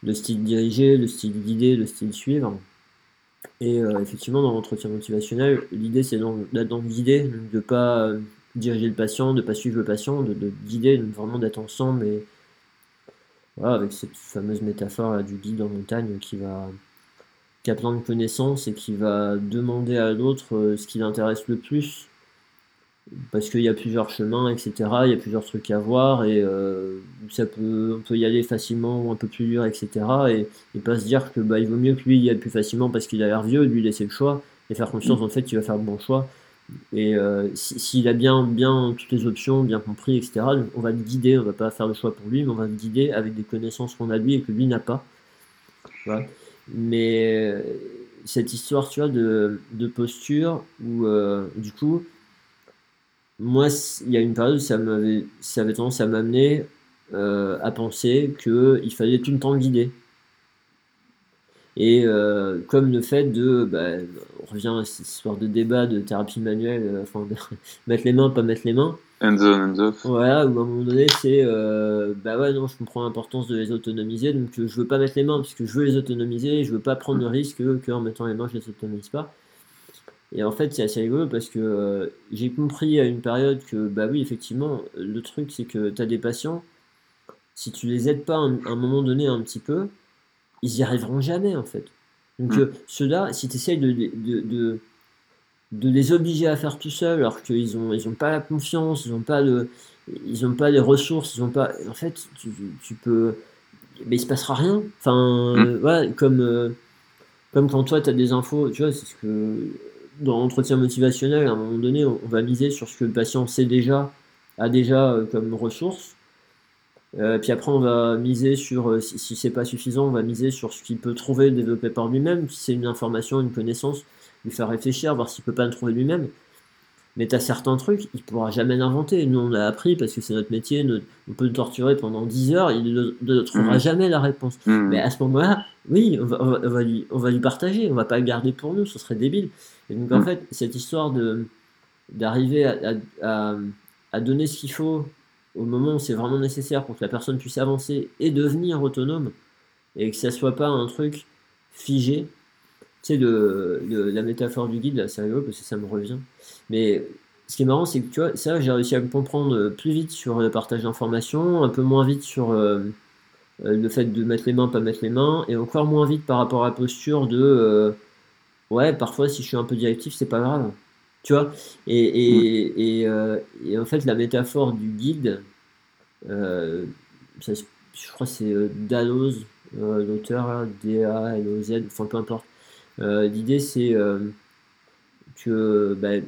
le style dirigé, le style guidé, le style suivre. Et effectivement, dans l'entretien motivationnel, l'idée c'est d'être dans guidé, de ne pas diriger le patient, de ne pas suivre le patient, de, de guider, vraiment d'être ensemble et, avec cette fameuse métaphore du guide en montagne qui va qui a plein de connaissances et qui va demander à l'autre euh, ce qui l'intéresse le plus parce qu'il y a plusieurs chemins etc il y a plusieurs trucs à voir et euh, ça peut on peut y aller facilement ou un peu plus dur etc et, et pas se dire que bah il vaut mieux que lui y aille plus facilement parce qu'il a l'air vieux lui laisser le choix et faire confiance en fait qu'il va faire le bon choix et euh, s'il a bien, bien toutes les options, bien compris, etc., on va le guider, on va pas faire le choix pour lui, mais on va le guider avec des connaissances qu'on a lui et que lui n'a pas. Mais cette histoire, tu vois, de, de posture, où euh, du coup, moi, il y a une période où ça, m'avait, ça avait tendance à m'amener à penser qu'il fallait tout le temps guider. Et euh, comme le fait de, bah, on revient à cette histoire de débat de thérapie manuelle, euh, enfin, mettre les mains, pas mettre les mains. Hands on, hands off. Voilà, où à un moment donné, c'est, euh, bah ouais, non, je comprends l'importance de les autonomiser, donc je veux pas mettre les mains, puisque je veux les autonomiser, je veux pas prendre le risque qu'en mettant les mains, je les autonomise pas. Et en fait, c'est assez rigolo parce que j'ai compris à une période que, bah oui, effectivement, le truc, c'est que tu as des patients, si tu les aides pas à un moment donné un petit peu, ils y arriveront jamais en fait. Donc mm. euh, ceux-là, si tu essayes de, de, de, les obliger à faire tout seul alors qu'ils n'ont ils ont pas la confiance, ils n'ont pas, le, ils ont pas les ressources, ils ont pas... En fait, tu, tu peux... Mais il se passera rien. Enfin, mm. voilà, comme, euh, comme quand toi, tu as des infos, tu vois, c'est ce que dans l'entretien motivationnel, à un moment donné, on, va miser sur ce que le patient sait déjà, a déjà euh, comme ressources. Euh, puis après, on va miser sur, euh, si, si c'est pas suffisant, on va miser sur ce qu'il peut trouver, développer par lui-même. Si c'est une information, une connaissance, lui faire réfléchir, voir s'il peut pas le trouver lui-même. Mais tu as certains trucs, il pourra jamais l'inventer. Nous, on l'a appris parce que c'est notre métier, on peut le torturer pendant 10 heures, il ne trouvera mmh. jamais la réponse. Mmh. Mais à ce moment-là, oui, on va, on, va, lui, on va lui partager, on va pas le garder pour nous, ce serait débile. Et donc, en mmh. fait, cette histoire de d'arriver à, à, à, donner ce qu'il faut au moment où c'est vraiment nécessaire pour que la personne puisse avancer et devenir autonome, et que ça soit pas un truc figé. Sais, de, la métaphore du guide, là, c'est rigolo parce que ça me revient. Mais ce qui est marrant, c'est que tu vois, ça, j'ai réussi à me comprendre plus vite sur le partage d'informations, un peu moins vite sur euh, euh, le fait de mettre les mains, pas mettre les mains, et encore moins vite par rapport à la posture de euh, ouais, parfois si je suis un peu directif, c'est pas grave. Tu vois? Et, et, euh, et, en fait la métaphore du guide je crois c'est euh, Dalloz l'auteur D-A-L-O-Z enfin peu importe l'idée c'est que bah,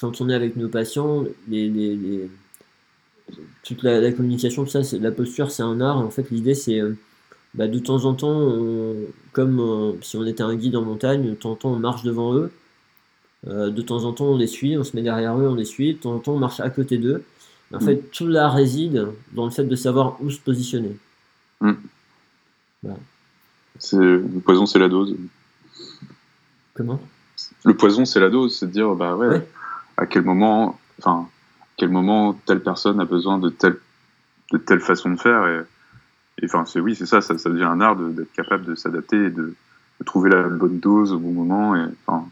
quand on est avec nos patients les, les, les toute la, communication ça la posture c'est un art en fait l'idée c'est bah, de temps en temps comme si on était un guide en montagne de temps en temps on marche devant eux euh, de temps en temps, on les suit, on se met derrière eux, on les suit. De temps en temps, on marche à côté d'eux. En fait, mm. tout là réside dans le fait de savoir où se positionner. Mm. Le poison, c'est la dose. Comment? Le poison, c'est la dose. C'est de dire, bah ouais, à quel moment, enfin, quel moment telle personne a besoin de tel de telle façon de faire. Et, enfin, c'est oui, c'est ça, ça, devient un art d'être capable de s'adapter et de, trouver la bonne dose au bon moment. Et enfin,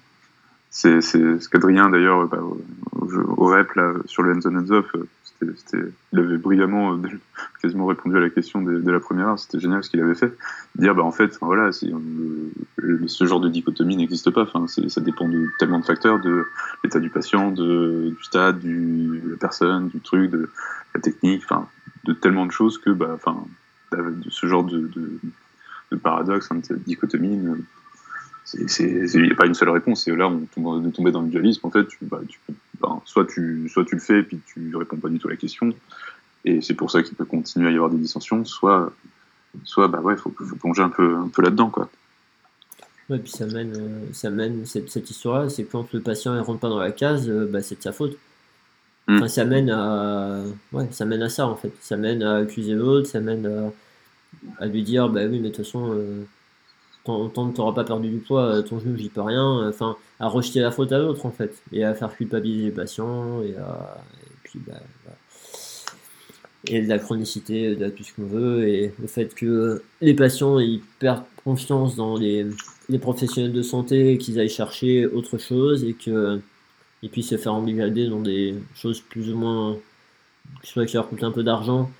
c'est ce qu'Adrien d'ailleurs bah, au, au, rep là sur le hands on hands off il avait brillamment euh, quasiment répondu à la question de, la première heure. C'était génial ce qu'il avait fait. Dire, bah, en fait, voilà, ce genre de dichotomie n'existe pas. Ça dépend de tellement de facteurs, de l'état du patient, du stade, de la personne, du truc, de la technique, de tellement de choses que, bah, ce genre de, paradoxe, hein, de dichotomie, il n'y a pas une seule réponse. Et là, on tombe, de tomber dans le dualisme, en fait, tu, bah, tu soit, tu, soit tu le fais et puis tu réponds pas du tout à la question. Et c'est pour ça qu'il peut continuer à y avoir des dissensions. Soit, soit bah ouais, faut, faut plonger un peu, un peu là-dedans, quoi. Ouais, puis ça mène, euh, ça mène cette, cette histoire-là, c'est quand le patient ne rentre pas dans la case, euh, bah, c'est de sa faute. Hmm. Enfin, ça mène à, ouais, ça mène à ça en fait. Ça mène à accuser l'autre, ça mène à, à, lui dire, bah oui, mais de toute façon, euh, tant, que tu pas perdu du poids, euh, ton genou, j'y peux rien. Enfin, à rejeter la faute à l'autre, en fait, et à faire culpabiliser les patients, et, à, et puis, bah, et de la chronicité, de tout ce qu'on veut, et le fait que les patients ils perdent confiance dans les, les professionnels de santé, qu'ils aillent chercher autre chose, et qu'ils puissent se faire embrigader dans des choses plus ou moins, soit qui leur coûtent un peu d'argent,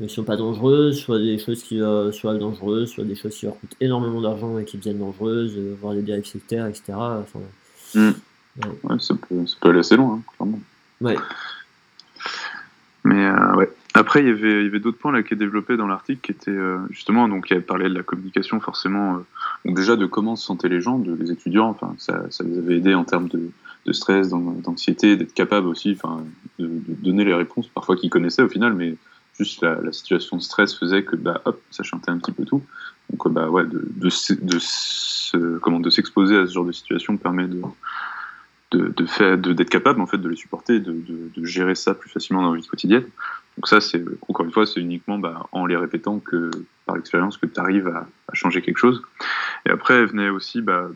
mais qui sont pas dangereuses, soit des choses qui euh, soient dangereuses, soit des choses qui leur coûtent énormément d'argent et qui deviennent dangereuses, euh, voire des dérives sectaires, etc. Enfin, mm. ouais. ça, peut, ça, peut, aller assez loin, hein, clairement. Ouais. Mais euh, ouais. Après, il y avait, y avait d'autres points là qui est développé dans l'article qui étaient justement, donc il parlait de la communication forcément, donc déjà de comment se sentaient les gens, de, les étudiants, enfin ça, ça les avait aidés en termes de, de stress, d'anxiété, d'être capable aussi, de, de, donner les réponses parfois qu'ils connaissaient au final, mais juste la, situation de stress faisait que bah hop ça chantait un petit peu tout. Donc bah ouais de, de, de, comment de s'exposer à ce genre de situation permet de de, de faire d'être capable en fait de les supporter de, de, gérer ça plus facilement dans la vie quotidienne. Donc ça c'est encore une fois c'est uniquement bah, en les répétant que par expérience que tu arrives à, changer quelque chose. Et après venait aussi bah,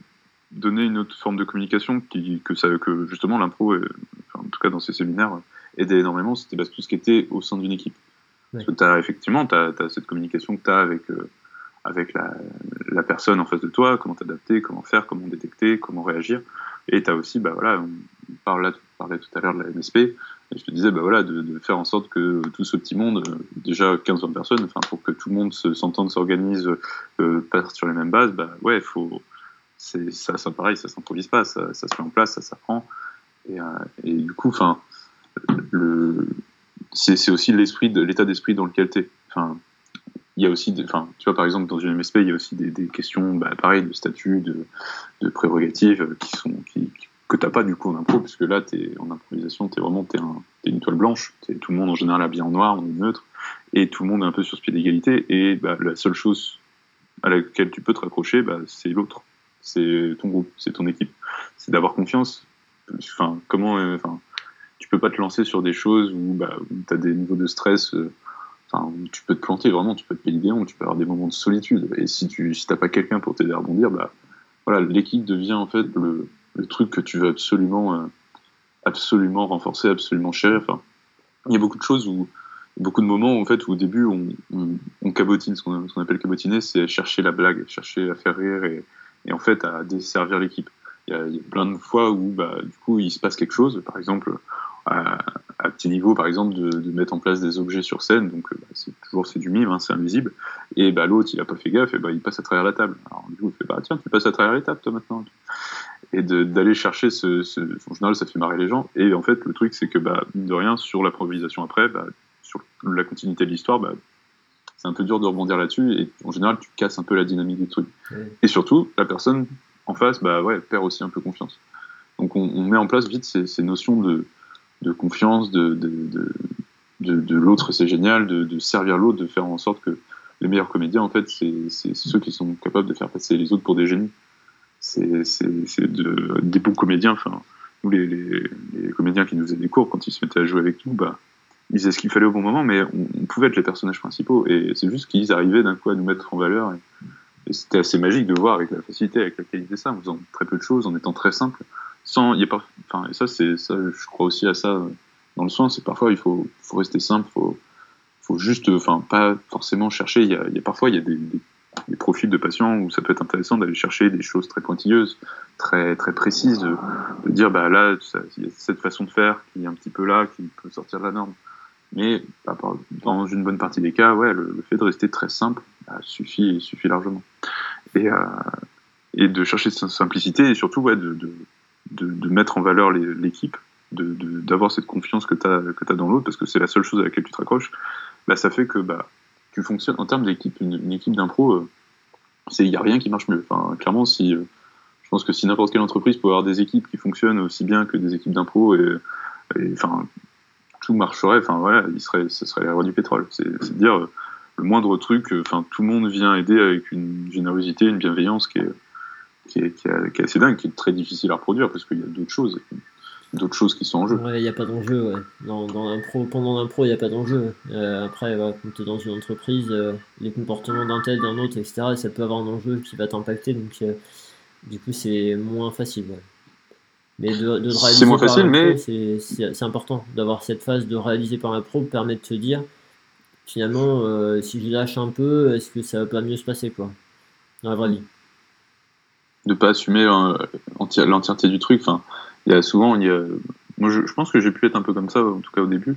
donner une autre forme de communication qui que ça que justement l'impro en tout cas dans ces séminaires aidait énormément. C'était bah, tout ce qui était au sein d'une équipe parce que as, effectivement, tu as, cette communication que tu as avec, euh, avec la, personne en face de toi, comment t'adapter, comment faire, comment détecter, comment réagir. Et tu as aussi, bah voilà, on parle parlait tout à l'heure de la MSP, et je te disais, bah voilà, de, de, faire en sorte que tout ce petit monde, euh, déjà 15-20 personnes, enfin, pour que tout le monde s'entende, s'organise, euh, passe sur les mêmes bases, bah ouais, faut, ça, ça pareil, ça s'improvise pas, ça, ça, se met en place, ça s'apprend. Et, euh, et du coup, le, c'est aussi l'esprit l'état d'esprit dans lequel tu es. Enfin, il y a aussi, enfin, tu vois, par exemple, dans une MSP, il y a aussi des, des questions, bah, pareil, de statut, de, prérogatives qui sont, qui, que t'as pas du coup en impro, puisque là, es, en improvisation, t'es vraiment, t'es un, es une toile blanche. Es, tout le monde en général habillé en noir, on est neutre, et tout le monde est un peu sur ce pied d'égalité. Et bah, la seule chose à laquelle tu peux te raccrocher, bah, c'est l'autre, c'est ton groupe, c'est ton équipe, c'est d'avoir confiance. Enfin, comment, euh, tu peux pas te lancer sur des choses où, bah, tu as des niveaux de stress. Euh, tu peux te planter vraiment, tu peux te payer des tu peux avoir des moments de solitude. Et si tu si pas quelqu'un pour t'aider à rebondir, bah, voilà, l'équipe devient en fait le, le, truc que tu veux absolument, euh, absolument renforcer, absolument chérir. Enfin, il y a beaucoup de choses où, beaucoup de moments en fait où au début on, on, cabotine, ce qu'on appelle cabotiner, c'est chercher la blague, chercher à faire rire et, et en fait à desservir l'équipe. Il y, a, y, a plein de fois où bah, du coup il se passe quelque chose, par exemple à, à, petit niveau, par exemple, de, de, mettre en place des objets sur scène. Donc, euh, bah, c'est toujours c'est du mime, hein, c'est invisible. Et bah, l'autre, il a pas fait gaffe, et bah, il passe à travers la table. Alors, du coup, il fait bah, tiens, tu passes à travers les tables, toi, maintenant. Et d'aller chercher ce, ce, En général, ça fait marrer les gens. Et en fait, le truc, c'est que, bah, mine de rien, sur l'improvisation après, bah, sur la continuité de l'histoire, bah, c'est un peu dur de rebondir là-dessus. Et en général, tu casses un peu la dynamique du truc. Et surtout, la personne en face, bah, ouais, perd aussi un peu confiance. Donc, on, on met en place vite ces, ces notions de de confiance, de, de, de, de, l'autre, c'est génial, de, servir l'autre, de faire en sorte que les meilleurs comédiens, en fait, c'est ceux qui sont capables de faire passer les autres pour des génies. C'est de, des bons comédiens. Enfin, nous, les, comédiens qui nous faisaient des cours, quand ils se mettaient à jouer avec nous, bah, ils faisaient ce qu'il fallait au bon moment, mais on, pouvait être les personnages principaux. Et c'est juste qu'ils arrivaient d'un coup à nous mettre en valeur. Et, et c'était assez magique de voir avec la facilité, avec la qualité ça, en faisant très peu de choses, en étant très simple ça, c'est, je crois aussi à ça euh, dans le soin, c'est parfois il faut, rester simple, faut, faut juste, enfin, pas forcément chercher. Il y a, parfois, il y a des, profils de patients où ça peut être intéressant d'aller chercher des choses très pointilleuses, très très précises, de, dire bah là, il y a cette façon de faire qui est un petit peu là, qui peut sortir de la norme. Mais bah, dans une bonne partie des cas, ouais, le, fait de rester très simple bah, suffit suffit largement. Et, euh, de chercher cette simplicité et surtout ouais, de, de mettre en valeur l'équipe d'avoir cette confiance que tu as, as dans l'autre, parce que c'est la seule chose à laquelle tu te raccroches, bah, ça fait que bah, tu fonctionnes en termes d'équipe, une, équipe d'impro, euh, il n'y a rien qui marche mieux. Enfin, clairement, si, euh, je pense que si n'importe quelle entreprise peut avoir des équipes qui fonctionnent aussi bien que des équipes d'impro, et, enfin, tout marcherait, enfin voilà, il serait, ce serait la du pétrole. C'est dire euh, le moindre truc, enfin tout le monde vient aider avec une générosité, une bienveillance qui est, qui est, qui est assez dingue, qui est très difficile à reproduire parce qu'il y a d'autres choses d'autres choses qui sont en jeu. Ouais, il n'y a pas d'enjeu, ouais. Dans, dans pro, pendant l'impro, il n'y a pas d'enjeu. Euh, après, quand tu es dans une entreprise, euh, les comportements d'un tel, d'un autre, etc., ça peut avoir un enjeu qui va t'impacter, donc euh, du coup, c'est moins facile. Mais de, de réaliser moins facile, mais c'est important d'avoir cette phase de réaliser par la pro permet de se dire finalement, si je lâche un peu, est-ce que ça va pas mieux se passer, quoi, dans la vraie vie. De pas assumer l'entièreté du truc, enfin il y a souvent, il y a, moi je, pense que j'ai pu être un peu comme ça, en tout cas au début,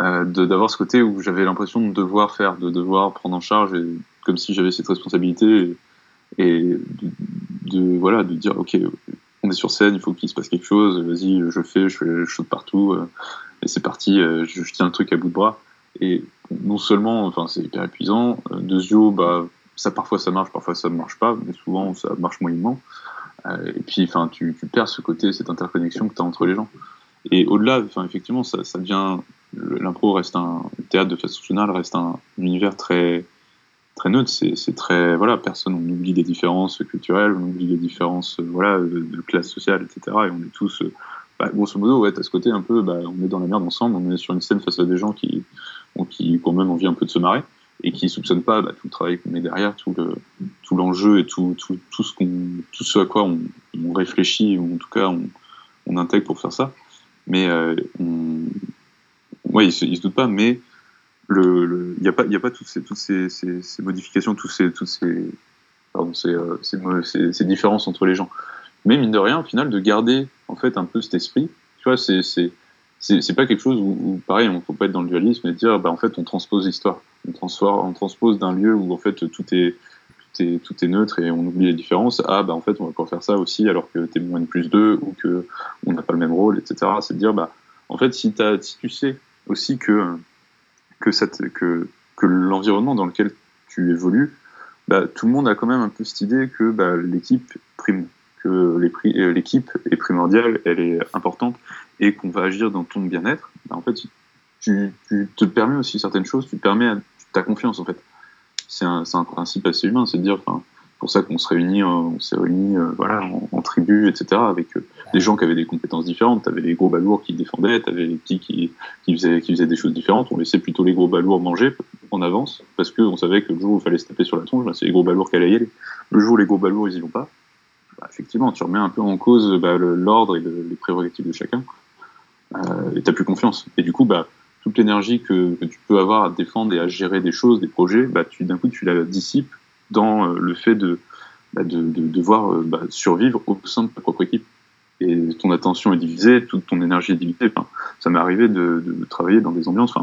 euh, d'avoir ce côté où j'avais l'impression de devoir faire, de devoir prendre en charge, et, comme si j'avais cette responsabilité, et, de, voilà, de dire ok, on est sur scène, il faut qu'il se passe quelque chose, vas-y, je fais, je, fais, je saute partout, euh, et c'est parti, euh, je, tiens le truc à bout de bras. Et non seulement, enfin, c'est hyper épuisant, euh, de bah, ça parfois ça marche, parfois ça ne marche pas, mais souvent ça marche moyennement. Euh, et puis, enfin, tu, tu, perds ce côté, cette interconnexion que tu as entre les gens. Et au-delà, enfin, effectivement, ça, ça devient l'impro reste un le théâtre de façon générale reste un, univers très très neutre. C'est très voilà, personne, on oublie des différences culturelles, on oublie les différences voilà de, classe sociale, etc. Et on est tous, bah, grosso modo, ouais, à ce côté un peu, bah, on est dans la merde ensemble, on est sur une scène face à des gens qui, qui, ont même envie un peu de se marrer et qui soupçonnent pas bah, tout le travail qu'on met derrière, tout tout l'enjeu et tout, tout, tout ce tout ce à quoi on, réfléchit ou en tout cas on, on intègre pour faire ça. Mais euh, on, ils se, se doutent pas, mais le il n'y a pas a pas toutes ces toutes ces, modifications, tous ces toutes ces pardon, ces, euh, ces, ces, différences entre les gens. Mais mine de rien, au final, de garder en fait un peu cet esprit, tu vois, c'est c'est pas quelque chose où, pareil, on faut pas être dans le dualisme et dire, bah, en fait, on transpose l'histoire. On, on transpose d'un lieu où, en fait, tout est, tout est, tout est neutre et on oublie les différences. Ah, bah, en fait, on va pas faire ça aussi alors que t'es moins de plus deux ou que on n'a pas le même rôle, etc. C'est de dire, bah, en fait, si, as, si tu sais aussi que, que, que, que l'environnement dans lequel tu évolues, bah, tout le monde a quand même un peu cette idée que bah, l'équipe prime que euh, l'équipe est primordiale, elle est importante, et qu'on va agir dans ton bien-être, bah, en fait, tu, te permets aussi certaines choses, tu te permets ta confiance, en fait. C'est un, principe assez humain, c'est de dire, enfin, pour ça qu'on se réunit, euh, on s'est réunis, euh, voilà, en, tribu, etc., avec des gens qui avaient des compétences différentes. T'avais les gros balourds qui défendaient, t'avais les petits qui, qui, faisaient, qui faisaient des choses différentes. On laissait plutôt les gros balourds manger en avance, parce qu'on savait que le jour où il fallait se taper sur la tronche, bah, c'est les gros balourds qui allaient y aller. Le jour où les gros balourds, ils y vont pas, bah, effectivement, tu remets un peu en cause bah, l'ordre et les prérogatives de chacun, euh, et t'as plus confiance. Et du coup, bah, toute l'énergie que, que, tu peux avoir à défendre et à gérer des choses, des projets, bah, d'un coup, tu la dissipes dans euh, le fait de, bah, de, de, devoir euh, bah, survivre au sein de ta propre équipe. Et ton attention est divisée, toute ton énergie est divisée. Enfin, ça m'est arrivé de, de, travailler dans des ambiances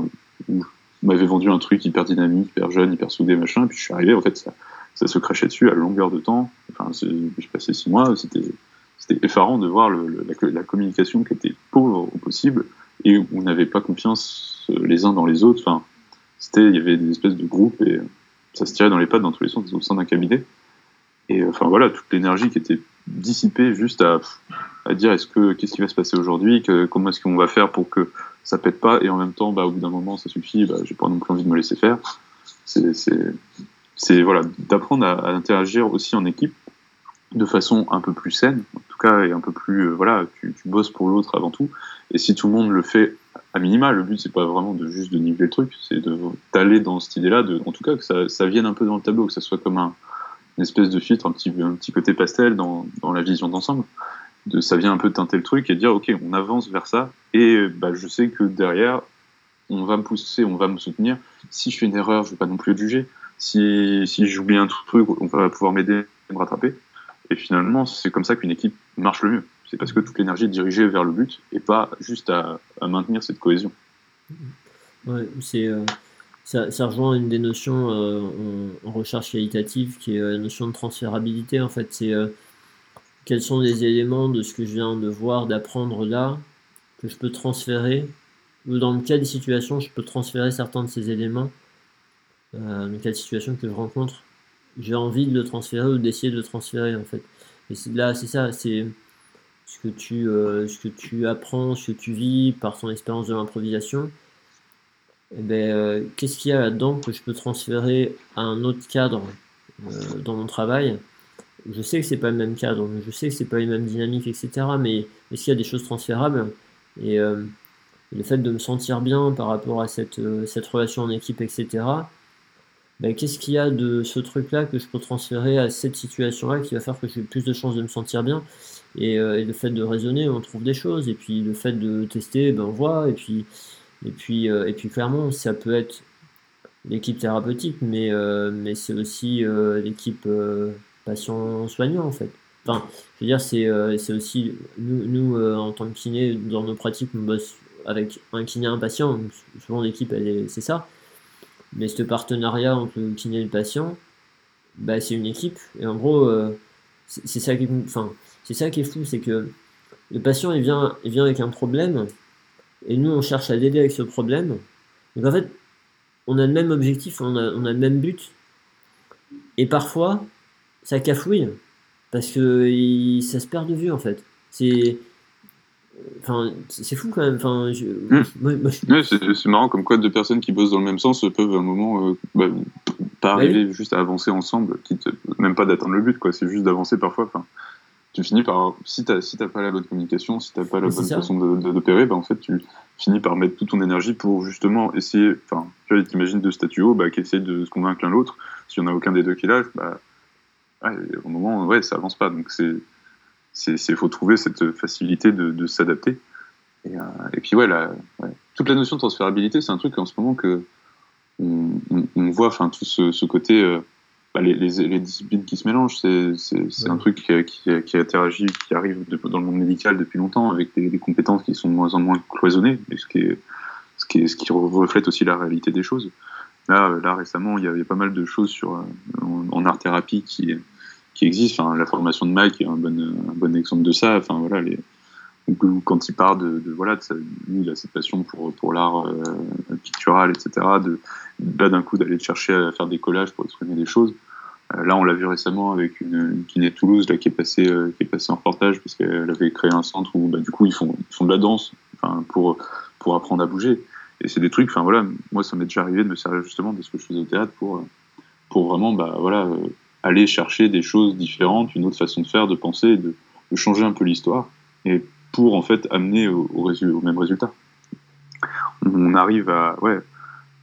où on m'avait vendu un truc hyper dynamique, hyper jeune, hyper soudé, machin, et puis je suis arrivé, en fait, ça, ça se crachait dessus à longueur de temps. Enfin, j'ai passé six mois, c'était effarant de voir la, communication qui était pauvre au possible et où on n'avait pas confiance les uns dans les autres. Enfin, c'était, il y avait des espèces de groupes et ça se tirait dans les pattes dans tous les sens au sein d'un cabinet. Et enfin voilà, toute l'énergie qui était dissipée juste à, à dire est-ce que qu'est-ce qui va se passer aujourd'hui, comment est-ce qu'on va faire pour que ça pète pas et en même temps, bah, au bout d'un moment, ça suffit, bah, j'ai pas non plus envie de me laisser faire. C'est c'est voilà, d'apprendre à, interagir aussi en équipe de façon un peu plus saine, en tout cas, et un peu plus, euh, voilà, tu, bosses pour l'autre avant tout. Et si tout le monde le fait à minima, le but c'est pas vraiment de juste de niveler le truc, c'est d'aller dans cette idée-là, en tout cas que ça, ça, vienne un peu dans le tableau, que ça soit comme un, une espèce de filtre, un petit, un petit côté pastel dans, dans la vision d'ensemble. De, ça vient un peu teinter le truc et dire ok, on avance vers ça, et bah, je sais que derrière, on va me pousser, on va me soutenir. Si je fais une erreur, je vais pas non plus être jugé. Si, si j'oublie un truc, on va pouvoir m'aider à me rattraper. Et finalement, c'est comme ça qu'une équipe marche le mieux. C'est parce que toute l'énergie est dirigée vers le but et pas juste à, maintenir cette cohésion. Ouais, c'est, euh, ça, rejoint une des notions euh, en, recherche qualitative qui est euh, la notion de transférabilité. En fait, c'est quels sont les éléments de ce que je viens de voir, d'apprendre là, que je peux transférer, ou dans le cas des situations, je peux transférer certains de ces éléments, dans le cas de situations que je rencontre, j'ai envie de le transférer ou d'essayer de le transférer en fait. Et là, c'est ça, c'est ce que tu, euh, ce que tu apprends, ce que tu vis par ton expérience de l'improvisation. Eh ben, euh, qu'est-ce qu'il y a là-dedans que je peux transférer à un autre cadre euh, dans mon travail? Je sais que c'est pas le même cadre, je sais que c'est pas les mêmes dynamiques, etc. Mais est-ce qu'il y a des choses transférables? Et le fait de me sentir bien par rapport à cette, cette relation en équipe, etc. Ben, qu'est-ce qu'il y a de ce truc-là que je peux transférer à cette situation-là qui va faire que j'ai plus de chances de me sentir bien? Euh, et, le fait de raisonner, on trouve des choses. Et puis le fait de tester, ben, on voit. Et puis, et puis, euh, et puis clairement, ça peut être l'équipe thérapeutique, mais, euh, mais c'est aussi l'équipe patient-soignant en fait. Enfin, je veux dire, c'est aussi, nous, nous en tant que kiné, dans nos pratiques, on bosse avec un kiné un patient. Souvent, l'équipe, c'est ça. Mais ce partenariat entre le kiné et le patient, bah, c'est une équipe. Et en gros, c'est ça qui, enfin, ça qui est fou, c'est que le patient il vient, il vient avec un problème et nous on cherche à l'aider avec ce problème. Donc en fait, on a le même objectif, on a, on a le même but. Et parfois, ça cafouille parce que ça se perd de vue en fait. C'est Enfin, c'est fou quand même. Enfin, hmm. c'est marrant comme quoi deux personnes qui bossent dans le même sens peuvent à un moment euh, bah, pas bah arriver juste à avancer ensemble, quitte même pas d'atteindre le but, quoi. C'est juste d'avancer parfois. Enfin, tu finis par, si t'as si pas la bonne communication, si t'as pas la bonne façon d'opérer, bah, en fait, tu finis par mettre toute ton énergie pour justement essayer, enfin, tu vois, t'imagines deux statuos, bah, qui essaient de se convaincre l'un l'autre. S'il y en a aucun des deux qui lâche, bah, au moment, ouais, ça avance pas. Donc, c'est, c'est, faut trouver cette facilité de, de s'adapter. Et, euh, et, puis, ouais, la, toute la notion de transférabilité, c'est un truc en ce moment que on, on, voit, enfin, tout ce, ce côté, euh, bah, les, les, disciplines qui se mélangent, c'est un truc qui, qui, qui, interagit, qui arrive dans le monde médical depuis longtemps, avec des, des, compétences qui sont de moins en moins cloisonnées, ce qui, est, ce, qui est, ce qui reflète aussi la réalité des choses. Là, là récemment, il y avait pas mal de choses sur, en, en art thérapie qui, qui existent. Enfin, la formation de Mike est un bon, un bon exemple de ça. Enfin, voilà, les, quand il part de, de voilà, de sa, lui, il a cette passion pour, pour l'art euh, pictural, etc. De, là, d'un coup, d'aller chercher à faire des collages pour exprimer des choses. Euh, là, on l'a vu récemment avec une, une kiné Toulouse là, qui, est passée, euh, qui est passée en reportage parce qu'elle avait créé un centre où, bah, du coup, ils font, ils font de la danse pour, pour apprendre à bouger. Et c'est des trucs, enfin voilà, moi, ça m'est déjà arrivé de me servir justement de ce que je faisais au théâtre pour, pour vraiment, bah voilà, aller chercher des choses différentes, une autre façon de faire, de penser, de, changer un peu l'histoire. Et pour en fait amener au, même résultat. On arrive à ouais,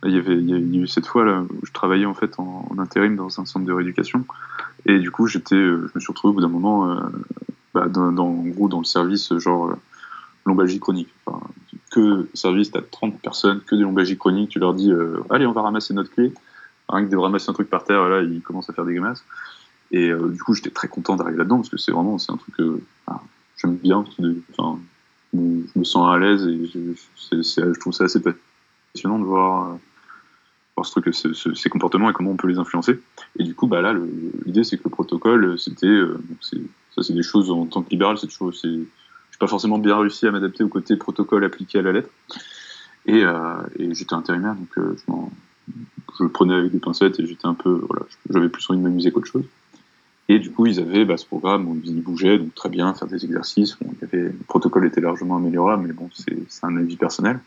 il y avait a eu cette fois là où je travaillais en fait en, intérim dans un centre de rééducation et du coup j'étais euh, je me suis retrouvé au bout d'un moment euh, bah, dans, en gros dans le service genre euh, lombalgie chronique. Que service t'as 30 personnes que des lombalgies chroniques, tu leur dis allez on va ramasser notre clé, rien que de ramasser un truc par terre là ils commencent à faire des grimaces et euh, du coup j'étais très content d'arriver là-dedans parce que c'est vraiment c'est un truc enfin, j'aime bien, je me sens à l'aise et je, trouve ça assez passionnant de voir, voir ce truc, ce, ce, ces comportements et comment on peut les influencer. Et du coup, bah là, l'idée c'est que le protocole, c'était, euh, ça c'est des choses en tant que libéral, c'est toujours, c'est, j'ai pas forcément bien réussi à m'adapter au côté protocole appliqué à la lettre. Et, euh, et j'étais intérimaire, donc euh, je, je, le prenais avec des pincettes et j'étais un peu, voilà, j'avais plus envie de m'amuser qu'autre chose. Et du coup, ils avaient bah, ce programme où ils bougeaient, donc très bien, faire des exercices. Le protocole était largement améliorable, mais bon, c'est un avis personnel.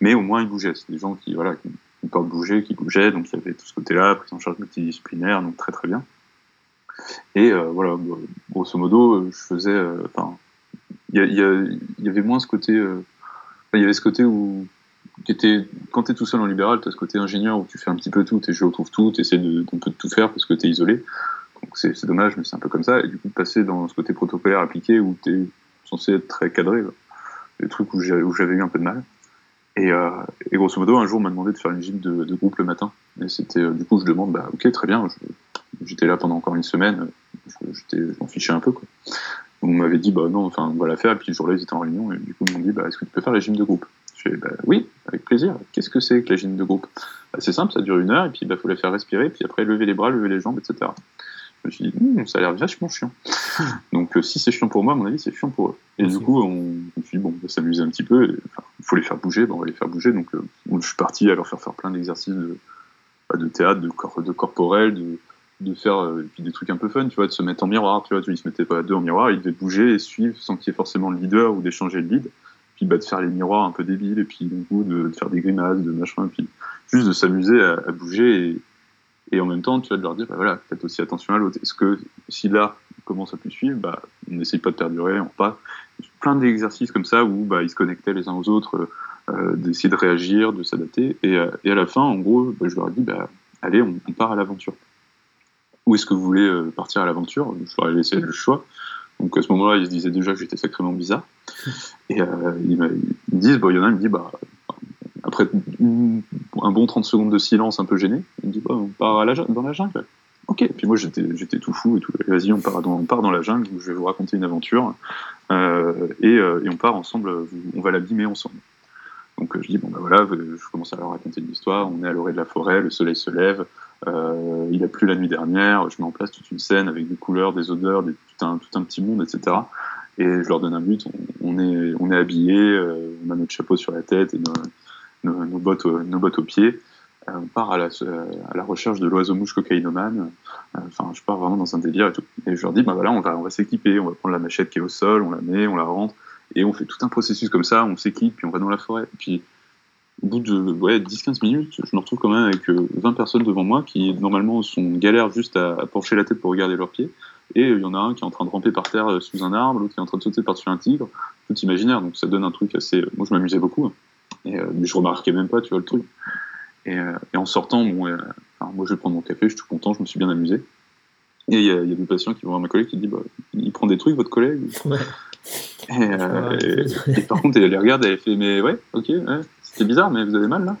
Mais au moins, ils bougeaient. C'est des gens qui, voilà, qui, qui peuvent bouger, qui bougeaient, donc il y avait tout ce côté-là, prise en charge multidisciplinaire, donc très très bien. Et euh, voilà, grosso modo, je faisais, euh, il y, avait moins ce côté, euh, il y avait ce côté où quand tu es tout seul en libéral, tu as ce côté ingénieur où tu fais un petit peu tout, tu retrouves tout, tu essaies de, peu tout faire parce que tu es isolé. Donc c'est dommage, mais c'est un peu comme ça. Et du coup, passer dans ce côté protocolaire appliqué où tu es censé être très cadré, des trucs où j'avais eu un peu de mal. Et, et, grosso modo, un jour, on m'a demandé de faire une gym de, de groupe le matin. Et c'était, du coup, je demande, bah, ok, très bien. J'étais là pendant encore une semaine. Je m'en fichais un peu, quoi. Donc, on m'avait dit, bah non, enfin, on va la faire. Et puis, le jour-là, ils étaient en réunion. Et du coup, ils m'ont dit, bah, est-ce que tu peux faire la gym de groupe? Je fais, bah, oui, avec plaisir. Qu'est-ce que c'est que la gym de groupe? Bah, C'est simple, ça dure une heure. Et puis, il bah, faut la faire respirer. Puis après, lever les bras, lever les jambes, etc. Je me suis dit, hm, ça a l'air vachement chiant. Donc, euh, si c'est chiant pour moi, à mon avis, c'est chiant pour eux. Et du coup, on, on me dit, bon, on va s'amuser un petit peu. Il faut les faire bouger, on va les faire bouger. Donc, euh, je suis parti à leur faire faire plein d'exercices de, bah, de, théâtre, de, corps, de corporel, de, de faire euh, puis des trucs un peu fun, tu vois, de se mettre en miroir, tu vois, ils se mettaient pas à deux en miroir, ils devaient bouger et suivre sans qu'il y ait forcément le leader ou d'échanger le lead. De faire les miroirs un peu débiles, et puis du coup, de, faire des grimaces, de machin, puis juste de s'amuser à, bouger et et en même temps, tu de leur dire, bah voilà, faites aussi attention à l'autre. Est-ce que si là, commence à plus suivre, bah, on n'essaye pas de perdurer, on pas. Plein d'exercices comme ça où bah, ils se connectaient les uns aux autres, euh, d'essayer de réagir, de s'adapter. Et, euh, et, à la fin, en gros, bah, je leur ai dit, bah, allez, on, part à l'aventure. Où est-ce que vous voulez euh, partir à l'aventure? Je leur ai laissé le choix. Donc à ce moment-là, ils se disaient déjà que j'étais sacrément bizarre. Et euh, ils, me, disent, il y en a, il me dit, bah, après un bon 30 secondes de silence un peu gêné, il me dit bah, on part dans la jungle. Ok, puis moi j'étais, tout fou et tout. Vas-y, on part dans, la jungle je vais vous raconter une aventure euh, et, euh, et, on part ensemble, on va l'abîmer ensemble. Donc je dis bon bah voilà, je commence à leur raconter une histoire. On est à l'orée de la forêt, le soleil se lève, euh, il a plu la nuit dernière. Je mets en place toute une scène avec des couleurs, des odeurs, des, tout un tout un petit monde, etc. Et je leur donne un but. On, est on est habillé, euh, on a notre chapeau sur la tête et nos, bottes, nos bottes aux pieds. Euh, on part à la, la recherche de l'oiseau-mouche cocaïnomane. Euh, enfin, je pars vraiment dans un délire et tout. Et je leur dis, bah voilà, on va, on va s'équiper, on va prendre la machette qui est au sol, on la met, on la rentre, et on fait tout un processus comme ça, on s'équipe, puis on va dans la forêt. Puis, au bout de ouais, 10-15 minutes, je me retrouve quand même avec 20 personnes devant moi qui, normalement, sont galères juste à, à pencher la tête pour regarder leurs pieds. Et il y en a un qui est en train de ramper par terre sous un arbre, l'autre qui est en train de sauter par-dessus un tigre, tout imaginaire. Donc ça donne un truc assez. Moi, je m'amusais beaucoup. Et, euh, mais je remarquais même pas, tu vois, le truc. Et, euh, et en sortant, bon, euh, alors moi je vais prendre mon café, je suis tout content, je me suis bien amusé. Et il y, a, y a des patients qui vont voir ma collègue qui dit bah, il prend des trucs, votre collègue? Ouais. et, euh, et, et, par contre, elle les regarde, elle fait mais ouais, ok, ouais, c'était bizarre, mais vous avez mal là?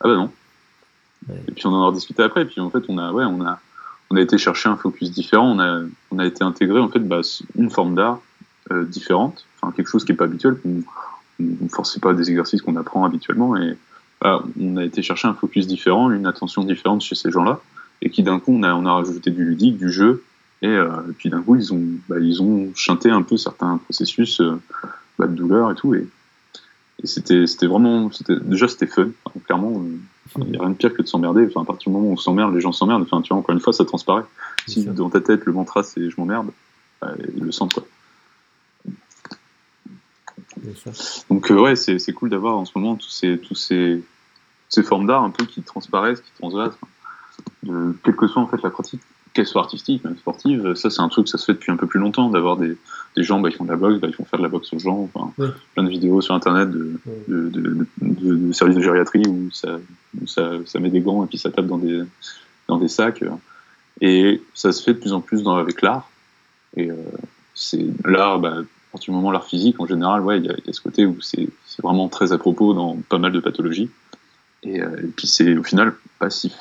Ah bah non. Ouais. Et puis on en a discuté après, et puis en fait, on a, ouais, on a, on a été chercher un focus différent, on a, on a été intégré en fait bah, une forme d'art euh, différente, enfin quelque chose qui est pas habituel, qu'on ne forçait pas des exercices qu'on apprend habituellement, et bah, on a été chercher un focus différent, une attention différente chez ces gens-là, et qui d'un coup on a, on a rajouté du ludique, du jeu, et, euh, et puis d'un coup ils ont, bah, ils ont chanté un peu certains processus euh, bah, de douleur et tout, et, et c'était, c'était vraiment, c'était, déjà c'était fun, enfin, clairement, il n'y a rien de pire que de s'emmerder, enfin, à partir du moment où on s'emmerde, les gens s'emmerdent, enfin, tu vois, encore une fois, ça transparaît. Si dans ta tête le mantra c'est je m'emmerde, bah, ils le sentent quoi. Donc euh, ouais, c'est, c'est cool d'avoir en ce moment tous ces, tous ces, ces formes d'art un peu qui transparaissent, qui transgressent, de, quelle que soit en fait la pratique, qu'elle soit artistique, même sportive, ça c'est un truc ça se fait depuis un peu plus longtemps, d'avoir des, des gens, bah, ils font de la boxe, bah, ils font faire de la boxe aux gens, enfin, ouais. plein de vidéos sur internet de, de, de, de, de, services de gériatrie où, ça, où ça, ça, met des gants et puis ça tape dans des, dans des sacs. Et ça se fait de plus en plus dans, avec l'art. Et euh, c'est l'art, bah, à partir du moment l'art physique, en général, ouais, il y, y, a ce côté où c'est vraiment très à propos dans pas mal de pathologies. Et, euh, et puis c'est au final pas si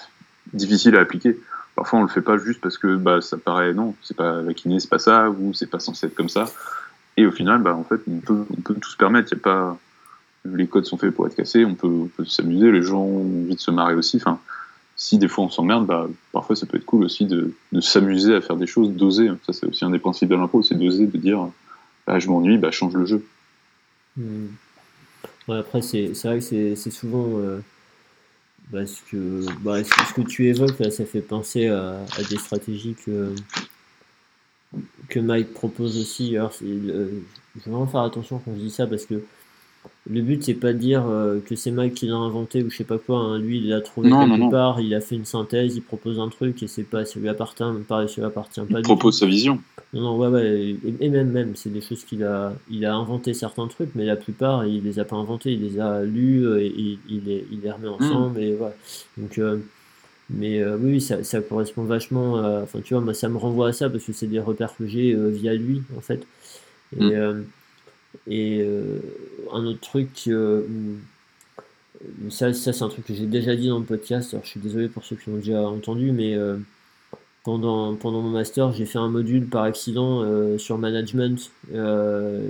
difficile à appliquer. Parfois on le fait pas juste parce que bah, ça paraît non, c'est pas la kiné, c'est pas ça, ou c'est pas censé être comme ça. Et au final, bah, en fait, on peut, on tout se permettre. Y a pas, les codes sont faits pour être cassés, on peut, s'amuser, les gens ont envie de se marrer aussi. Enfin, si des fois on s'emmerde, bah, parfois ça peut être cool aussi de, s'amuser à faire des choses, d'oser. Ça, c'est aussi un des principes de l'impro, c'est d'oser, de dire bah, je m'ennuie, bah, change le jeu. Ouais, après, c'est vrai que c'est souvent. Euh, parce que bah, ce que tu évoques, là, ça fait penser à, à des stratégies que, que Mike propose aussi. Alors, euh, je vais vraiment faire attention quand je dis ça parce que le but c'est pas de dire euh, que c'est Mike qui l'a inventé ou je sais pas quoi. Hein. Lui, il l'a trouvé non, quelque non, part, non. il a fait une synthèse, il propose un truc et c'est pas, ça lui appartient, pareil, ça lui appartient pas. Il propose sa vision. Non, non, ouais, ouais, et, et même, même, c'est des choses qu'il a, il a inventé certains trucs, mais la plupart, il les a pas inventés, il les a lus et il, il, les, il les remet ensemble mmh. et voilà. Donc, euh, mais euh, oui, ça, ça, correspond vachement. Enfin, tu vois, moi, ça me renvoie à ça parce que c'est des repères que j'ai euh, via lui, en fait. Et, mmh. Et un autre truc ça, ça c'est un truc que j'ai déjà dit dans le podcast. Alors, je suis désolé pour ceux qui l'ont déjà entendu, mais euh, pendant, pendant mon master, j'ai fait un module par accident euh, sur management. Euh,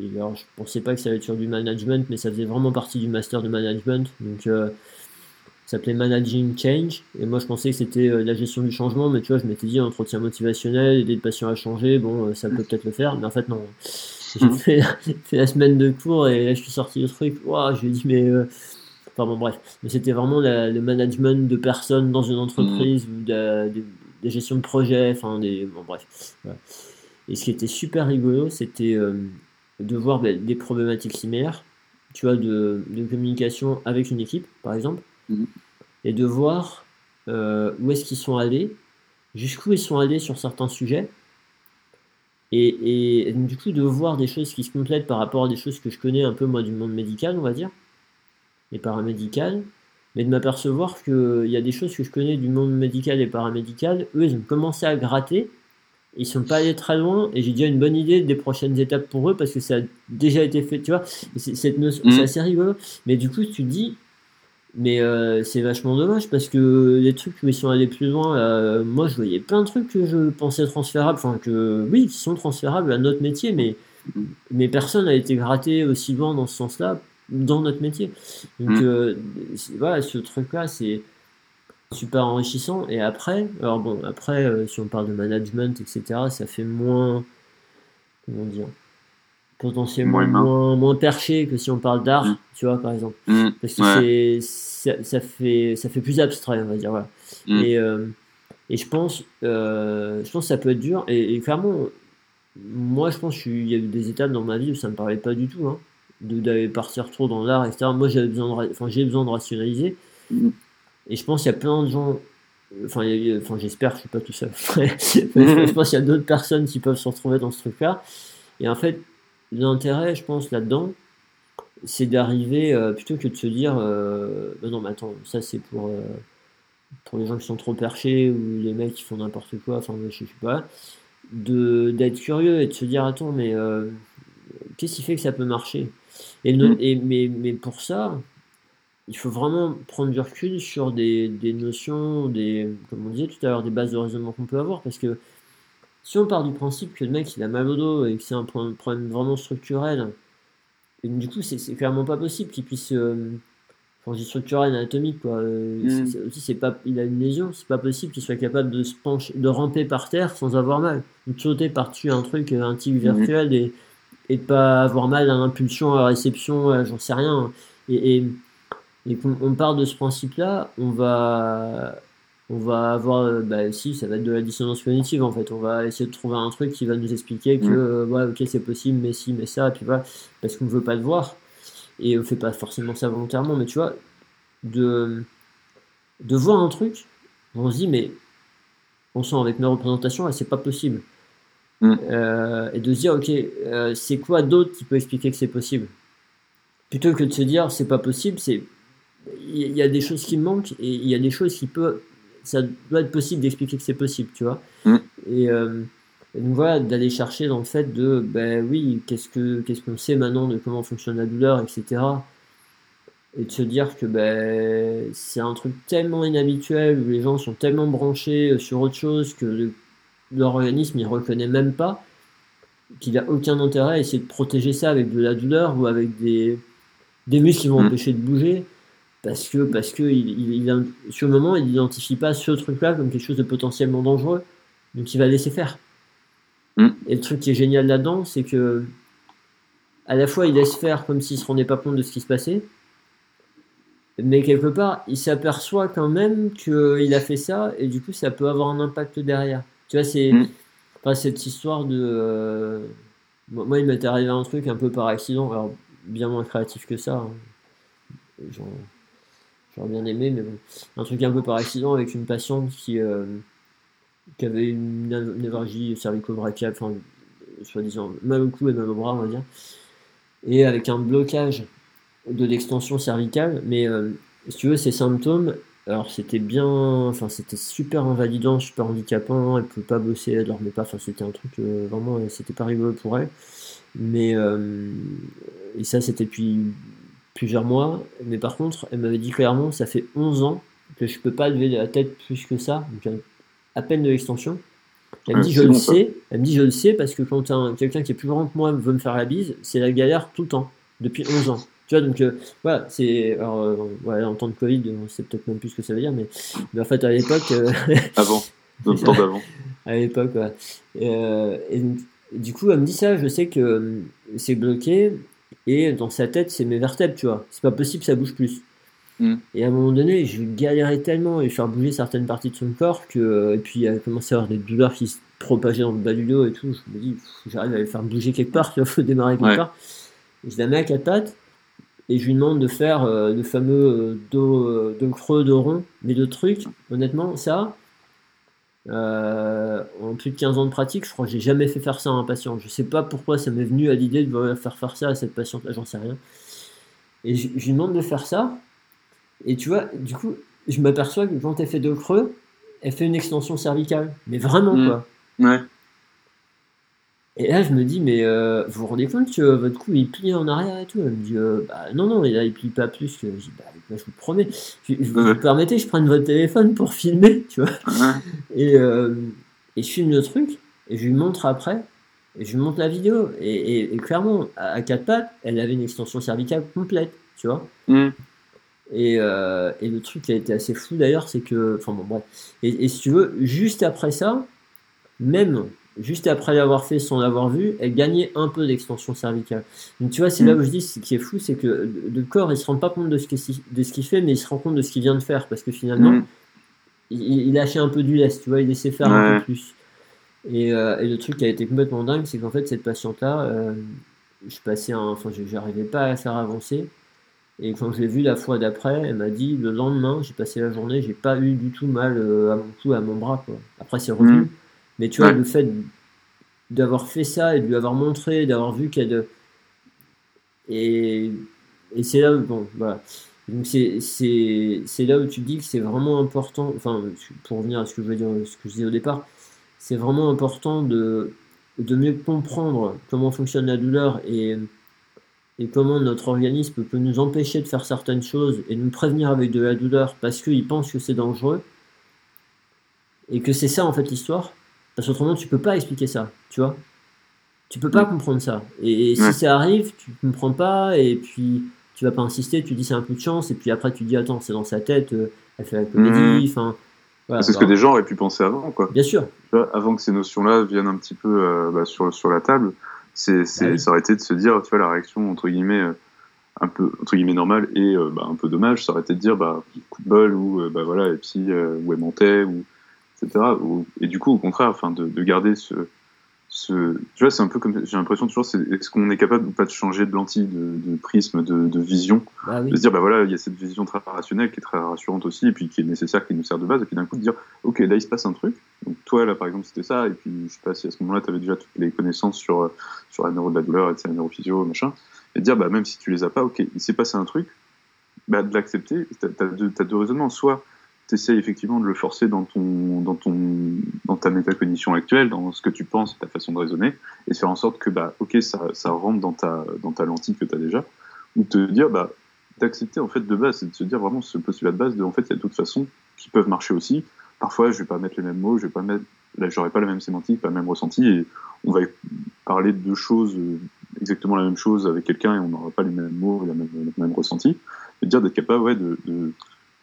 et alors, je pensais pas que ça allait être sur du management, mais ça faisait vraiment partie du master de management. Donc, euh, ça s'appelait Managing Change. Et moi, je pensais que c'était euh, la gestion du changement, mais tu vois, je m'étais dit entretien motivationnel, aider le patient à changer, bon, euh, ça peut peut-être le faire, mais en fait, non. J'ai Mhm. fait, fait la semaine de cours et là, je suis sorti du truc. Waouh, je lui ai dit, mais. euh, Enfin bon, bref. Mais c'était vraiment la- le management de personnes dans une entreprise ou de, de- des gestions de projets, enfin des. Bon, bref. Et ce qui était super rigolo, c'était euh, de voir ben, des problématiques similaires, tu vois, de, de communication avec une équipe, par exemple, Mhm. et de voir euh, où est-ce qu'ils sont allés, jusqu'où ils sont allés sur certains sujets, et, et du coup de voir des choses qui se complètent par rapport à des choses que je connais un peu moi du monde médical, on va dire, et paramédical, mais de m'apercevoir qu'il y a des choses que je connais du monde médical et paramédical, eux ils ont commencé à gratter, ils sont pas allés très loin, et j'ai déjà une bonne idée des prochaines étapes pour eux parce que ça a déjà été fait, tu vois, c'est- c'est assez rigolo, mais du coup tu te dis, mais euh, c'est vachement dommage parce que les trucs où ils sont allés plus loin, euh, moi je voyais plein de trucs que je pensais transférables, enfin que oui, qui sont transférables à notre métier, mais, mais personne n'a été gratté aussi loin dans ce sens-là dans notre métier. Donc Mhm. euh, voilà, ce truc-là, c'est super enrichissant. Et après, alors bon, après, euh, si on parle de management, etc., ça fait moins, comment dire, potentiellement Moins moins, moins perché que si on parle d'art, Mhm. tu vois, par exemple. Mm. Parce que Ouais. c'est, ça, ça fait, ça fait plus abstrait, on va dire. Voilà. Mm. Et, euh, et je pense, euh, je pense que ça peut être dur. Et, et clairement, moi, je pense qu'il y a eu des étapes dans ma vie où ça me parlait pas du tout, hein, d'aller partir trop dans l'art, etc. Moi, j'avais besoin de, enfin, j'ai besoin de rationaliser. Mm. Et je pense qu'il y a plein de gens. Enfin, a- enfin j'espère que je suis pas tout seul. je pense qu'il y a d'autres personnes qui peuvent se retrouver dans ce truc-là. Et en fait, l'intérêt, je pense, là-dedans, c'est d'arriver, euh, plutôt que de se dire, euh, bah non, mais attends, ça c'est pour, euh, pour les gens qui sont trop perchés ou les mecs qui font n'importe quoi, enfin, je sais pas, de, d'être curieux et de se dire, attends, mais qu'est-ce qui fait que ça peut marcher? Et, Mm. et mais, mais pour ça, il faut vraiment prendre du recul sur des, des notions, des, comme on disait tout à l'heure, des bases de raisonnement qu'on peut avoir, parce que si on part du principe que le mec il a mal au dos et que c'est un pro- problème vraiment structurel, et du coup c'est clairement pas possible qu'il puisse, euh, enfin structurel, anatomique quoi, euh, Mm. aussi c'est pas, il a une lésion, c'est pas possible qu'il soit capable de se pencher, de ramper par terre sans avoir mal, ou de sauter par-dessus un truc, un tigre Mhm. virtuel et, et de pas avoir mal à l'impulsion, à la réception, à- j'en sais rien, et, et, et qu'on on part de ce principe-là, on va, on va avoir, euh, bah si, ça va être de la dissonance cognitive en fait. On va essayer de trouver un truc qui va nous expliquer que, Mm. euh, ouais, ok, c'est possible, mais si, mais ça, et puis voilà, parce qu'on ne veut pas le voir. Et on fait pas forcément ça volontairement, mais tu vois, de, de voir un truc, on se dit, mais on sent avec mes représentations, là, c'est pas possible. Mm. Euh, et de se dire, ok, euh, c'est quoi d'autre qui peut expliquer que c'est possible? Plutôt que de se dire, c'est pas possible, c'est il y a des choses qui manquent et il y a des choses qui peuvent ça doit être possible d'expliquer que c'est possible tu vois Mm. et, euh, et donc voilà d'aller chercher dans le fait de ben oui qu'est-ce que qu'est-ce qu'on sait maintenant de comment fonctionne la douleur etc et de se dire que ben c'est un truc tellement inhabituel où les gens sont tellement branchés sur autre chose que le- leur organisme il reconnaît même pas qu'il a aucun intérêt à essayer de protéger ça avec de la douleur ou avec des des muscles qui vont Mm. empêcher de bouger parce que parce que il, il, il- sur le moment il n'identifie pas ce truc-là comme quelque chose de potentiellement dangereux, donc il va laisser faire. Mm. Et le truc qui est génial là-dedans, c'est que à la fois il laisse faire comme s'il se rendait pas compte de ce qui se passait, mais quelque part il s'aperçoit quand même qu'il a fait ça et du coup ça peut avoir un impact derrière. Tu vois, c'est Mm. enfin, cette histoire de euh, moi il m'était arrivé un truc un peu par accident, alors bien moins créatif que ça. hein. J'en- J'aurais bien aimé, mais bon. Un truc un peu par accident avec une patiente qui, euh, qui avait une név- névralgie cervico-brachiale, enfin, soi-disant mal au cou et mal au bras, on va dire. Et avec un blocage de l'extension cervicale, mais euh, si tu veux, ces symptômes, alors c'était bien, enfin, c'était super invalidant, super handicapant, elle pouvait pas bosser, elle dormait pas, enfin, c'était un truc euh, vraiment, c'était pas rigolo pour elle. Mais, et ça, c'était depuis plusieurs mois. Mais par contre, elle m'avait dit clairement, ça fait 11 ans que je peux pas lever la tête plus que ça, donc à peine de l'extension. Elle me dit, je le sais. Elle me dit, je le sais parce que quand quelqu'un qui est plus grand que moi veut me faire la bise, c'est la galère tout le temps, depuis 11 ans. Tu vois, donc euh, voilà, c'est. Alors, euh, en temps de Covid, on sait peut-être même plus ce que ça veut dire, mais, mais en fait, à l'époque. Euh, avant, dans le temps d'avant. À l'époque, ouais. et du coup, elle me dit ça, je sais que c'est bloqué, et dans sa tête, c'est mes vertèbres, tu vois. C'est pas possible, ça bouge plus. Mm. Et à un moment donné, je galérais tellement et faire bouger certaines parties de son corps que. Et puis, il a commencé à avoir des douleurs qui se propageaient dans le bas du dos et tout. Je me dis, j'arrive à les faire bouger quelque part, il faut démarrer quelque part. Et je la mets à quatre pattes et je lui demande de faire euh, le fameux euh, dos, euh, dos, creux, dos rond, mais de trucs, honnêtement, ça, en plus de 15 ans de pratique, je crois que j'ai jamais fait faire ça à un patient. Je sais pas pourquoi ça m'est venu à l'idée de faire faire ça à cette patiente-là, j'en sais rien. Et je, lui demande de faire ça, et tu vois, du coup, je m'aperçois que quand elle fait dos creux, elle fait une extension cervicale, mais vraiment mmh. quoi. Ouais. Et là, je me dis, mais euh, vous vous rendez compte que votre cou il plie en arrière et tout Elle me dit, euh, bah, non, non, et là, il plie pas plus. Que... Je dis, bah, je vous promets. Je, vous permettez, je prenne votre téléphone pour filmer, tu vois. Et, euh, et je filme le truc, et je lui montre après, et je lui montre la vidéo. Et, clairement, à, quatre pattes, elle avait une extension cervicale complète, tu vois. Mm. Et, et, le truc qui a été assez fou d'ailleurs, c'est que. Enfin bon, bref. Et, et si tu veux, juste après ça, même juste après l'avoir fait sans l'avoir vu, elle gagnait un peu d'extension cervicale. Donc tu vois, c'est là mm. où je dis ce qui est fou, c'est que le corps, il se rend pas compte de ce qu'il fait, mais il se rend compte de ce qu'il vient de faire, parce que finalement, mm. Il, lâchait un peu du lest, tu vois, il laissait faire un peu plus. Et, euh, et, le truc qui a été complètement dingue, c'est qu'en fait, cette patiente-là, euh, je passais un, enfin, j'arrivais pas à la faire avancer. Et quand je l'ai vue la fois d'après, elle m'a dit le lendemain, j'ai passé la journée, j'ai pas eu du tout mal euh, à mon cou, à mon bras. Quoi. Après, c'est revenu. Mm. Mais tu vois, le fait d'avoir fait ça et de lui avoir montré, d'avoir vu qu'elle. Et, et c'est là, bon, voilà. Donc c'est là où tu dis que c'est vraiment important, enfin, pour revenir à ce que je veux dire, ce que je disais au départ, c'est vraiment important de, de mieux comprendre comment fonctionne la douleur et, et comment notre organisme peut nous empêcher de faire certaines choses et nous prévenir avec de la douleur parce qu'il pense que c'est dangereux et que c'est ça en fait l'histoire parce qu'autrement, tu peux pas expliquer ça, tu vois. Tu peux pas comprendre ça. Et, si ça arrive, tu comprends pas, et puis tu vas pas insister, tu dis c'est un coup de chance, et puis après tu dis attends, c'est dans sa tête, euh, elle fait la comédie, enfin. c'est ce que des gens auraient pu penser avant, quoi. Bien sûr. avant que ces notions-là viennent un petit peu euh, bah, sur, sur la table, c'est, ça aurait été de se dire, tu vois, la réaction entre guillemets euh, un peu entre guillemets normale et bah, un peu dommage, ça aurait été de dire bah coup de bol ou bah voilà et puis où elle montait ou et du coup, au contraire, enfin, de, garder ce, ce, tu vois, c'est un peu comme j'ai l'impression toujours, c'est est-ce qu'on est capable ou pas de changer de lentille, de, prisme, de, vision, bah de se dire bah voilà, il y a cette vision très rationnelle qui est très rassurante aussi, et puis qui est nécessaire, qui nous sert de base, et puis d'un coup de dire ok là il se passe un truc, donc toi là par exemple c'était ça, et puis je sais pas si à ce moment-là tu avais déjà toutes les connaissances sur sur la neuro de la douleur, etc., la neurophysio, machin, et dire bah même si tu les as pas, ok il s'est passé un truc, bah de l'accepter, t'as as deux, as deux raisonnements, soit tu effectivement de le forcer dans, ton, dans, ton, dans ta métacognition actuelle, dans ce que tu penses, ta façon de raisonner, et faire en sorte que, bah, ok, ça, ça rentre dans ta, dans ta lentille que tu as déjà, ou te dire, bah, d'accepter en fait de base, c'est de se dire vraiment ce postulat de base de, en fait, il y a d'autres façons qui peuvent marcher aussi. Parfois, je vais pas mettre les mêmes mots, je vais pas mettre, là, j'aurai pas la même sémantique, pas le même ressenti, et on va parler de deux choses, exactement la même chose avec quelqu'un, et on n'aura pas les mêmes mots, le même, le même ressenti, et dire d'être capable, ouais, de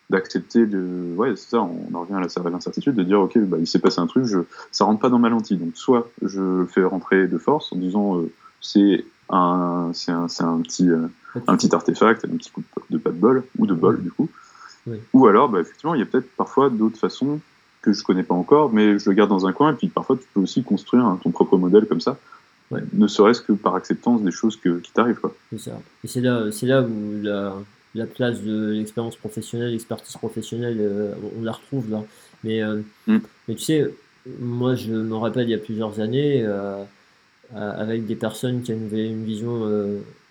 d'accepter de ouais c'est ça on en revient à la l'incertitude de dire ok bah, il s'est passé un truc je ça rentre pas dans ma lentille. Donc soit je fais rentrer de force en disant euh, c'est un c'est un, un petit euh, un petit artefact un petit coup de, pas de bol ou de bol du coup. Ou alors bah, effectivement il y a peut-être parfois d'autres façons que je connais pas encore mais je le garde dans un coin et puis parfois tu peux aussi construire ton propre modèle comme ça ne serait-ce que par acceptance des choses que, qui t'arrivent c'est ça. Et c'est là c'est là où la la place de l'expérience professionnelle, l'expertise professionnelle, euh, on la retrouve là. Mais, euh, mm. mais tu sais, moi je me rappelle il y a plusieurs années, euh, avec des personnes qui avaient une vision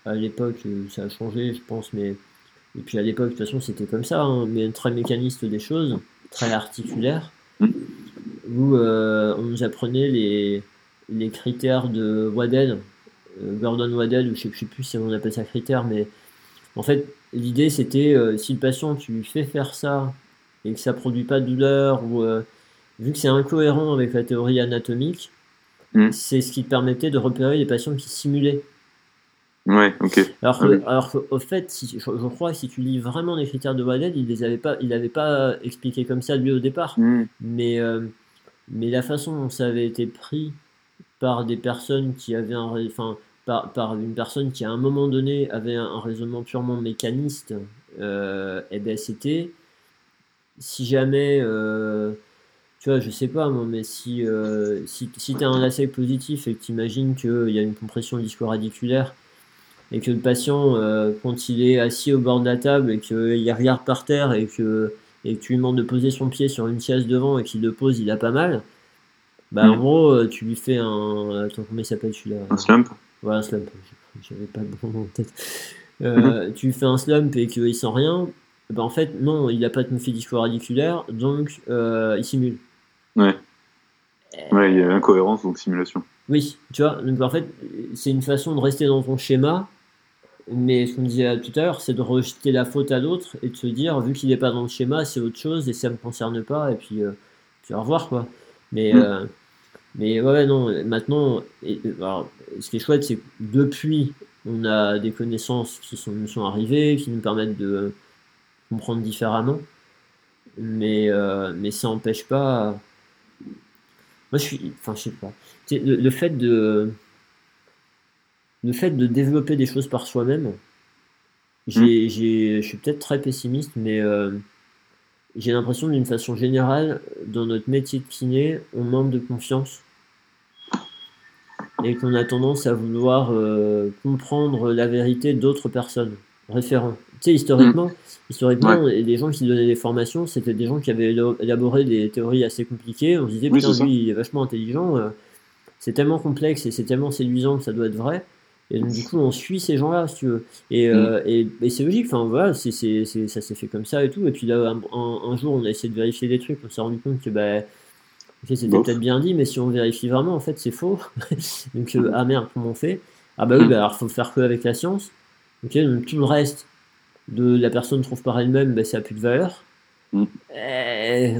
à l'époque, ça a changé je pense, mais et puis à l'époque de toute façon c'était comme ça, hein, mais très mécaniste des choses, très articulaire, mm. où on nous apprenait les, les critères de Waddell, Gordon Waddell, ou je sais, sais plus si on appelle ça critère, mais En fait, l'idée c'était si le patient tu lui fais faire ça et que ça produit pas de douleur ou vu que c'est incohérent avec la théorie anatomique, hmm. c'est ce qui permettait de repérer les patients qui simulaient. Ouais, ok. Alors, alors au fait, si, je, crois que si tu lis vraiment les critères de Waddell, il les avait pas, il n'avait pas expliqué comme ça lui au départ. Hmm. Mais, euh, mais la façon dont ça avait été pris par des personnes qui avaient un, enfin, par, par une personne qui à un moment donné avait un, raisonnement purement mécaniste, euh, et ben c'était si jamais euh, tu vois, je sais pas moi, mais si, euh, si, si tu as un lacet positif et que tu imagines qu'il y a une compression disco-radiculaire et que le patient, quand il est assis au bord de la table et qu'il regarde par terre et que, et que tu lui demandes de poser son pied sur une chaise devant et qu'il le pose, il a pas mal, bah en mm. gros, euh, tu lui fais un. Attends, comment il s'appelle celui-là? Un slump Un slump. J'avais pas le bon en tête. Euh, Tu lui fais un slump et qu'il sent rien, bah en fait, non, il a pas de moufie disco-radiculaire, donc il simule. Ouais. Ouais, il y a incohérence, donc simulation. Oui, tu vois, donc en fait, c'est une façon de rester dans ton schéma, mais ce qu'on disait tout à l'heure, c'est de rejeter la faute à l'autre et de se dire, vu qu'il n'est pas dans le schéma, c'est autre chose et ça ne me concerne pas, et puis, euh, puis au revoir, quoi. Mais, mm. Mais ouais, non, maintenant, et, ce qui est chouette, c'est que depuis, on a des connaissances qui sont, nous sont arrivées, qui nous permettent de comprendre différemment, mais, euh, mais ça n'empêche pas moi, je suis. Enfin, je sais pas. Le, fait de. Le fait de développer des choses par soi-même, j'ai, hmm. je suis peut-être très pessimiste, mais euh, j'ai l'impression d'une façon générale, dans notre métier de kiné, on manque de confiance et qu'on a tendance à vouloir euh, comprendre la vérité d'autres personnes, référents. Tu sais, historiquement, mm. historiquement les gens qui donnaient des formations, c'était des gens qui avaient élaboré des théories assez compliquées. On se disait, putain, lui, il est vachement intelligent, euh, c'est tellement complexe et c'est tellement séduisant que ça doit être vrai. Et donc, du coup, on suit ces gens-là, si tu veux. Et, euh, mm. et, c'est logique, enfin, voilà, c'est, ça s'est fait comme ça et tout. Et puis là, un, jour, on a essayé de vérifier des trucs, on s'est rendu compte que, bah, c'était peut-être bien dit, mais si on vérifie vraiment, en fait, c'est faux. donc, euh, ah merde, comment on fait Ah bah oui, mm. bah, alors, faut faire que avec la science? Ok, donc tout le reste, de la personne trouve par elle-même, ben, ça n'a plus de valeur. Mm.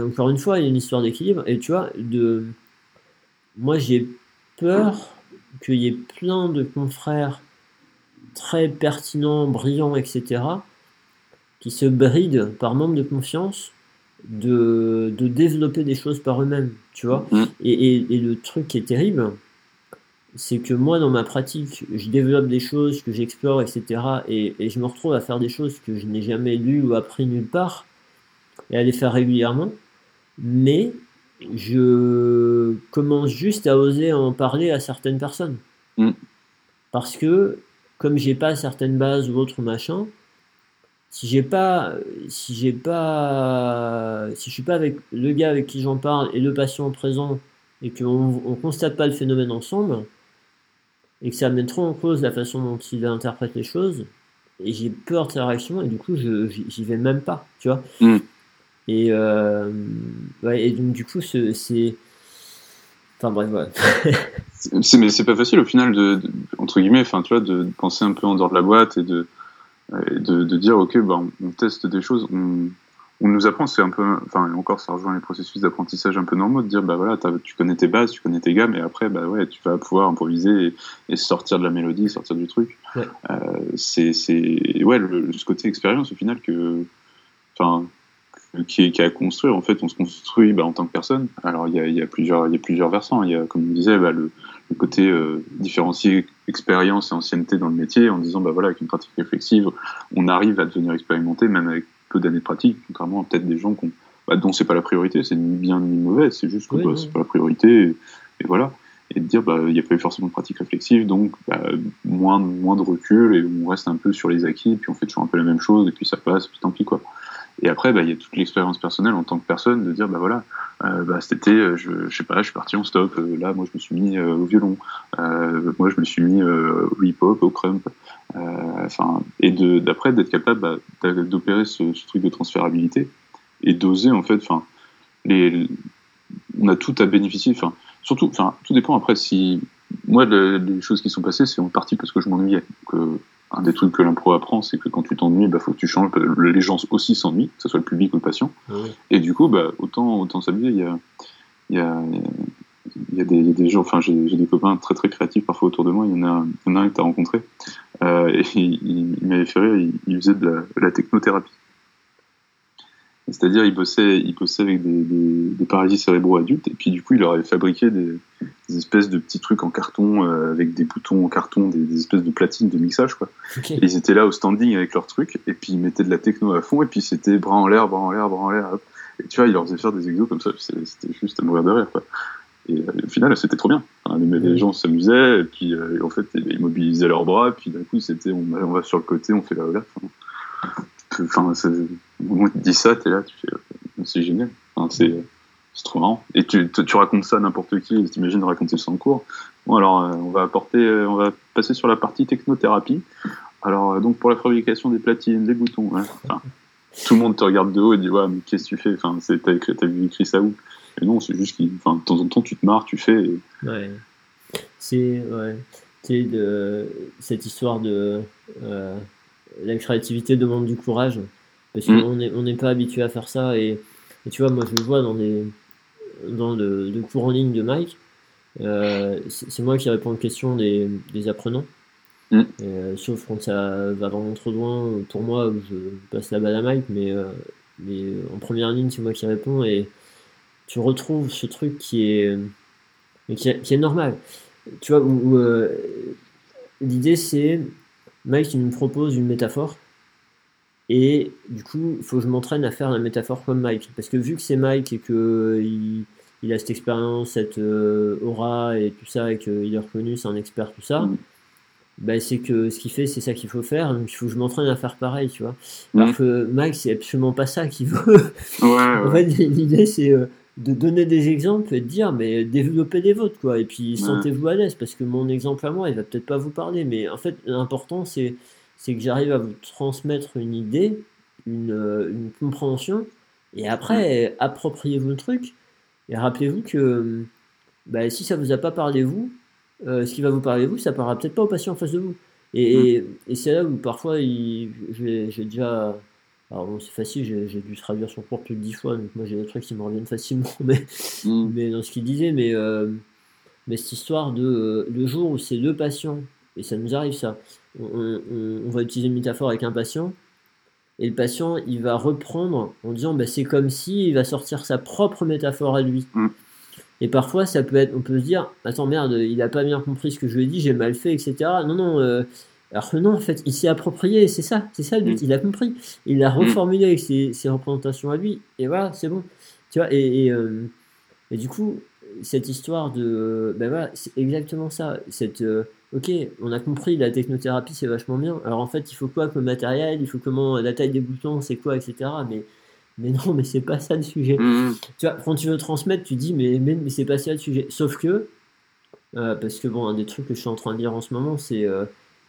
encore une fois, il y a une histoire d'équilibre. Et tu vois, de... moi j'ai peur qu'il y ait plein de confrères très pertinents, brillants, etc., qui se brident par manque de confiance de, de développer des choses par eux-mêmes, tu vois. Mm. Et, et, le truc qui est terrible, c'est que moi, dans ma pratique, je développe des choses, que j'explore, etc. Et, je me retrouve à faire des choses que je n'ai jamais lues ou appris nulle part, et à les faire régulièrement. Mais je commence juste à oser en parler à certaines personnes. Mm. Parce que, comme j'ai pas certaines bases ou autres machins, si j'ai pas, si j'ai pas, si je suis pas avec le gars avec qui j'en parle et le patient présent et qu'on on constate pas le phénomène ensemble, et que ça met trop en cause la façon dont il interprète les choses, et j'ai peur de sa réaction, et du coup, je j'y vais même pas, tu vois. Mm. Et, euh, ouais, et donc, du coup, c'est. Enfin, bref, voilà. mais c'est pas facile au final, de, entre guillemets, enfin, tu vois, de penser un peu en dehors de la boîte et de, de, de dire, ok, bah, on, teste des choses, on, on nous apprend, c'est un peu, enfin encore ça rejoint les processus d'apprentissage un peu normaux, de dire bah voilà, tu connais tes bases, tu connais tes gammes, et après bah ouais, tu vas pouvoir improviser et, sortir de la mélodie, sortir du truc. Euh, c'est ouais le, ce côté expérience au final que, enfin qui est, qui à construire en fait, on se construit bah, en tant que personne. Alors il y a, y a, plusieurs il y a plusieurs versants. Il y a comme on disait bah, le, le, côté euh, différencier expérience et ancienneté dans le métier en disant bah voilà avec une pratique réflexive, on arrive à devenir expérimenté même avec peu d'années de pratique, contrairement à peut-être des gens qui bah, dont c'est pas la priorité, c'est ni bien ni mauvais, c'est juste que bah, c'est pas la priorité, et, voilà. Et de dire, bah, il n'y a pas eu forcément de pratique réflexive, donc bah, moins, moins de recul, et on reste un peu sur les acquis, puis on fait toujours un peu la même chose, et puis ça passe, puis tant pis, quoi. Et après, bah, il y a toute l'expérience personnelle en tant que personne de dire, bah voilà, euh, bah, cet été, euh, je, je sais pas, je suis parti en stop. Euh, là, moi, je me suis mis au violon. moi, je me suis mis au hip-hop, au crump. Enfin, et d'après d'être capable bah, d'opérer ce, truc de transférabilité et d'oser en fait. Enfin, les, on a tout à bénéficier. Enfin, surtout, enfin, tout dépend après si moi les choses qui sont passées, c'est en partie parce que je m'ennuyais. Un des trucs que l'impro apprend, c'est que quand tu t'ennuies, il bah, faut que tu changes. Les gens aussi s'ennuient, que ce soit le public ou le patient. Et du coup, bah, autant, autant s'amuser. Il y a, il y a, il y a des, il y a des gens, enfin j'ai des copains très très créatifs parfois autour de moi. Il y en a, il y en a un que tu as rencontré euh, et il, m'avait fait rire. Il, faisait de la, de la technothérapie. C'est-à-dire, il bossait, il bossait avec des, des, des, paralysies cérébraux adultes, et puis du coup, il leur avait fabriqué des, des espèces de petits trucs en carton, euh, avec des boutons en carton, des, espèces de platines de mixage, quoi. Et ils étaient là au standing avec leurs trucs, et puis ils mettaient de la techno à fond, et puis c'était bras en l'air, bras en l'air, bras en l'air. Et tu vois, il leur faisait faire des exos comme ça, c'était juste à mourir de rire, quoi. Et euh, au final, c'était trop bien. les, gens s'amusaient, et puis euh, en fait, ils mobilisaient leurs bras, et puis d'un coup, c'était on, on, va sur le côté, on fait la relève. Enfin, au moment tu dis ça, t'es là, euh, c'est génial. Enfin, c'est, trop marrant. Et tu, racontes ça à n'importe qui, t'imagines raconter ça en cours. Bon, alors, euh, on va apporter, euh, on va passer sur la partie technothérapie. Alors, donc, pour la fabrication des platines, des boutons, enfin, tout le monde te regarde de haut et dit, ouais, mais qu'est-ce que tu fais? Enfin, t'as, écrit, ça où? Et non, c'est juste qu'il, enfin, de temps en temps, tu te marres, tu fais. Ouais. C'est. C'est de, cette histoire de, la créativité demande du courage. Parce qu'on mm. n'est on pas habitué à faire ça. Et, tu vois moi je le vois dans des dans le, cours en ligne de Mike. Euh, c'est moi qui réponds aux questions des, des apprenants. Mm. euh, sauf quand ça va vraiment trop loin pour moi je passe la balle à Mike. Mais, euh, mais en première ligne c'est moi qui réponds. Et tu retrouves ce truc qui est qui est, qui est normal. Tu vois où, l'idée c'est Mike, il me propose une métaphore. Et du coup, il faut que je m'entraîne à faire la métaphore comme Mike. Parce que vu que c'est Mike et qu'il il a cette expérience, cette euh, aura et tout ça, et qu'il est reconnu, c'est un expert, tout ça, bah, c'est que ce qu'il fait, c'est ça qu'il faut faire. Donc il faut que je m'entraîne à faire pareil, tu vois. Alors que Mike, c'est absolument pas ça qu'il veut. en fait, l'idée, c'est. Euh, de donner des exemples et de dire mais développez des vôtres quoi. Et puis sentez-vous à l'aise parce que mon exemple à moi il va peut-être pas vous parler mais en fait l'important c'est c'est que j'arrive à vous transmettre une idée une, euh, une compréhension et après appropriez-vous le truc et rappelez-vous que bah, si ça vous a pas parlé vous euh, ce qui va vous parler vous ça parlera peut-être pas au patient en face de vous. Et, et, c'est là où parfois j'ai déjà alors bon, c'est facile, j'ai dû traduire son cours plus de dix fois, donc moi j'ai des trucs qui me reviennent facilement, mais, mm. mais dans ce qu'il disait, mais, euh, mais cette histoire de euh, le jour où c'est deux patients, et ça nous arrive ça, on, va utiliser une métaphore avec un patient, et le patient il va reprendre en disant bah, c'est comme si il va sortir sa propre métaphore à lui. Mm. Et parfois ça peut être, on peut se dire, attends merde, il a pas bien compris ce que je lui ai dit, j'ai mal fait, etc. Non, non, euh, alors que non, en fait, il s'est approprié, c'est ça, c'est ça le but, mm. il a compris. Il l'a mm. reformulé avec ses, représentations à lui, et voilà, c'est bon. Tu vois, et, euh, et, du coup, cette histoire de. Ben voilà, c'est exactement ça. Cette, euh, ok, on a compris, la technothérapie, c'est vachement bien. Alors en fait, il faut quoi comme matériel? Il faut comment La taille des boutons, c'est quoi, etc. Mais, mais non, mais c'est pas ça le sujet. Mm. Tu vois, quand tu veux transmettre, tu dis, mais, mais, mais c'est pas ça le sujet. Sauf que, euh, parce que bon, un des trucs que je suis en train de dire en ce moment, c'est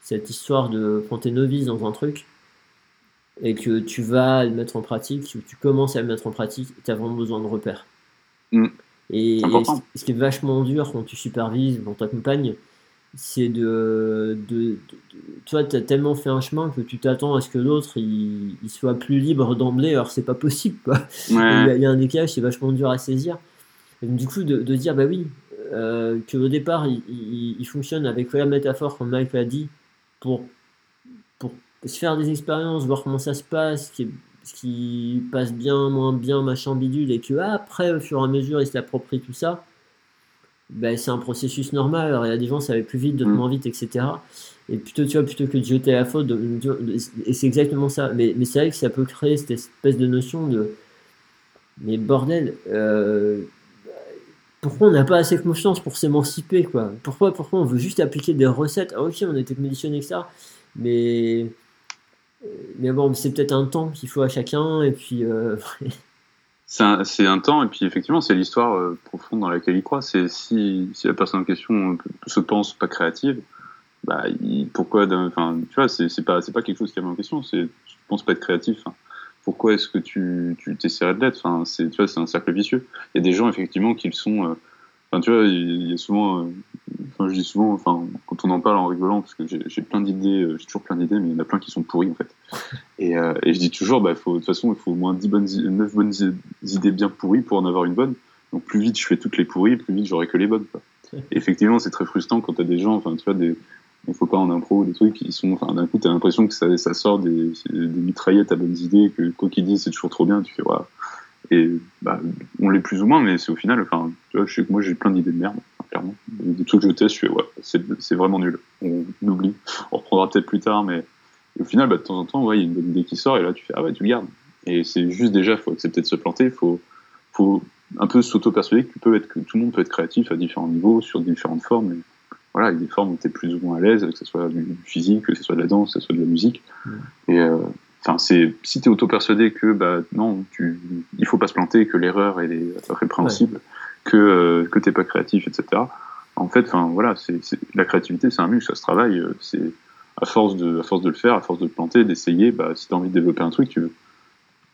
cette histoire de quand tu es novice dans un truc et que tu vas le mettre en pratique, tu, tu commences à le mettre en pratique, tu as vraiment besoin de repères. Mm. Et, ce qui est vachement dur quand tu supervises, quand tu accompagnes, c'est de, de, Toi, tu as tellement fait un chemin que tu t'attends à ce que l'autre il, soit plus libre d'emblée, alors c'est pas possible. Quoi. Il, y a, un décalage, c'est vachement dur à saisir. du coup, de, de, dire, bah oui, euh, qu'au départ, il, il, fonctionne avec la métaphore, comme Mike l'a dit, pour, pour se faire des expériences, voir comment ça se passe, ce qui, ce qui passe bien, moins bien, machin bidule, et que après, au fur et à mesure, il s'approprie tout ça, ben, c'est un processus normal. Alors, il y a des gens, ça va plus vite, d'autres mm. moins vite, etc. Et plutôt, tu vois, plutôt que de jeter la faute, et c'est exactement ça. Mais, mais c'est vrai que ça peut créer cette espèce de notion de. Mais bordel, euh, pourquoi on n'a pas assez confiance pour s'émanciper quoi? Pourquoi, pourquoi on veut juste appliquer des recettes? Ah, Ok, on a été conditionné que ça, mais, mais bon, c'est peut-être un temps qu'il faut à chacun, et puis. Euh... c'est un, temps, et puis effectivement, c'est l'histoire euh, profonde dans laquelle il croit. C'est si, si la personne en question se pense pas créative, bah, pourquoi. Tu vois, c'est pas, pas quelque chose qui est en question, c'est je pense pas être créatif. Hein pourquoi est-ce que tu t'essaierais de l'être? C'est tu vois c'est un cercle vicieux il y a des gens effectivement qui le sont euh, enfin tu vois il y a souvent euh, enfin, je dis souvent, enfin, quand on en parle en rigolant, parce que j'ai plein d'idées, j'ai toujours plein d'idées, mais il y en a plein qui sont pourries en fait. Et, et je dis toujours, bah, faut, de toute façon, il faut au moins 10 bonnes, 9 bonnes idées bien pourries pour en avoir une bonne. Donc plus vite je fais toutes les pourries, plus vite j'aurai que les bonnes. Quoi. Et effectivement, c'est très frustrant quand tu as des gens, enfin, tu vois, des, il faut pas en impro, des trucs qui sont, enfin, d'un coup, tu as l'impression que ça, sort des, des, mitraillettes à bonnes idées, que quoi qu'ils disent, c'est toujours trop bien, tu fais, voilà. Et, bah, on l'est plus ou moins, mais c'est au final, enfin, tu vois, je sais que moi, j'ai plein d'idées de merde, clairement. Des, trucs que je teste, je fais, ouais, c'est vraiment nul. On, oublie. On reprendra peut-être plus tard, mais au final, bah, de temps en temps, il y a une bonne idée qui sort, et là, tu fais, ah ouais, tu le gardes. Et c'est juste déjà, il faut accepter de se planter, faut, faut un peu s'auto-persuader que, tout le monde peut être créatif à différents niveaux, sur différentes formes. Voilà, il y a des formes où tu es plus ou moins à l'aise, que ce soit du physique, que ce soit de la danse, que ce soit de la musique. Mm. Et euh, enfin, c'est si tu es auto-persuadé que bah, non, tu, il faut pas se planter, que l'erreur est répréhensible, que, euh, que tu n'es pas créatif, etc. En fait, enfin, voilà, c'est, la créativité, c'est un muscle, ça se travaille. Euh, c'est à force, de, à force de le faire, à force de te planter, d'essayer, bah, si tu as envie de développer un truc, tu,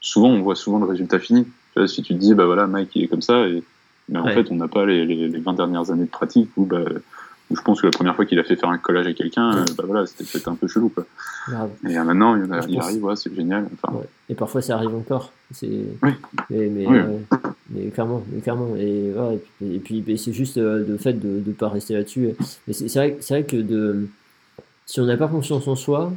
souvent on voit souvent le résultat fini si tu te dis, bah voilà, Mike il est comme ça, et, mais en fait, on n'a pas les, les, 20 dernières années de pratique où, bah, où je pense que la première fois qu'il a fait faire un collage à quelqu'un, euh, bah voilà, c'était peut-être un peu chelou. Quoi. Et euh, maintenant, il, il arrive, ouais, c'est génial. Enfin, Et parfois, ça arrive encore. C'est... Oui. Mais, mais, euh, mais, clairement, mais clairement. Et, et puis, c'est juste le fait de ne pas rester là-dessus. Mais c'est, vrai, c'est vrai que de, si on n'a pas confiance en soi,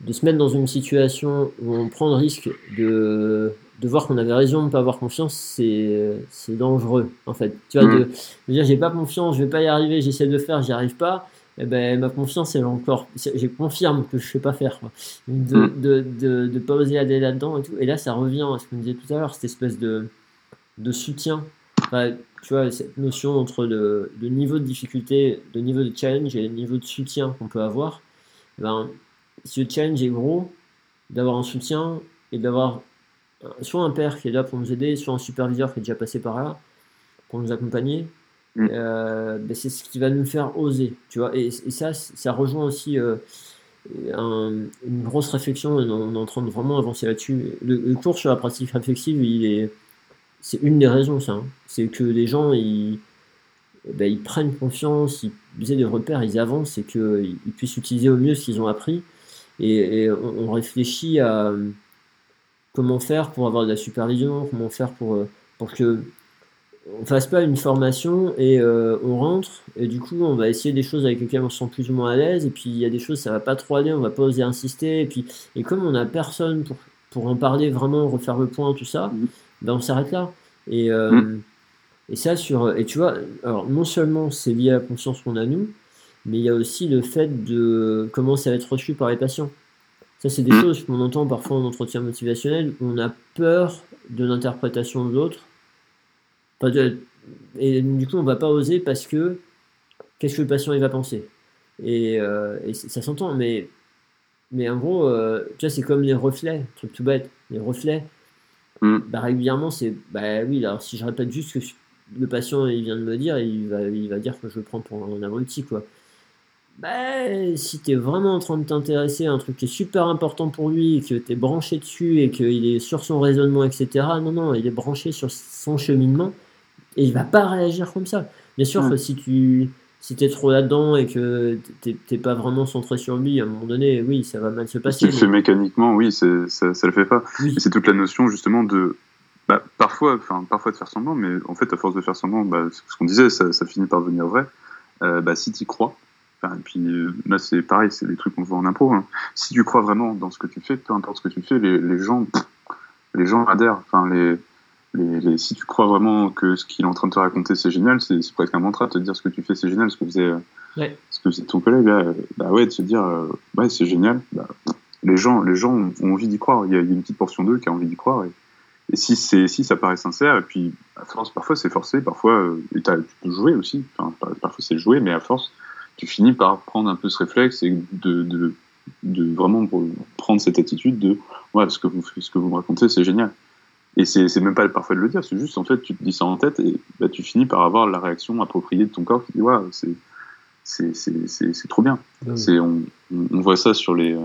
de se mettre dans une situation où on prend le risque de, de voir qu'on avait raison de ne pas avoir confiance, c'est, c'est dangereux, en fait. Tu vois, mm. de, dire j'ai pas confiance, je vais pas y arriver, j'essaie de le faire, j'y arrive pas, et eh ben, ma confiance, elle est encore, je confirme que je sais pas faire, De, mm. de, de, de, pas oser aller là-dedans et tout. Et là, ça revient à ce qu'on disait tout à l'heure, cette espèce de, de soutien. tu vois, cette notion entre le, le, niveau de difficulté, le niveau de challenge et le niveau de soutien qu'on peut avoir. Ben, si le challenge est gros, d'avoir un soutien et d'avoir soit un père qui est là pour nous aider, soit un superviseur qui est déjà passé par là pour nous accompagner. Mm. Euh, ben, c'est ce qui va nous faire oser, tu vois. Et, ça, ça rejoint aussi euh, une grosse réflexion. On, est en train de vraiment avancer là-dessus. Le, cours sur la pratique réflexive, il est, c'est une des raisons, ça. Hein. C'est que les gens, ils, ben, ils prennent confiance, ils aient des repères, ils avancent et qu'ils puissent utiliser au mieux ce qu'ils ont appris. Et, on, réfléchit à comment faire pour avoir de la supervision, comment faire pour, euh, pour que on fasse pas une formation et euh, on rentre et du coup on va essayer des choses avec lesquelles on se sent plus ou moins à l'aise et puis il y a des choses ça va pas trop aller on va pas oser insister et puis et comme on a personne pour, pour en parler vraiment refaire le point tout ça mmh. ben on s'arrête là et euh, mmh. et ça sur et tu vois alors non seulement c'est lié à la conscience qu'on a nous mais il y a aussi le fait de comment ça va être reçu par les patients. Ça, c'est des mm. choses qu'on entend parfois en entretien motivationnel, on a peur de l'interprétation de l'autre. Et du coup, on va pas oser parce que qu'est-ce que le patient il va penser? Et, euh, ça s'entend, mais, mais en gros, euh, tu vois, c'est comme les reflets, truc tout bête, les reflets. Mm. Bah, régulièrement, c'est bah oui, alors si je répète juste ce que le patient il vient de me dire, il va, il va dire que je le prends pour un abruti, quoi bah, si tu es vraiment en train de t'intéresser à un truc qui est super important pour lui, et que tu es branché dessus et qu'il est sur son raisonnement, etc., non, non, il est branché sur son cheminement et il va pas réagir comme ça. Bien sûr que si tu si es trop là-dedans et que t'es pas vraiment centré sur lui, à un moment donné, oui, ça va mal se passer. Le fais mécaniquement, oui, ça, ça le fait pas. C'est toute la notion justement de bah, parfois, enfin, parfois de faire semblant, mais en fait, à force de faire semblant, bah, ce qu'on disait, ça, ça, finit par devenir vrai. Euh, bah, si tu crois, et puis euh, là, c'est pareil, c'est des trucs qu'on voit en impro. Hein. Si tu crois vraiment dans ce que tu fais, peu importe ce que tu fais, les, les gens, les gens adhèrent. Enfin, les, les, si tu crois vraiment que ce qu'il est en train de te raconter c'est génial, c'est presque un mantra de te dire ce que tu fais c'est génial, ce que faisait, ouais. ce que faisait ton collègue là, bah ouais, de se dire euh, ouais c'est génial. Bah, les gens, les gens ont envie d'y croire. Il y, a, une petite portion d'eux qui a envie d'y croire. Et, et si c'est si ça paraît sincère, et puis à force, parfois c'est forcé, parfois euh, et tu peux jouer aussi. Enfin, parfois c'est jouer, mais à force tu finis par prendre un peu ce réflexe et de, de, de vraiment prendre cette attitude de ouais, ce que vous, ce que vous me racontez, c'est génial. Et c'est même pas parfois de le dire, c'est juste en fait, tu te dis ça en tête et bah, tu finis par avoir la réaction appropriée de ton corps qui dit ouais, c'est trop bien. c'est On, on, voit ça sur les.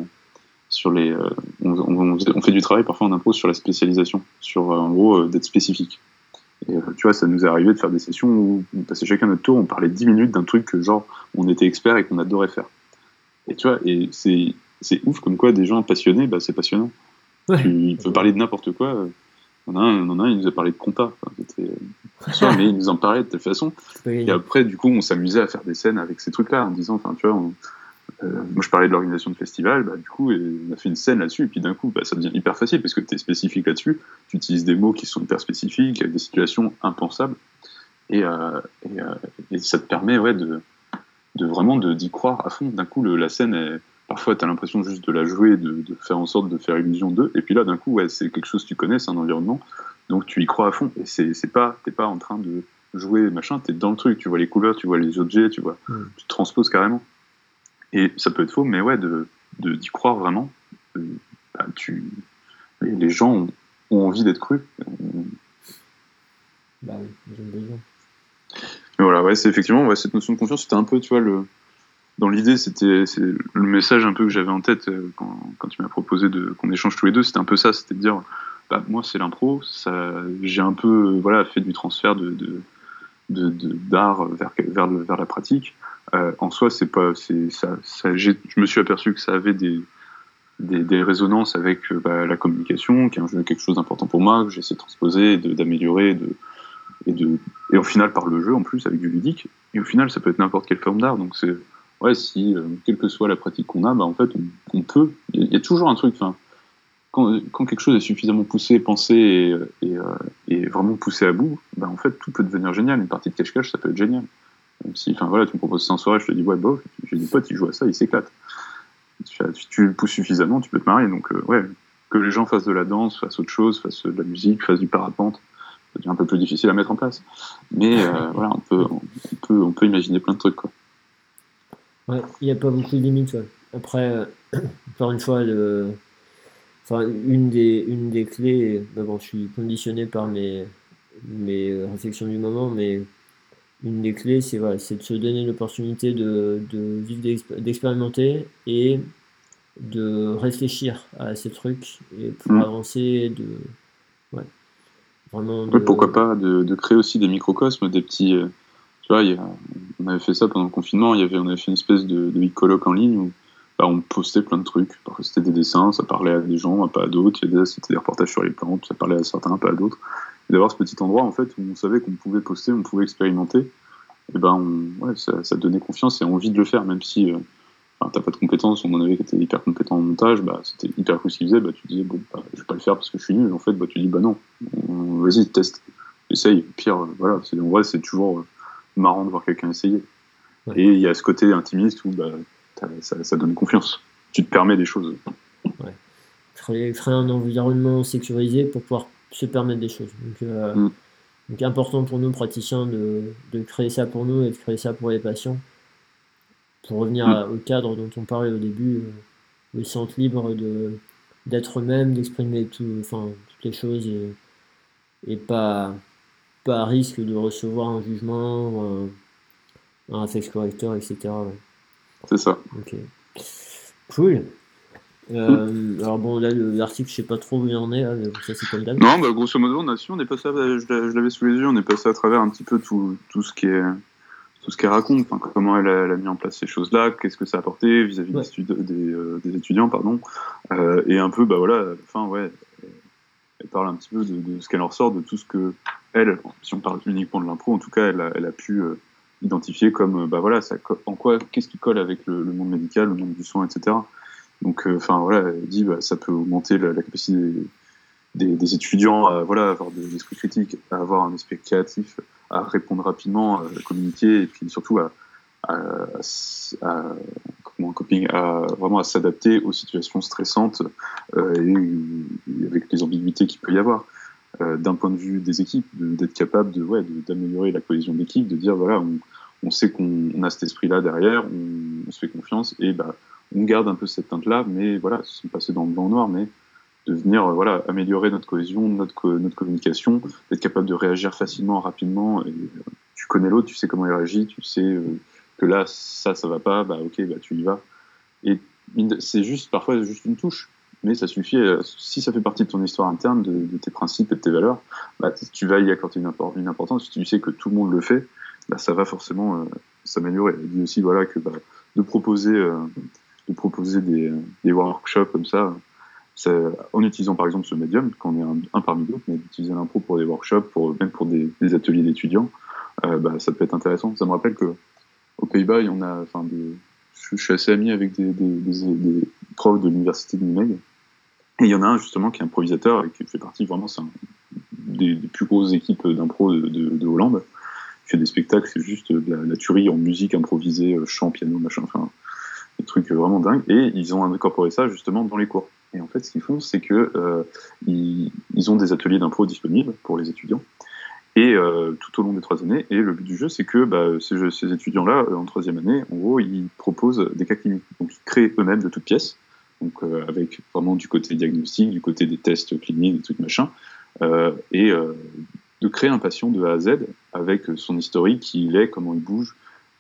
Sur les euh, on, on, fait du travail parfois en impose sur la spécialisation, sur euh, en gros euh, d'être spécifique. Et tu vois, ça nous est arrivé de faire des sessions où on passait chacun notre tour, on parlait 10 minutes d'un truc que genre on était expert et qu'on adorait faire. Et tu vois, et c'est, c'est ouf comme quoi des gens passionnés, bah, c'est passionnant. Tu peux parler de n'importe quoi. On a un, il nous a parlé de compta. Enfin, mais il nous en parlait de telle façon. Et après, du coup, on s'amusait à faire des scènes avec ces trucs-là, en disant, enfin, tu vois, euh, moi je parlais de l'organisation de festival, bah, du coup, on a fait une scène là-dessus, et puis d'un coup, bah, ça devient hyper facile parce que tu es spécifique là-dessus, tu utilises des mots qui sont hyper spécifiques, avec des situations impensables, et, euh, euh, et, ça te permet ouais, de, de vraiment d'y croire à fond. D'un coup, le, la scène est parfois tu as l'impression juste de la jouer, de, de, faire en sorte de faire illusion d'eux, et puis là d'un coup ouais, c'est quelque chose que tu connais, c'est un environnement, donc tu y crois à fond, et c'est pas, t'es pas en train de jouer machin, t'es dans le truc, tu vois les couleurs, tu vois les objets, tu vois, mm. tu transposes carrément. Et ça peut être faux, mais ouais, de d'y croire vraiment, euh, bah, tu, les, gens ont, ont envie d'être crus. Bah oui, j'aime bien. Mais voilà, ouais, c'est effectivement ouais, cette notion de confiance, c'était un peu, tu vois, le, dans l'idée, c'était le message un peu que j'avais en tête euh, quand, quand tu m'as proposé de qu'on échange tous les deux, c'était un peu ça, c'était de dire, bah, moi c'est l'impro, j'ai un peu voilà fait du transfert de d'art de, vers, vers, vers la pratique. Euh, en soi, c'est pas, c'est ça, ça je me suis aperçu que ça avait des des, des résonances avec euh, bah, la communication, qui est un jeu quelque chose d'important pour moi, que j'essaie de transposer, d'améliorer, de, et de et au final par le jeu en plus avec du ludique. Et au final, ça peut être n'importe quelle forme d'art, donc c'est ouais, si, euh, quelle que soit la pratique qu'on a, bah, en fait, on, peut. Il y, a toujours un truc, quand, quand, quelque chose est suffisamment poussé, pensé et, euh, et vraiment poussé à bout, bah, en fait, tout peut devenir génial. Une partie de cache-cache, ça peut être génial. Si, enfin voilà, tu me proposes ça en soirée, je te dis, ouais, bof, j'ai des potes, ils jouent à ça, ils s'éclatent. Tu, tu, le pousses suffisamment, tu peux te marier. Donc, euh, ouais, que les gens fassent de la danse, fassent autre chose, fassent de la musique, fassent du parapente, c'est un peu plus difficile à mettre en place. Mais voilà, on peut, on, peut, on peut imaginer plein de trucs, quoi. Ouais, il n'y a pas beaucoup de limites. Après, euh, encore une fois, le, enfin, une, des, une des clés, bah bon, je suis conditionné par mes, mes réflexions du moment, mais une des clés, c'est voilà, de se donner l'opportunité de, de vivre, d'expérimenter et de réfléchir à ces trucs et pour mmh. avancer, de. Ouais, vraiment pourquoi pas de, de, créer aussi des microcosmes, des petits. Euh, tu vois, on avait fait ça pendant le confinement, il y avait, on avait fait une espèce de, de colloque en ligne où bah, on postait plein de trucs. C'était des dessins, ça parlait à des gens, pas à d'autres. C'était des reportages sur les plantes, ça parlait à certains, pas à d'autres. D'avoir ce petit endroit en fait où on savait qu'on pouvait poster, on pouvait expérimenter, et ben ouais, ça, ça, donnait confiance et envie de le faire, même si euh, t'as pas de compétences. On en avait qui étaient hyper compétents en montage, bah, c'était hyper cool ce qu'ils faisaient. Bah, tu disais, bon, bah, je vais pas le faire parce que je suis nul. En fait, bah, tu dis, bah non, vas-y, teste, essaye. Pire, euh, voilà, en vrai, c'est toujours. Euh, marrant de voir quelqu'un essayer. Et il y a ce côté intimiste où bah, ça, donne confiance. Tu te permets des choses. Ouais. Créer, un environnement sécurisé pour pouvoir se permettre des choses. Donc, euh, mm. donc important pour nous, praticiens, de, de, créer ça pour nous et de créer ça pour les patients. Pour revenir mm. au cadre dont on parlait au début, euh, ils se sentent libres de, d'être eux-mêmes, d'exprimer tout, enfin, toutes les choses et, et pas, pas à risque de recevoir un jugement, un, un affect correcteur, etc. C'est ça. Ok. Cool. Euh, alors bon, là, l'article, je sais pas trop où il en est, mais ça c'est comme d'hab. Non, bah, grosso modo, on a su, on est passé, je l'avais sous les yeux, on est passé à travers un petit peu tout, tout ce qui est tout ce qu'elle raconte, enfin, comment elle a, mis en place ces choses-là, qu'est-ce que ça a apporté vis-à-vis des, euh, des, étudiants, pardon, euh, et un peu, bah voilà, enfin ouais, elle parle un petit peu de, ce qu'elle en ressort, de tout ce que elle, si on parle uniquement de l'impro, en tout cas, elle a, elle a pu euh, identifier comme, bah voilà, ça, en quoi, qu'est-ce qui colle avec le, monde médical, le monde du soin, etc. Donc, euh, enfin voilà, dit, bah, ça peut augmenter la, capacité des, des, étudiants à voilà, avoir des esprits critiques, à avoir un esprit créatif, à répondre rapidement, à communiquer, et puis surtout à, à, à, comment, coping, à vraiment à s'adapter aux situations stressantes euh, et, avec les ambiguïtés qu'il peut y avoir. Euh, d'un point de vue des équipes, d'être capable de ouais, d'améliorer la cohésion d'équipe, de dire voilà, on, on sait qu'on a cet esprit-là derrière, on, on, se fait confiance et bah, on garde un peu cette teinte-là, mais voilà, sans passer dans le blanc noir, mais de venir euh, voilà améliorer notre cohésion, notre notre communication, d'être capable de réagir facilement, rapidement. Et, euh, tu connais l'autre, tu sais comment il réagit, tu sais euh, que là ça ça va pas, bah ok, bah tu y vas. Et c'est juste parfois juste une touche mais ça suffit, si ça fait partie de ton histoire interne, de, tes principes et de tes valeurs, bah, tu vas y accorder une, importance. Si tu sais que tout le monde le fait, bah, ça va forcément s'améliorer. Il dit aussi voilà, que bah, de proposer, euh, de proposer des, des, workshops comme ça, en utilisant par exemple ce médium, qu'on est un, parmi d'autres, mais d'utiliser l'impro pour des workshops, pour, même pour des, ateliers d'étudiants, bah, ça peut être intéressant. Ça me rappelle que aux Pays-Bas, on a, enfin, je, suis assez ami avec des, des, profs de l'université de Nîmes et il y en a un justement qui est improvisateur et qui fait partie vraiment c'est des, des, plus grosses équipes d'impro de, de, de, Hollande. Il fait des spectacles, c'est juste de la, tuerie en musique improvisée, euh, chant, piano, machin, enfin des trucs vraiment dingues. Et ils ont incorporé ça justement dans les cours. Et en fait, ce qu'ils font, c'est que euh, ils, ont des ateliers d'impro disponibles pour les étudiants. Et euh, tout au long des trois années. Et le but du jeu, c'est que bah, ces, ces étudiants-là, euh, en troisième année, en gros, ils proposent des cas cliniques. Donc, ils créent eux-mêmes de toutes pièces donc euh, avec vraiment du côté diagnostic, du côté des tests cliniques, des trucs machin, euh, et euh, de créer un patient de A à Z avec son historique, qui il est, comment il bouge,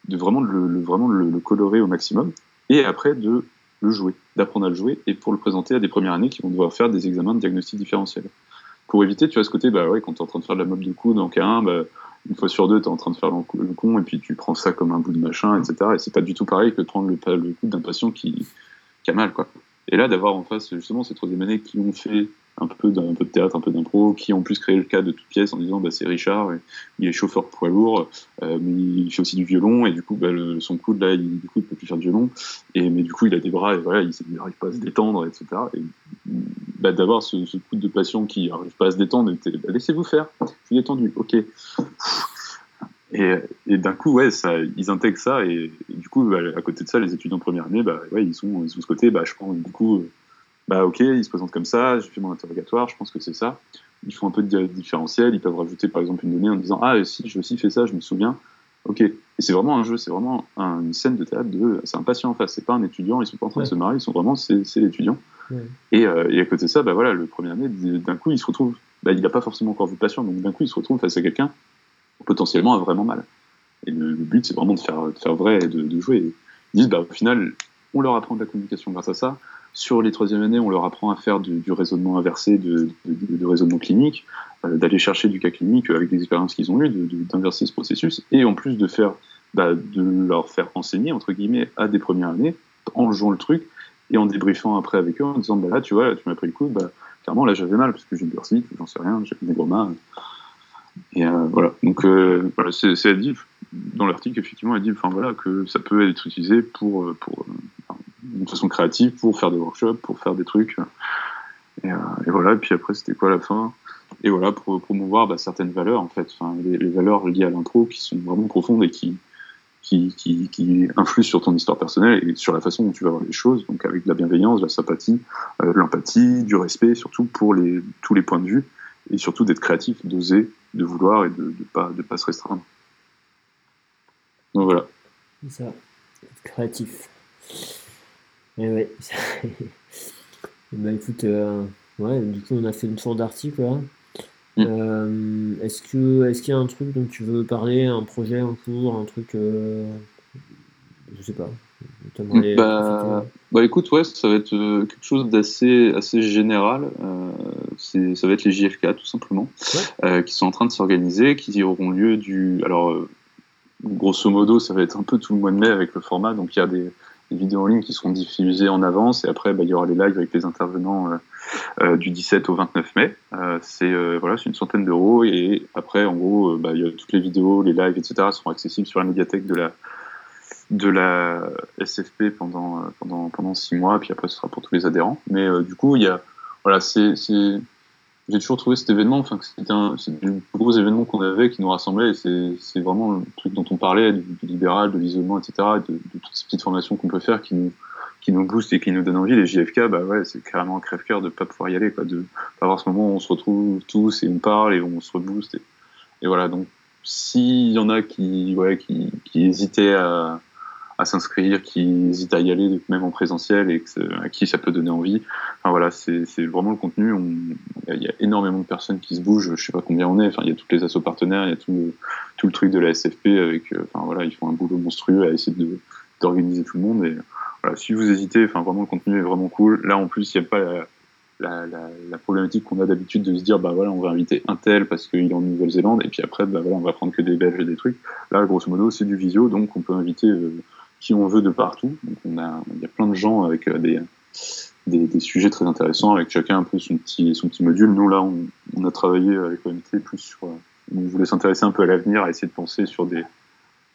de vraiment le, vraiment le, colorer au maximum, et après de le jouer, d'apprendre à le jouer, et pour le présenter à des premières années qui vont devoir faire des examens de diagnostic différentiel. Pour éviter, tu vois, ce côté, bah ouais, quand tu es en train de faire de la mob de coude en K1, bah, une fois sur deux, tu es en train de faire le con, et puis tu prends ça comme un bout de machin, etc. Et c'est pas du tout pareil que de prendre le, le coup d'un patient qui, qui a mal, quoi. Et là, d'avoir en face justement ces troisième années qui ont fait un peu, de théâtre, un peu d'impro, qui ont plus créé le cas de toute pièce en disant bah, c'est Richard, il est chauffeur poids lourd, euh, mais il fait aussi du violon, et du coup, bah, son coude, là, il, du coup, il peut plus faire du violon, et, mais du coup, il a des bras, et voilà, il n'arrive pas à se détendre, etc. Et bah, d'avoir ce, ce coup de patient qui n'arrive pas à se détendre, et bah, laissez-vous faire, je suis détendu, ok. Et, d'un coup, ouais, ça, ils intègrent ça, et, du coup, bah, à côté de ça, les étudiants de première année, bah, ouais, ils sont, ils sont ce côté, bah, je pense, du coup, bah, ok, ils se présentent comme ça, j'ai fait mon interrogatoire, je pense que c'est ça. Ils font un peu de différentiel, ils peuvent rajouter par exemple une donnée en disant, ah, si, j'ai aussi fait ça, je me souviens. Ok. Et c'est vraiment un jeu, c'est vraiment une scène de théâtre de, c'est un patient en face, c'est pas un étudiant, ils sont pas en train de se marier, ils sont vraiment, c'est, l'étudiant. Et, euh, et, à côté de ça, bah voilà, le premier année, d'un coup, il se retrouve, bah, il n'a pas forcément encore vu le patient, donc d'un coup, il se retrouve face à quelqu'un potentiellement a vraiment mal. Et le, but, c'est vraiment de faire, de faire vrai et de, jouer. ils disent, bah, au final, on leur apprend de la communication grâce à ça. Sur les troisième années, on leur apprend à faire du, raisonnement inversé, de, raisonnement clinique, euh, d'aller chercher du cas clinique avec les expériences qu'ils ont eues, d'inverser ce processus, et en plus de faire, bah, de leur faire enseigner entre guillemets à des premières années en jouant le truc et en débriefant après avec eux en disant bah là tu vois là, tu m'as pris le coup bah clairement là j'avais mal parce que j'ai une bursite j'en sais rien j'ai des gros mains et euh, voilà. Donc euh, voilà, c'est dit dans l'article effectivement elle dit enfin voilà que ça peut être utilisé pour euh, pour d'une façon créative pour faire des workshops, pour faire des trucs. Et, et voilà. Et puis après c'était quoi la fin? Et voilà pour promouvoir bah, certaines valeurs en fait, les, valeurs liées à l'intro qui sont vraiment profondes et qui qui, qui, qui, influent sur ton histoire personnelle et sur la façon dont tu vas voir les choses, donc avec de la bienveillance, de la sympathie, de l'empathie, du respect, surtout pour les, tous les points de vue, et surtout d'être créatif, d'oser de vouloir et de ne pas, de pas se restreindre. Donc voilà. C'est ça, être créatif. Et ouais. bah écoute, euh, ouais, du coup on a fait une sorte d'article là. Mm. Euh, est-ce que est-ce qu'il y a un truc dont tu veux parler, un projet en cours, un truc, euh, je sais pas. Bah, bah, écoute, ouais, ça va être quelque chose d'assez assez général. Euh, ça va être les JFK tout simplement, qui sont en train de s'organiser, qui auront lieu du. Alors, grosso modo, ça va être un peu tout le mois de mai avec le format. Donc il y a des, vidéos en ligne qui seront diffusées en avance et après bah, il y aura les lives avec les intervenants du 17 au 29 mai. c'est voilà, c'est une centaine d'euros et après en gros, bah, il y a toutes les vidéos, les lives, etc. seront accessibles sur la médiathèque de la de la SFP pendant, euh, pendant, pendant six mois, puis après ce sera pour tous les adhérents. Mais euh, du coup, il y a, voilà, c'est, j'ai toujours trouvé cet événement, enfin, c'était un, plus gros événement qu'on avait qui nous rassemblait, et c'est, vraiment le truc dont on parlait, du, libéral, de l'isolement, etc., de, de, petites formations qu'on peut faire qui nous, qui nous boostent et qui nous donnent envie. Les JFK, bah ouais, c'est carrément un crève-cœur de pas pouvoir y aller, quoi, de pas avoir ce moment où on se retrouve tous et on parle et on se rebooste. Et, voilà, donc, s'il y en a qui, ouais, qui, qui hésitaient à, s'inscrire, qui hésitent à y aller, même en présentiel, et à qui ça peut donner envie. Enfin voilà, c'est vraiment le contenu. Il y a énormément de personnes qui se bougent. Je sais pas combien on est. Enfin, il y a toutes les assos partenaires, il y a tout tout le truc de la SFP avec. Euh, enfin voilà, ils font un boulot monstrueux à essayer d'organiser tout le monde. Et voilà, si vous hésitez, enfin vraiment le contenu est vraiment cool. Là en plus, il n'y a pas la, problématique qu'on a d'habitude de se dire, bah voilà, on va inviter un tel parce qu'il est en Nouvelle-Zélande, et puis après, bah voilà, on va prendre que des Belges et des trucs. Là, grosso modo, c'est du visio, donc on peut inviter euh, qui on veut de partout. Donc on a, il y a plein de gens avec euh, des, des, sujets très intéressants, avec chacun un peu son petit, son petit module. Nous, là, on, a travaillé avec l'OMT plus sur, on voulait s'intéresser un peu à l'avenir, à essayer de penser sur des,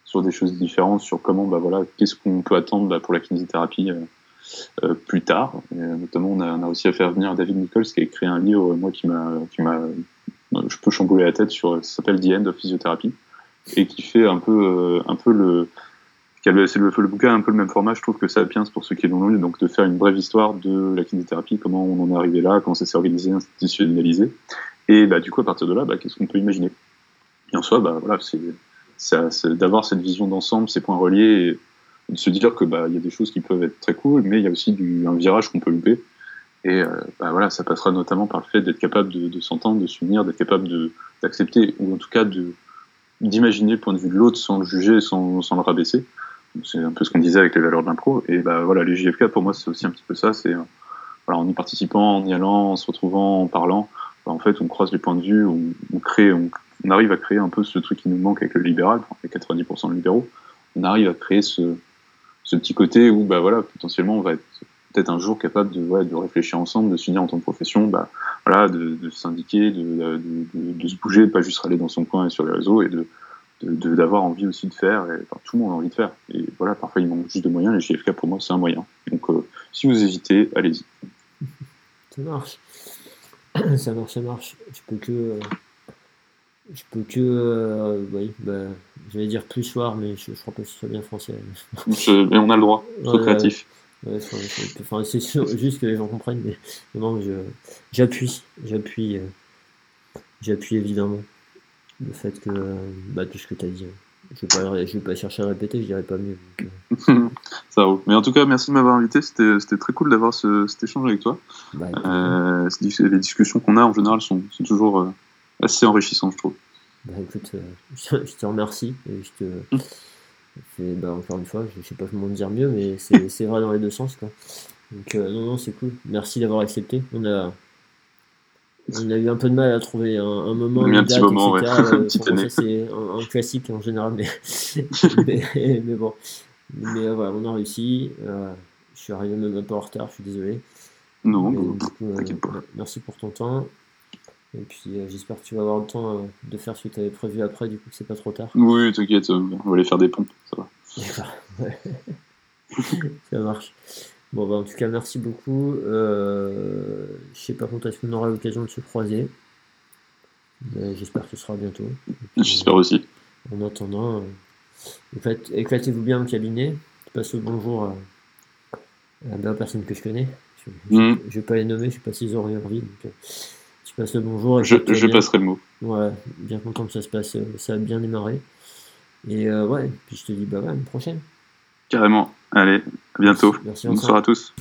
sur des choses différentes, sur comment, bah voilà, qu'est-ce qu'on peut attendre bah, pour la kinésithérapie euh, euh, plus tard. Et, notamment, on a, on a, aussi à faire venir David Nichols qui a écrit un livre, moi, qui m'a, qui m'a, je peux chambouler la tête sur, s'appelle The End of Physiotherapy, et qui fait un peu, euh, un peu le, c'est le, le bouquin un peu le même format, je trouve que Sapiens pour ceux qui l'ont lu, donc de faire une brève histoire de la kinésithérapie, comment on en est arrivé là, comment ça s'est organisé, institutionnalisé, et bah du coup à partir de là, bah, qu'est-ce qu'on peut imaginer? Et en soi, bah voilà, c'est d'avoir cette vision d'ensemble, ces points reliés, et de se dire que bah il y a des choses qui peuvent être très cool, mais il y a aussi du, un virage qu'on peut louper. Et euh, bah voilà, ça passera notamment par le fait d'être capable de, s'entendre, de s'unir, d'être capable d'accepter, ou en tout cas d'imaginer le point de vue de l'autre sans le juger, sans, sans le rabaisser. C'est un peu ce qu'on disait avec les valeurs de l'impro. Et bah voilà, les JFK pour moi c'est aussi un petit peu ça. C'est voilà, en y participant, en y allant, en se retrouvant, en parlant, bah, en fait on croise les points de vue, on, on crée, on, on arrive à créer un peu ce truc qui nous manque avec le libéral, les 90% de libéraux, on arrive à créer ce, petit côté où bah voilà potentiellement on va être peut-être un jour capable de, ouais, de réfléchir ensemble, de s'unir en tant que profession, bah, voilà, de, de syndiquer, de, de, de, se bouger, pas juste aller dans son coin et sur les réseaux, et de d'avoir envie aussi de faire, et, tout le monde a envie de faire. Et voilà, parfois il manque juste de moyens, les JFK pour moi c'est un moyen. Donc euh, si vous hésitez, allez-y. Ça marche. ça marche, ça marche. Je peux que... Euh je peux que. Euh, oui, bah, j'allais dire plus soir, mais je, je crois pas que ce soit bien français. mais on a le droit, trop ouais, créatif. Ouais, enfin, c'est juste que les gens comprennent, mais non, j'appuie, j'appuie, euh, j'appuie évidemment le fait que bah, tout ce que tu as dit. Je vais, pas, je vais pas chercher à répéter, je dirais pas mieux. Donc, euh... Ça roule. Mais en tout cas, merci de m'avoir invité. C'était très cool d'avoir ce, cet échange avec toi. Bah, euh, les discussions qu'on a en général sont, sont toujours euh, assez enrichissant, je trouve. Bah, écoute, euh, je te remercie. Et je te... Mmh. Bah, encore une fois, je sais pas comment dire mieux, mais c'est vrai dans les deux sens. Quoi. Donc, euh, non, non, c'est cool. Merci d'avoir accepté. On a, on a eu un peu de mal à trouver un, un moment. Un petit moment, ouais. c'est un, un, classique en général, mais, mais, mais, bon. Mais euh, voilà, on a réussi. Euh, je suis arrivé même un peu en retard, je suis désolé. Non, t'inquiète pas. Merci pour ton temps. Et puis euh, j'espère que tu vas avoir le temps euh, de faire ce que tu avais prévu après, du coup que c'est pas trop tard. Oui, t'inquiète, on va aller faire des pompes, ça va. D'accord, ouais. ça marche. Bon, bah, en tout cas, merci beaucoup. Euh, je sais pas quand est-ce qu'on aura l'occasion de se croiser. J'espère que ce sera bientôt. J'espère aussi. En attendant, euh, éclatez-vous bien au cabinet. Je passe le bonjour à, à la personne que je connais. Je ne mm. vais pas les nommer, je suis pas 6 ans en vie. Donc, tu le bonjour. Je, passerai le mot. Ouais, bien content que ça se passe, euh, ça a bien démarré. Et euh, ouais, puis je te dis bah ouais, à une prochaine. Carrément. Allez, à bientôt. Merci, merci Bonsoir à tous.